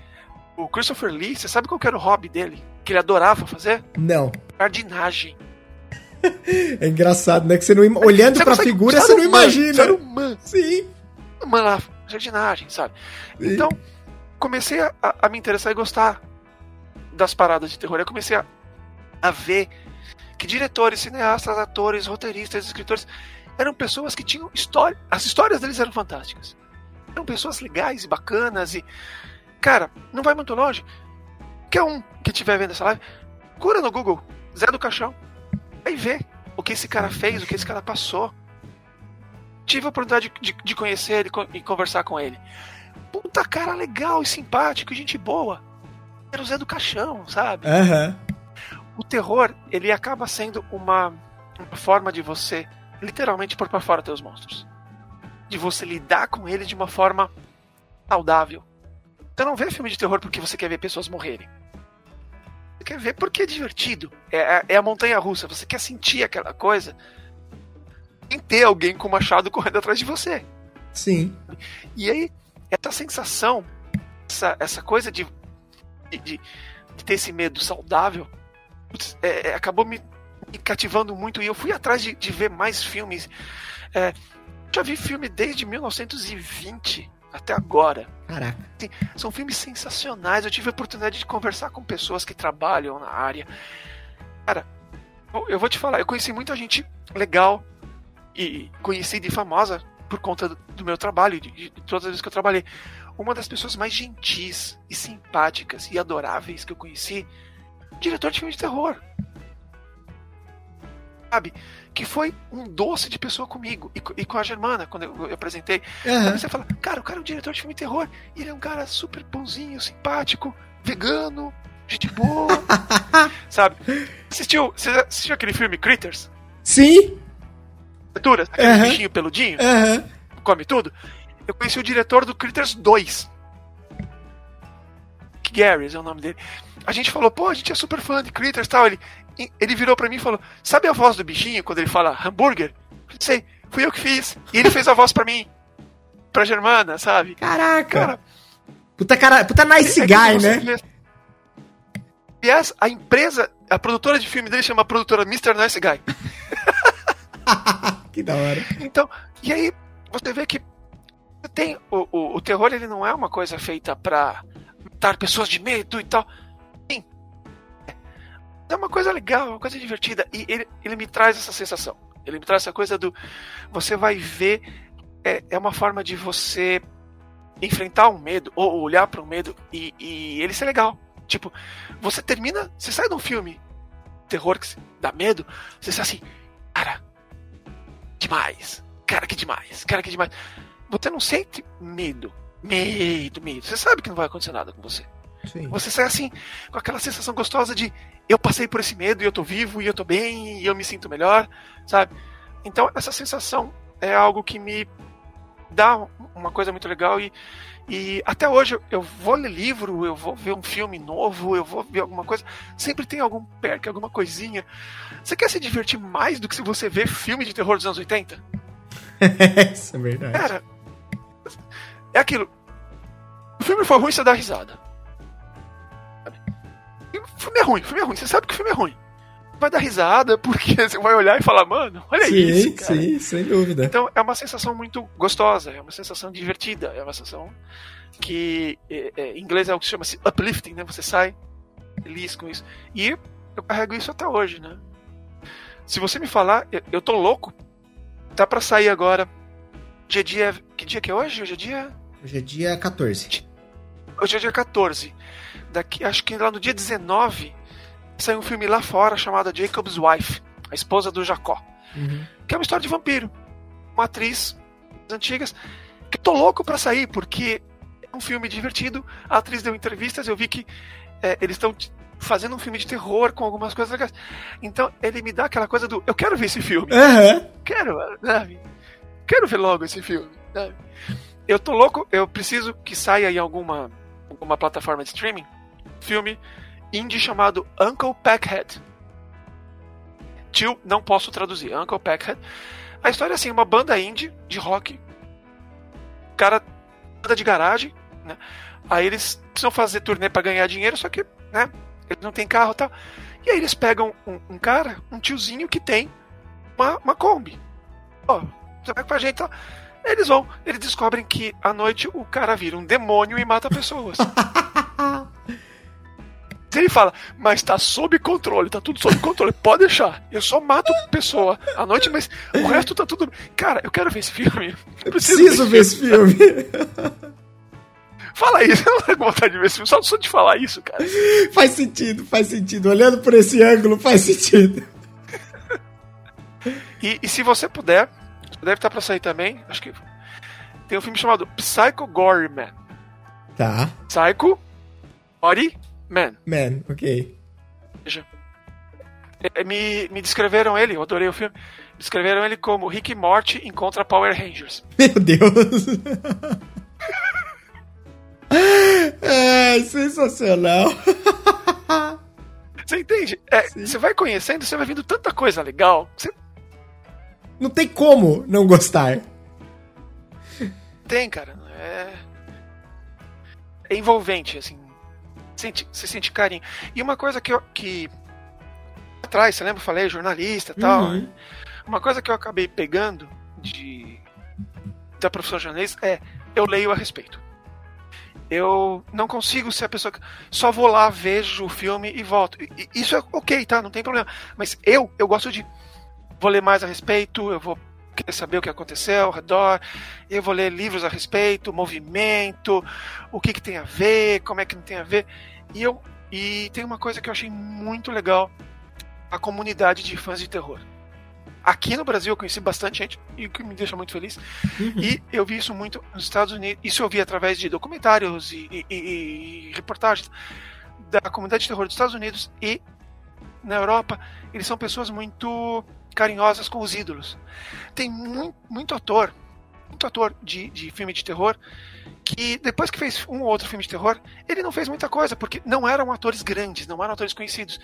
O Christopher Lee, você sabe qual que era o hobby dele? Que ele adorava fazer? Não. Jardinagem. É engraçado, né? Que você não im- olhando Você pra consegue- figura, você não imagina. Era humano. Sim. Mano, lá, jardinagem, sabe? Sim. Então, comecei a, a- a me interessar e gostar das paradas de terror. Eu comecei a, a ver que diretores, cineastas, atores, roteiristas, escritores eram pessoas que tinham história. As histórias deles eram fantásticas. Eram pessoas legais e bacanas e. Cara, não vai muito longe. Qualquer um que estiver vendo essa live, cura no Google, Zé do Caixão. Aí vê o que esse cara fez, o que esse cara passou. Tive a oportunidade de, de conhecer ele e conversar com ele. Puta cara legal e simpático, gente boa. Era o Zé do Caixão, sabe? Aham. O terror, ele acaba sendo uma, uma forma de você literalmente pôr pra fora teus monstros. De você lidar com eles de uma forma saudável. Você não vê filme de terror porque você quer ver pessoas morrerem. Você quer ver porque é divertido. É, é- é a montanha russa. Você quer sentir aquela coisa sem ter alguém com machado correndo atrás de você. Sim. E aí, essa sensação, essa, essa coisa de, de- de ter esse medo saudável, putz, é, é, acabou me, me cativando muito. E eu fui atrás de, de ver mais filmes. É, já vi filme desde 1920 até agora. Caraca. São filmes sensacionais. Eu tive a oportunidade de conversar com pessoas que trabalham na área. Cara, eu- eu vou te falar, eu conheci muita gente legal e conhecida e famosa por conta do, do meu trabalho, de, de, todas as vezes que eu trabalhei. Uma das pessoas mais gentis e simpáticas e adoráveis que eu conheci, diretor de filme de terror. Sabe? Que foi um doce de pessoa comigo e, e com a Germana, quando eu, eu apresentei. Uhum. Você fala, cara, o cara é um diretor de filme de terror, e ele é um cara super bonzinho, simpático, vegano, gente boa. sabe? Assistiu, você assistiu aquele filme Critters? Sim. Criaturas? Aquele uhum. bichinho peludinho? Uhum. Come tudo? Eu conheci o diretor do Critters 2. Gary é o nome dele. A gente falou, pô, a gente é super fã de Critters e tal. Ele, ele virou pra mim e falou: Sabe a voz do bichinho quando ele fala hambúrguer? Sei, fui eu que fiz. E ele fez a voz pra mim. Pra Germana, sabe? Caraca! Cara, puta, cara, puta nice é guy, né? Aliás, a empresa, a produtora de filme dele chama a produtora Mr. Nice Guy. que da hora. Então, e aí você vê que tem o, o, o terror ele não é uma coisa feita pra matar pessoas de medo e tal. É uma coisa legal, uma coisa divertida. E ele, ele me traz essa sensação. Ele me traz essa coisa do. Você vai ver. É, é uma forma de você enfrentar um medo, ou olhar para o um medo e, e ele ser legal. Tipo, você termina. Você sai de um filme terror que dá medo, você sai assim, cara, demais. Cara, que demais. Cara, que demais você não sente medo. Medo, medo. Você sabe que não vai acontecer nada com você. Sim. Você sai assim, com aquela sensação gostosa de eu passei por esse medo e eu tô vivo e eu tô bem e eu me sinto melhor, sabe? Então, essa sensação é algo que me dá uma coisa muito legal e, e até hoje eu vou ler livro, eu vou ver um filme novo, eu vou ver alguma coisa, sempre tem algum perk, alguma coisinha. Você quer se divertir mais do que se você vê filme de terror dos anos 80? Isso é verdade. Cara, é aquilo. O filme for ruim, você dá risada. O filme é ruim, o filme é ruim. Você sabe que o filme é ruim. Vai dar risada porque você vai olhar e falar, mano, olha sim, isso. Cara. Sim, sem dúvida. Então é uma sensação muito gostosa, é uma sensação divertida, é uma sensação que é, é, em inglês é o que se chama -se uplifting, né? Você sai feliz com isso. E eu carrego isso até hoje, né? Se você me falar, eu, eu tô louco. Tá para sair agora. Dia dia. Que dia que é hoje? Hoje é dia Hoje é dia 14. Hoje é dia 14. Daqui, acho que lá no dia 19 saiu um filme lá fora chamado Jacob's Wife, a esposa do Jacó. Uhum. Que é uma história de vampiro. Uma atriz das antigas. Que tô louco pra sair, porque é um filme divertido. A atriz deu entrevistas, eu vi que é, eles estão fazendo um filme de terror com algumas coisas legais. Então ele me dá aquela coisa do eu quero ver esse filme. Uhum. Quero, sabe? Quero ver logo esse filme. Sabe? Eu tô louco, eu preciso que saia em alguma, alguma plataforma de streaming filme indie chamado Uncle Packhead. Tio, não posso traduzir. Uncle Packhead. A história é assim, uma banda indie de rock. Cara, banda de garagem, né? Aí eles precisam fazer turnê para ganhar dinheiro, só que, né? Eles não tem carro e tal. E aí eles pegam um, um cara, um tiozinho que tem uma, uma Kombi. Ó, você vai com a gente, tá? Eles vão, eles descobrem que à noite o cara vira um demônio e mata pessoas. Ele fala, mas tá sob controle, tá tudo sob controle, pode deixar. Eu só mato pessoa à noite, mas o resto tá tudo. Cara, eu quero ver esse filme. Eu preciso, ver esse filme. Fala isso, eu não tenho vontade de ver esse filme, só, só de falar isso, cara. Faz sentido, faz sentido. Olhando por esse ângulo, faz sentido. E, e se você puder, Deve estar pra sair também. Acho que. Tem um filme chamado Psycho Gory Man. Tá. Psycho Gory Man. Man, ok. Veja. É, me, me descreveram ele, eu adorei o filme. Descreveram ele como Rick Morty encontra Power Rangers. Meu Deus! é sensacional. Você entende? É, você vai conhecendo, você vai vendo tanta coisa legal. Você não tem como não gostar. Tem, cara. É, é envolvente, assim. Sente, você sente carinho. E uma coisa que eu. Que... Atrás, você lembra? Eu falei, jornalista e tal. Uhum. Uma coisa que eu acabei pegando de da profissão jornalista é eu leio a respeito. Eu não consigo ser a pessoa que só vou lá, vejo o filme e volto. E, isso é ok, tá? Não tem problema. Mas eu, eu gosto de vou ler mais a respeito, eu vou querer saber o que aconteceu ao redor, eu vou ler livros a respeito, movimento, o que, que tem a ver, como é que não tem a ver. E eu e tem uma coisa que eu achei muito legal, a comunidade de fãs de terror. Aqui no Brasil eu conheci bastante gente, e o que me deixa muito feliz. Uhum. E eu vi isso muito nos Estados Unidos. Isso eu vi através de documentários e, e, e, e reportagens da comunidade de terror dos Estados Unidos e na Europa. Eles são pessoas muito carinhosas com os ídolos. Tem muito, muito ator, muito ator de, de filme de terror que depois que fez um ou outro filme de terror, ele não fez muita coisa, porque não eram atores grandes, não eram atores conhecidos.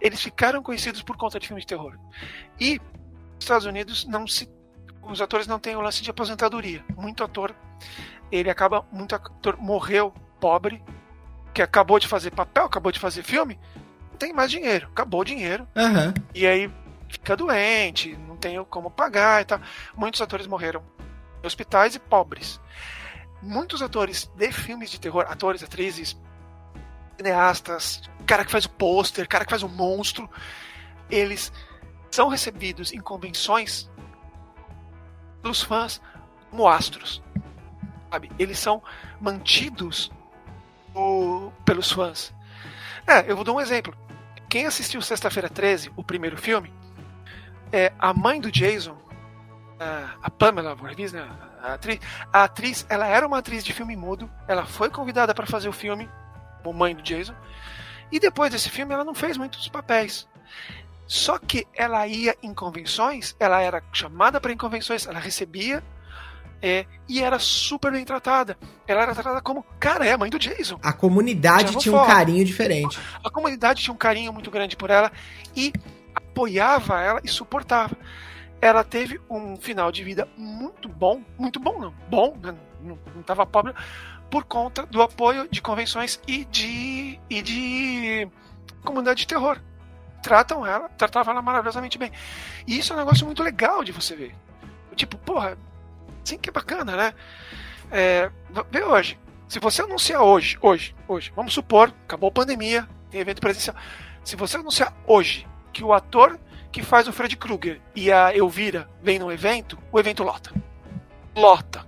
Eles ficaram conhecidos por conta de filmes de terror. E nos Estados Unidos não se os atores não têm o lance de aposentadoria. Muito ator, ele acaba, muito ator morreu pobre, que acabou de fazer papel, acabou de fazer filme, não tem mais dinheiro, acabou o dinheiro. Uhum. E aí fica doente, não tem como pagar e tal. Muitos atores morreram em hospitais e pobres. Muitos atores de filmes de terror, atores, atrizes, cineastas, cara que faz o pôster, cara que faz o monstro, eles são recebidos em convenções dos fãs como astros. Sabe? Eles são mantidos o, pelos fãs. É, eu vou dar um exemplo. Quem assistiu Sexta-feira 13, o primeiro filme, é a mãe do Jason, a Pamela Voorhees, né, a atriz, a atriz, ela era uma atriz de filme mudo, ela foi convidada para fazer o filme, como mãe do Jason, e depois desse filme ela não fez muitos papéis. Só que ela ia em convenções, ela era chamada para em convenções, ela recebia é, e era super bem tratada. Ela era tratada como, cara, é a mãe do Jason. A comunidade tinha um carinho diferente. A comunidade tinha um carinho muito grande por ela e apoiava ela e suportava. Ela teve um final de vida muito bom, muito bom não, bom, né? não estava pobre, por conta do apoio de convenções e de, e de comunidade de terror. Tratam ela, tratavam ela maravilhosamente bem. E isso é um negócio muito legal de você ver. Tipo, porra, Sim, que bacana, né? É, vê hoje. Se você anunciar hoje, hoje, hoje, vamos supor, acabou a pandemia, tem evento presencial. Se você anunciar hoje que o ator que faz o Fred Krueger e a Elvira vem no evento, o evento lota. Lota.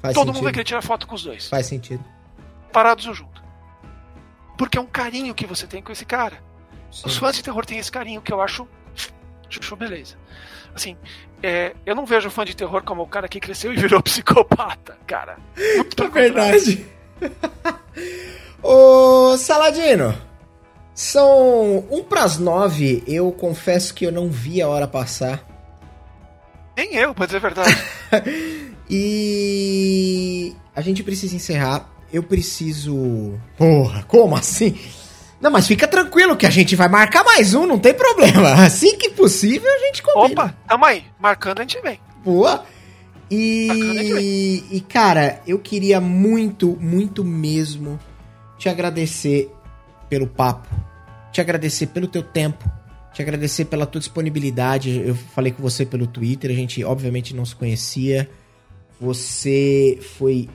Faz Todo sentido. mundo vai querer tirar foto com os dois. Faz sentido. Parados ou junto. Porque é um carinho que você tem com esse cara. Sim. Os fãs de terror têm esse carinho que eu acho. Acho beleza. Assim, é, eu não vejo fã de terror como o cara que cresceu e virou psicopata, cara. Muito é verdade. Ô, Saladino, são um pras nove. Eu confesso que eu não vi a hora passar. Nem eu, pra dizer a verdade. e a gente precisa encerrar. Eu preciso. Porra, como assim? Não, mas fica tranquilo que a gente vai marcar mais um, não tem problema. Assim que possível a gente combina. Opa, tamo aí. Marcando a gente vem. Boa. E, e cara, eu queria muito, muito mesmo te agradecer pelo papo, te agradecer pelo teu tempo, te agradecer pela tua disponibilidade. Eu falei com você pelo Twitter, a gente obviamente não se conhecia. Você foi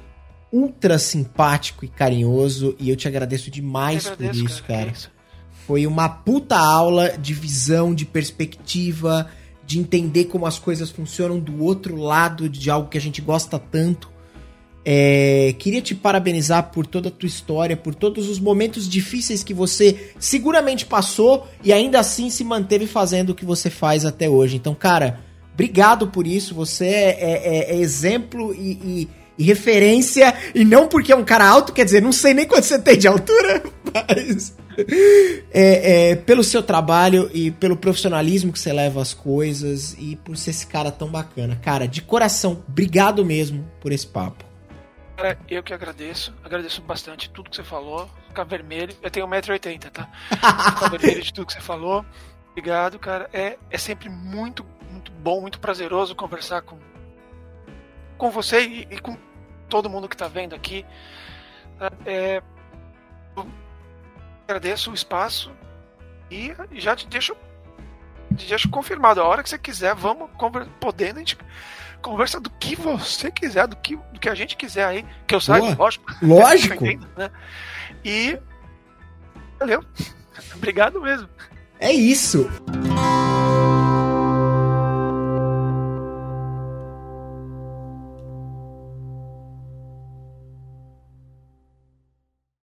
ultra simpático e carinhoso e eu te agradeço demais agradeço, por isso, cara. cara. Isso. Foi uma puta aula de visão, de perspectiva, de entender como as coisas funcionam do outro lado de algo que a gente gosta tanto. É, queria te parabenizar por toda a tua história, por todos os momentos difíceis que você seguramente passou e ainda assim se manteve fazendo o que você faz até hoje. Então, cara, obrigado por isso. Você é, é, é exemplo e, e e referência, e não porque é um cara alto, quer dizer, não sei nem quanto você tem de altura, mas. É, é, pelo seu trabalho e pelo profissionalismo que você leva as coisas e por ser esse cara tão bacana. Cara, de coração, obrigado mesmo por esse papo. Cara, eu que agradeço, agradeço bastante tudo que você falou. Ficar vermelho, eu tenho 1,80m, tá? Ficar vermelho de tudo que você falou. Obrigado, cara. É, é sempre muito, muito bom, muito prazeroso conversar com, com você e, e com todo mundo que está vendo aqui. É, agradeço o espaço e já te deixo, te deixo confirmado. A hora que você quiser, vamos podendo a gente conversa do que você quiser, do que, do que a gente quiser aí, que eu saiba, lógico. Lógico. né? E valeu. Obrigado mesmo. É isso.